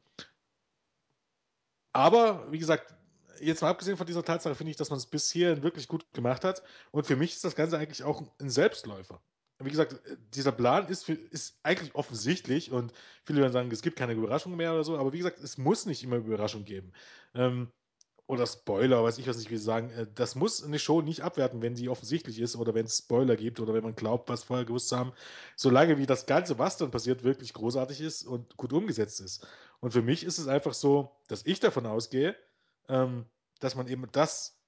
aber, wie gesagt, jetzt mal abgesehen von dieser Tatsache finde ich, dass man es bis hierhin wirklich gut gemacht hat. Und für mich ist das Ganze eigentlich auch ein Selbstläufer. Wie gesagt, dieser Plan ist, für, ist eigentlich offensichtlich und viele werden sagen, es gibt keine Überraschung mehr oder so, aber wie gesagt, es muss nicht immer Überraschung geben. Ähm, oder Spoiler, weiß ich was nicht, wie sie sagen. Äh, das muss eine Show nicht abwerten, wenn sie offensichtlich ist oder wenn es Spoiler gibt oder wenn man glaubt, was vorher gewusst haben. Solange wie das Ganze, was dann passiert, wirklich großartig ist und gut umgesetzt ist. Und für mich ist es einfach so, dass ich davon ausgehe, ähm, dass man eben das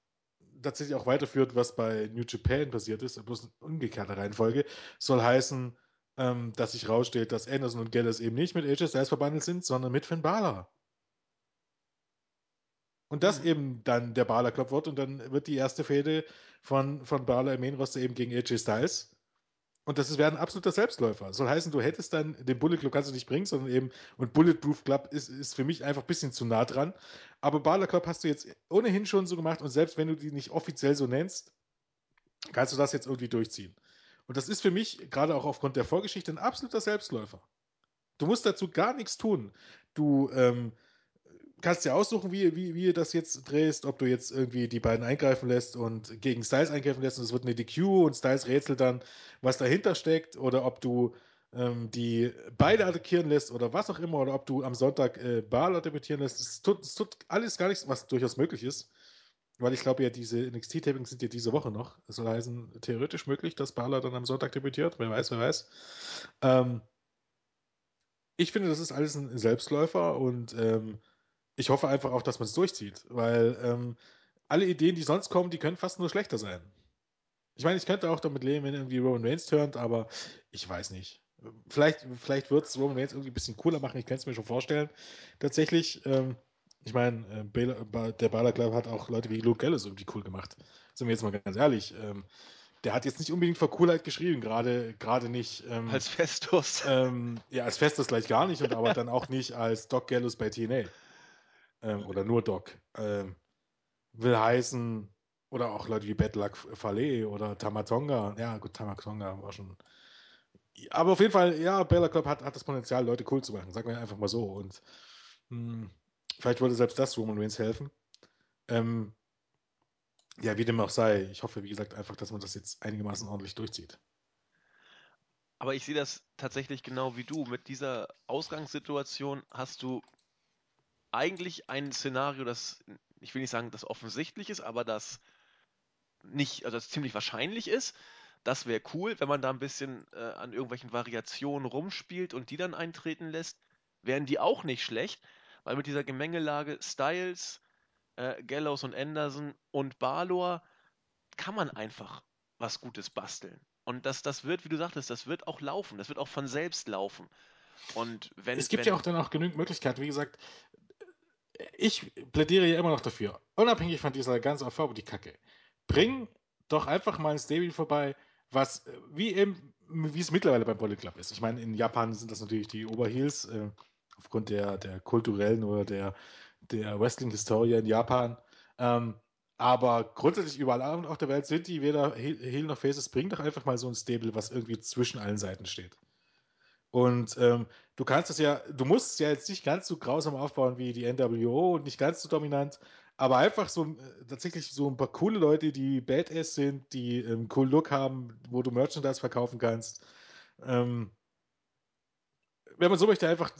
tatsächlich auch weiterführt, was bei New Japan passiert ist, bloß eine umgekehrte Reihenfolge, soll heißen, ähm, dass sich rausstellt, dass Anderson und Gallus eben nicht mit AJ Styles verbandelt sind, sondern mit Finn Balor. Und das mhm. eben dann der Balor Club wird und dann wird die erste Fehde von, von Balor im Main Roster eben gegen AJ Styles. Und das wäre ein absoluter Selbstläufer. Das soll heißen, du hättest dann den Bullet Club kannst du nicht bringen, sondern eben, und Bulletproof Club ist, ist für mich einfach ein bisschen zu nah dran. Aber Balor Club hast du jetzt ohnehin schon so gemacht und selbst wenn du die nicht offiziell so nennst, kannst du das jetzt irgendwie durchziehen. Und das ist für mich, gerade auch aufgrund der Vorgeschichte, ein absoluter Selbstläufer. Du musst dazu gar nichts tun. Du, ähm, kannst dir aussuchen, wie, wie, wie du das jetzt drehst, ob du jetzt irgendwie die beiden eingreifen lässt und gegen Styles eingreifen lässt und es wird eine DQ und Styles rätselt dann, was dahinter steckt, oder ob du ähm, die beide attackieren lässt oder was auch immer, oder ob du am Sonntag äh, Balor debütieren lässt. Es tut, es tut alles gar nichts, was durchaus möglich ist. Weil ich glaube ja, diese NXT-Tapings sind ja diese Woche noch. Das soll heißen, theoretisch möglich, dass Balor dann am Sonntag debütiert. Wer weiß, wer weiß. Ähm, ich finde, das ist alles ein Selbstläufer und ähm, ich hoffe einfach auch, dass man es durchzieht, weil ähm, alle Ideen, die sonst kommen, die können fast nur schlechter sein. Ich meine, ich könnte auch damit leben, wenn irgendwie Roman Reigns turnt, aber ich weiß nicht. Vielleicht, vielleicht wird es Roman Reigns irgendwie ein bisschen cooler machen, ich kann es mir schon vorstellen. Tatsächlich, ähm, ich meine, äh, der Balor Club hat auch Leute wie Luke Gallows irgendwie cool gemacht. Sind wir jetzt mal ganz ehrlich. Ähm, der hat jetzt nicht unbedingt vor Coolheit geschrieben, gerade gerade nicht. Ähm, als Festus. Ähm, ja, als Festus gleich gar nicht, und aber dann auch nicht als Doc Gallows bei TNA. Ähm, oder nur Doc. Ähm, will heißen, oder auch Leute wie Bad Luck Fale oder Tamatonga. Ja, gut, Tamatonga war schon. Aber auf jeden Fall, ja, Bella Club hat, hat das Potenzial, Leute cool zu machen, sagen wir einfach mal so. Und mh, hm, vielleicht würde selbst das Roman Reigns helfen. Ähm, ja, wie dem auch sei, ich hoffe, wie gesagt, einfach, dass man das jetzt einigermaßen ordentlich durchzieht. Aber ich sehe das tatsächlich genau wie du. Mit dieser Ausgangssituation hast du eigentlich ein Szenario, das, ich will nicht sagen, das offensichtlich ist, aber das nicht, also das ziemlich wahrscheinlich ist. Das wäre cool, wenn man da ein bisschen äh, an irgendwelchen Variationen rumspielt und die dann eintreten lässt. Wären die auch nicht schlecht, weil mit dieser Gemengelage Styles, äh, Gallows und Anderson und Balor kann man einfach was Gutes basteln. Und das, das wird, wie du sagtest, das wird auch laufen. Das wird auch von selbst laufen. Und wenn, es gibt wenn, ja auch dann auch genügend Möglichkeiten. Wie gesagt, ich plädiere ja immer noch dafür, unabhängig von dieser ganzen Authority-Kacke, bring doch einfach mal ein Stable vorbei, was wie eben, wie es mittlerweile beim Bullet Club ist. Ich meine, in Japan sind das natürlich die Oberheels, äh, aufgrund der, der kulturellen oder der, der Wrestling-Historie in Japan. Ähm, aber grundsätzlich überall auf der Welt sind die weder Heel noch Faces. Bring doch einfach mal so ein Stable, was irgendwie zwischen allen Seiten steht. Und ähm, du kannst es ja, du musst es ja jetzt nicht ganz so grausam aufbauen wie die NWO und nicht ganz so dominant, aber einfach so äh, tatsächlich so ein paar coole Leute, die Badass sind, die einen ähm, coolen Look haben, wo du Merchandise verkaufen kannst. Ähm, wenn man so möchte, einfach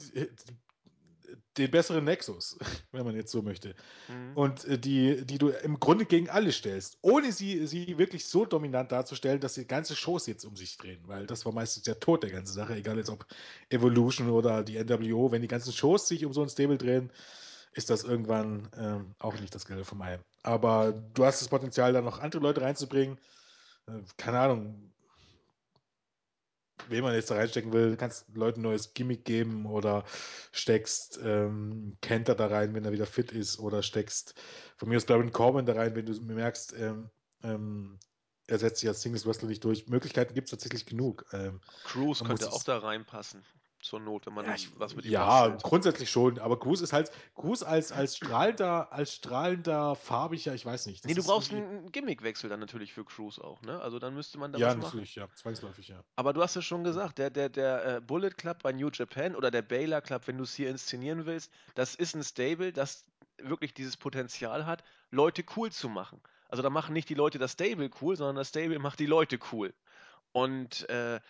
den besseren Nexus, wenn man jetzt so möchte. Mhm. Und äh, die, die du im Grunde gegen alle stellst, ohne sie, sie wirklich so dominant darzustellen, dass die ganze Shows jetzt um sich drehen, weil das war meistens der Tod der ganzen Sache, egal jetzt ob Evolution oder die NWO, wenn die ganzen Shows sich um so ein Stable drehen, ist das irgendwann ähm, auch nicht das Gelbe vom Ei. Aber du hast das Potenzial, da noch andere Leute reinzubringen. Äh, keine Ahnung, wen man jetzt da reinstecken will, kannst Leuten ein neues Gimmick geben oder steckst ähm, Kenter da rein, wenn er wieder fit ist, oder steckst von mir aus Baron Corbin da rein, wenn du merkst, ähm, ähm, er setzt sich als Singles Wrestler nicht durch. Möglichkeiten gibt es tatsächlich genug. Ähm, Cruz könnte auch da reinpassen zur Not, wenn man ja, was mit ihm Ja, bastelt. grundsätzlich schon, aber Cruz ist halt, Cruz als, als strahlender, als strahlender, farbiger, ich weiß nicht. Nee, du brauchst einen Gimmickwechsel dann natürlich für Cruz auch, ne? Also dann müsste man da ja, was machen. Ja, natürlich, ja, zwangsläufig, ja. Aber du hast es schon gesagt, der, der, der äh, Bullet Club bei New Japan oder der Baylor Club, wenn du es hier inszenieren willst, das ist ein Stable, das wirklich dieses Potenzial hat, Leute cool zu machen. Also da machen nicht die Leute das Stable cool, sondern das Stable macht die Leute cool. Und äh,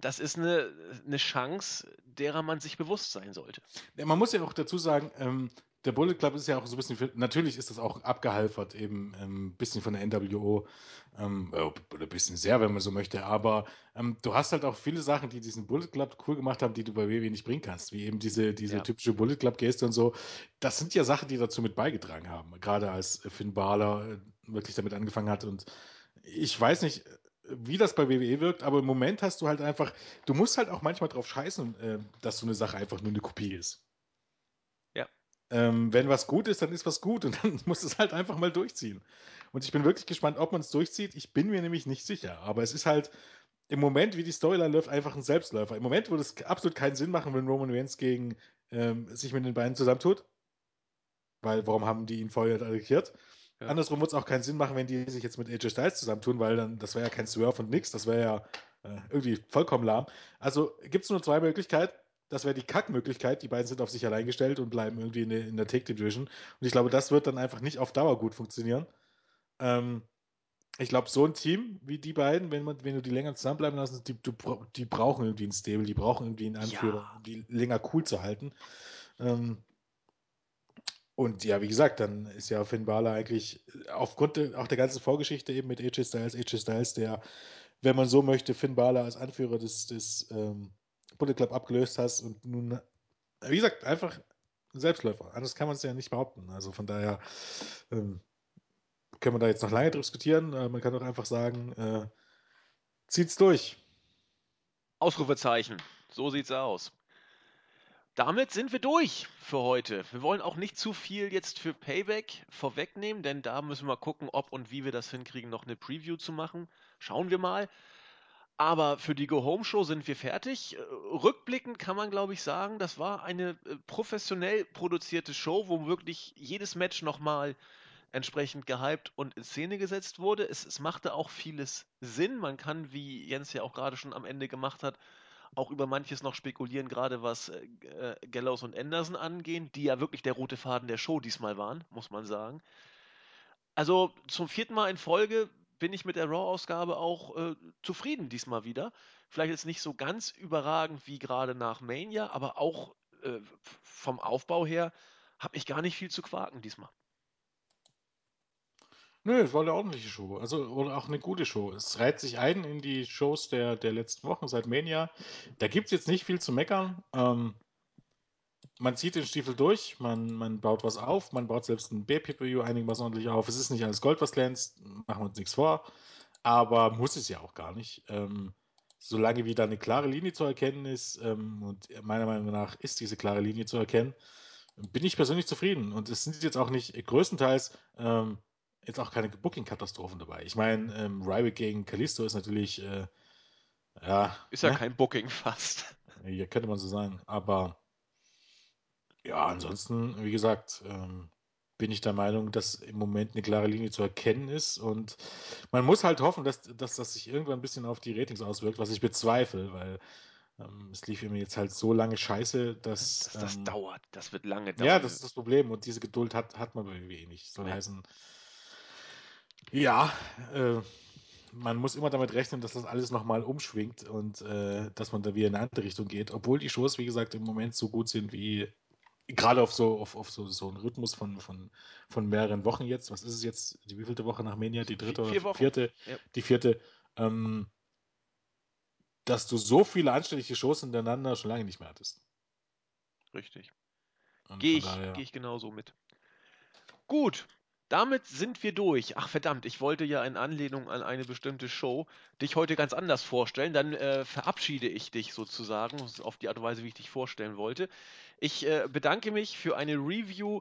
das ist eine, eine Chance, derer man sich bewusst sein sollte. Ja, man muss ja auch dazu sagen, ähm, der Bullet Club ist ja auch so ein bisschen, für, natürlich ist das auch abgehalfert, eben ein ähm, bisschen von der NWO, ähm, oder ein bisschen sehr, wenn man so möchte, aber ähm, du hast halt auch viele Sachen, die diesen Bullet Club cool gemacht haben, die du bei WWE nicht bringen kannst, wie eben diese, diese ja. typische Bullet Club-Geste und so. Das sind ja Sachen, die dazu mit beigetragen haben, gerade als Finn Balor äh, wirklich damit angefangen hat und ich weiß nicht, wie das bei WWE wirkt, aber im Moment hast du halt einfach, du musst halt auch manchmal drauf scheißen, äh, dass so eine Sache einfach nur eine Kopie ist. Ja. Ähm, wenn was gut ist, dann ist was gut und dann musst du es halt einfach mal durchziehen. Und ich bin wirklich gespannt, ob man es durchzieht. Ich bin mir nämlich nicht sicher, aber es ist halt im Moment, wie die Storyline läuft, einfach ein Selbstläufer. Im Moment würde es absolut keinen Sinn machen, wenn Roman Reigns gegen ähm, sich mit den beiden zusammentut. Weil, warum haben die ihn vorher attackiert? Ja. Andersrum wird es auch keinen Sinn machen, wenn die sich jetzt mit AJ Styles zusammentun, weil dann, das wäre ja kein Swerve und nix, das wäre ja äh, irgendwie vollkommen lahm. Also gibt es nur zwei Möglichkeiten. Das wäre die Kackmöglichkeit. Die beiden sind auf sich allein gestellt und bleiben irgendwie in, der, in der Take Division. Und ich glaube, das wird dann einfach nicht auf Dauer gut funktionieren. Ähm, ich glaube, so ein Team wie die beiden, wenn, man, wenn du die länger zusammenbleiben lassen, die, die, die brauchen irgendwie einen Stable, die brauchen irgendwie einen Anführer, ja. um die länger cool zu halten. Ähm, und ja, wie gesagt, dann ist ja Finn Balor eigentlich aufgrund de, auch der ganzen Vorgeschichte eben mit AJ Styles, AJ Styles, der, wenn man so möchte, Finn Balor als Anführer des, des ähm, Bullet Club abgelöst hast und nun, wie gesagt, einfach ein Selbstläufer. Anders kann man es ja nicht behaupten. Also von daher ähm, können wir da jetzt noch lange diskutieren. Äh, man kann doch einfach sagen, äh, zieht's durch. Ausrufezeichen. So sieht's aus. Damit sind wir durch für heute. Wir wollen auch nicht zu viel jetzt für Payback vorwegnehmen, denn da müssen wir gucken, ob und wie wir das hinkriegen, noch eine Preview zu machen. Schauen wir mal. Aber für die Go Home Show sind wir fertig. Rückblickend kann man, glaube ich, sagen, das war eine äh, professionell produzierte Show, wo wirklich jedes Match nochmal entsprechend gehypt und in Szene gesetzt wurde. Es, es machte auch vieles Sinn. Man kann, wie Jens ja auch gerade schon am Ende gemacht hat, auch über manches noch spekulieren, gerade was äh, äh, Gallows und Anderson angehen, die ja wirklich der rote Faden der Show diesmal waren, muss man sagen. Also zum vierten Mal in Folge bin ich mit der Raw-Ausgabe auch äh, zufrieden diesmal wieder. Vielleicht jetzt nicht so ganz überragend wie gerade nach Mania, aber auch äh, vom Aufbau her habe ich gar nicht viel zu quaken diesmal. Nö, es war eine ordentliche Show. Also, oder auch eine gute Show. Es reiht sich ein in die Shows der, der letzten Wochen seit Mania. Da gibt es jetzt nicht viel zu meckern. Ähm, man zieht den Stiefel durch, man, man baut was auf, man baut selbst ein B-PPU einigermaßen ordentlich auf. Es ist nicht alles Gold, was glänzt, machen wir uns nichts vor. Aber muss es ja auch gar nicht. Ähm, solange wie da eine klare Linie zu erkennen ist, ähm, und meiner Meinung nach ist diese klare Linie zu erkennen, bin ich persönlich zufrieden. Und es sind jetzt auch nicht größtenteils ähm, jetzt auch keine Booking-Katastrophen dabei. Ich meine, ähm, Ryback gegen Kalisto ist natürlich, äh, ja. Ist ja ne? kein Booking fast. Ja, könnte man so sagen. Aber ja, ansonsten, wie gesagt, ähm, bin ich der Meinung, dass im Moment eine klare Linie zu erkennen ist. Und man muss halt hoffen, dass, dass das sich irgendwann ein bisschen auf die Ratings auswirkt, was ich bezweifle, weil ähm, es lief mir jetzt halt so lange scheiße, dass. dass das ähm, dauert. Das wird lange dauern. Ja, das ist das Problem. Und diese Geduld hat, hat man bei WWE nicht. Soll ja. heißen, ja, äh, man muss immer damit rechnen, dass das alles nochmal umschwingt und äh, dass man da wieder in eine andere Richtung geht. Obwohl die Shows, wie gesagt, im Moment so gut sind wie gerade auf so auf, auf so, so einen Rhythmus von, von, von mehreren Wochen jetzt. Was ist es jetzt? Die wievielte Woche nach Mania? Die dritte Vier oder vierte? Ja. Die vierte. Ähm, dass du so viele anständige Shows hintereinander schon lange nicht mehr hattest. Richtig. Gehe ich, geh ich genauso mit. Gut, damit sind wir durch. Ach verdammt, ich wollte ja in Anlehnung an eine bestimmte Show dich heute ganz anders vorstellen. Dann äh, verabschiede ich dich sozusagen auf die Art und Weise, wie ich dich vorstellen wollte. Ich äh, bedanke mich für eine Review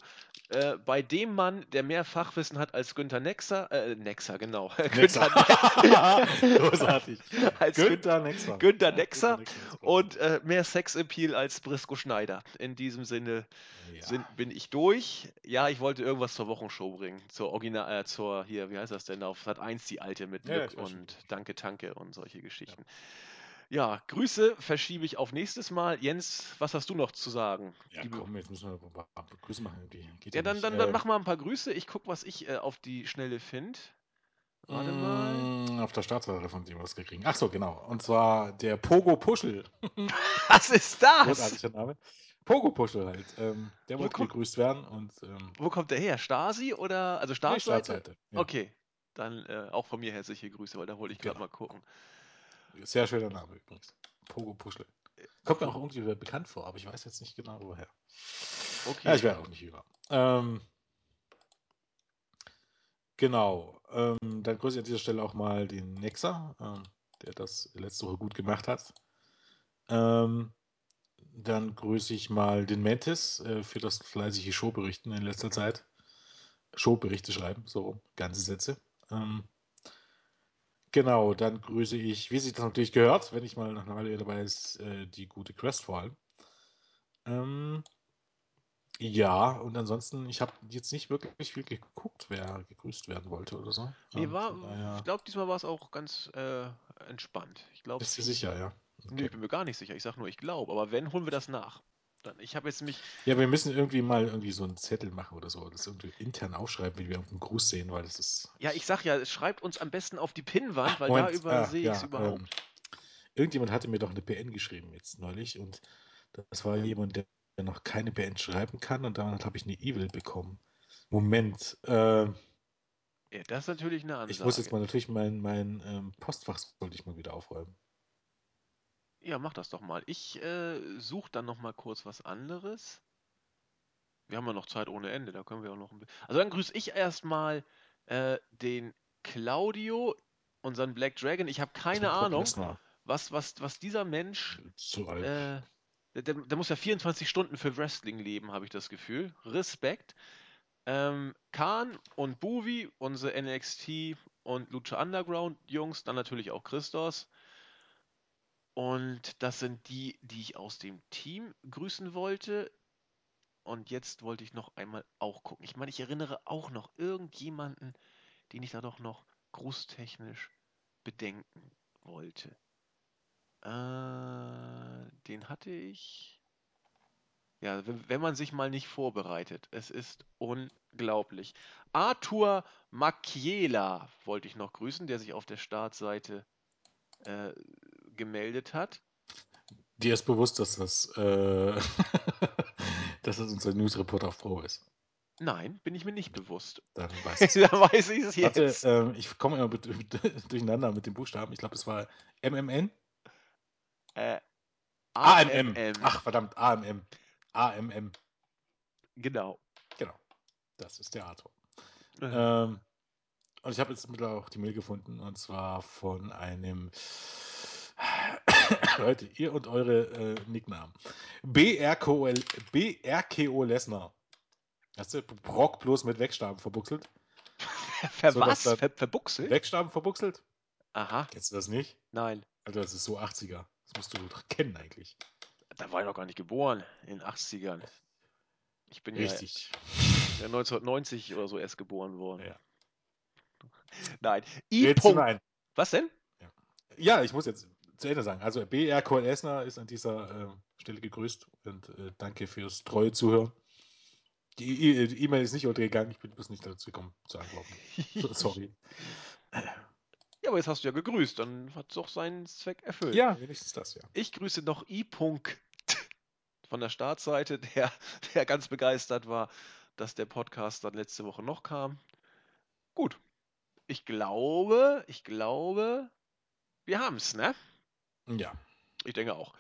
äh, bei dem Mann, der mehr Fachwissen hat als Günther Nexer. Äh, Nexer, genau. Nexer. Großartig. als Günther Nexer. Günther Nexer. Und äh, mehr Sexappeal als Brisco Schneider. In diesem Sinne ja. sind, bin ich durch. Ja, ich wollte irgendwas zur Wochenshow bringen. Zur Original, äh, zur, hier, wie heißt das denn? Auf Sat 1 die alte mit ja, Glück und Danke, Tanke und solche Geschichten. Ja. Ja, Grüße verschiebe ich auf nächstes Mal. Jens, was hast du noch zu sagen? Ja, Liebe... komm, jetzt müssen wir ein paar Grüße machen. Geht ja, dann, dann, dann äh... mach mal ein paar Grüße. Ich gucke, was ich äh, auf die Schnelle finde. Warte mal. Mm, auf der Startseite von dem was gekriegt. Ach so, genau. Und zwar der Pogo Puschel. was ist das? Großartiger Name. Pogo Puschel halt. Ähm, der wollte gegrüßt werden. Und, ähm... Wo kommt der her? Stasi oder? Also Startseite? Nee, Startseite ja. Okay. Dann äh, auch von mir herzliche Grüße, weil da wollte ich gerade genau. mal gucken. Sehr schöner Name übrigens. Pogo Puschel. Kommt mir auch irgendwie bekannt vor, aber ich weiß jetzt nicht genau woher. Okay. Ja, ich werde auch nicht über. Ähm, genau. Ähm, dann grüße ich an dieser Stelle auch mal den Nexa, ähm, der das letzte Woche gut gemacht hat. Ähm, dann grüße ich mal den Mantis äh, für das fleißige Showberichten in letzter Zeit. Showberichte schreiben, so ganze Sätze. Ähm, Genau, dann grüße ich, wie sich das natürlich gehört, wenn ich mal nach einer Weile dabei ist, äh, die gute Quest vor allem. Ähm, ja, und ansonsten, ich habe jetzt nicht wirklich viel geguckt, wer gegrüßt werden wollte oder so. Nee, ähm, war, daher... ich glaube, diesmal war es auch ganz äh, entspannt. Ich glaub, Bist du sicher, ja? Okay. Nee, ich bin mir gar nicht sicher. Ich sage nur, ich glaube. Aber wenn, holen wir das nach. Dann, ich habe jetzt mich. Ja, wir müssen irgendwie mal irgendwie so einen Zettel machen oder so. Das irgendwie intern aufschreiben, wie wir auf dem Gruß sehen, weil das ist. Ja, ich sag ja, schreibt uns am besten auf die Pinnwand, weil Moment, da übersehe ah, ich es ja, überhaupt. Ähm, irgendjemand hatte mir doch eine PN geschrieben jetzt neulich und das war jemand, der noch keine PN schreiben kann und dann habe ich eine Evil bekommen. Moment. Äh, ja, das ist natürlich eine Ansage. Ich muss jetzt mal natürlich mein, mein ähm, Postfach sollte ich mal wieder aufräumen. Ja, mach das doch mal. Ich äh, suche dann noch mal kurz was anderes. Wir haben ja noch Zeit ohne Ende, da können wir auch noch ein bisschen. Also dann grüße ich erstmal äh, den Claudio, unseren Black Dragon. Ich habe keine Ahnung, was, was, was dieser Mensch. Zu alt. Äh, der, der, muss ja 24 Stunden für Wrestling leben, habe ich das Gefühl. Respekt. Ähm, Khan und Buvi, unsere NXT und Lucha Underground Jungs, dann natürlich auch Christos. Und das sind die, die ich aus dem Team grüßen wollte. Und jetzt wollte ich noch einmal auch gucken. Ich meine, ich erinnere auch noch irgendjemanden, den ich da doch noch grußtechnisch bedenken wollte. Äh, den hatte ich. Ja, wenn, man sich mal nicht vorbereitet. Es ist unglaublich. Arthur Macchiela wollte ich noch grüßen, der sich auf der Startseite äh, gemeldet hat. Dir ist bewusst, dass das, äh, dass das unser Newsreporter Frau ist. Nein, bin ich mir nicht bewusst. Dann weiß ich Dann weiß ich es jetzt. Warte, äh, ich komme immer durcheinander mit den Buchstaben. Ich glaube, es war MMN. Äh, AMM. AMM. Ach, verdammt, AMM. AMM. Genau. Genau. Das ist der Arthur. Mhm. Ähm, und ich habe jetzt mittlerweile auch die Mail gefunden und zwar von einem Leute, ihr und eure äh, Nicknamen. BRKO, BRKO Lesnar. Hast du Brock bloß mit Wegstaben verbuchselt? Ver so, was? Ver verbuchselt? Wegstaben verbuchselt? Aha. Kennst du das nicht? Nein. Alter, das ist so 80er. Das musst du doch kennen eigentlich. Da war ich noch gar nicht geboren, in den 80ern. Ich bin Richtig. ja 1990 oder so erst geboren worden. Ja. Nein. I. Nein. Was denn? Ja. ja, ich muss jetzt zu Ende sagen. Also BR Cole Esner ist an dieser äh, Stelle gegrüßt und äh, danke fürs treue Zuhören. Die E-Mail ist nicht untergegangen, ich bin bis nicht dazu gekommen zu antworten. Sorry. Ja, aber jetzt hast du ja gegrüßt, dann hat es doch seinen Zweck erfüllt. Ja, wenigstens das, ja. Ich grüße noch I. von der Startseite, der, der ganz begeistert war, dass der Podcast dann letzte Woche noch kam. Gut. Ich glaube, ich glaube, wir haben es, ne? Ja. Ich denke auch.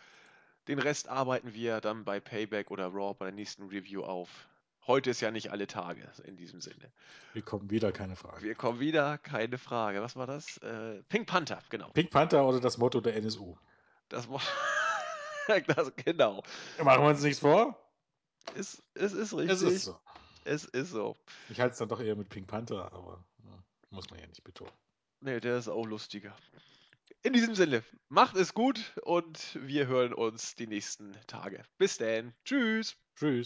Den Rest arbeiten wir dann bei Payback oder Raw bei der nächsten Review auf. Heute ist ja nicht alle Tage in diesem Sinne. Wir kommen wieder, keine Frage. Wir kommen wieder, keine Frage. Was war das? Äh, Pink Panther, genau. Pink Panther oder das Motto der NSU? Das, das genau. Machen wir uns nichts vor? Es, es ist richtig. Es ist so. Es ist so. Ich halte es dann doch eher mit Pink Panther, aber ja, muss man ja nicht betonen. Nee, der ist auch lustiger. In diesem Sinne, macht es gut und wir hören uns die nächsten Tage. Bis dann. Tschüss. Tschüss.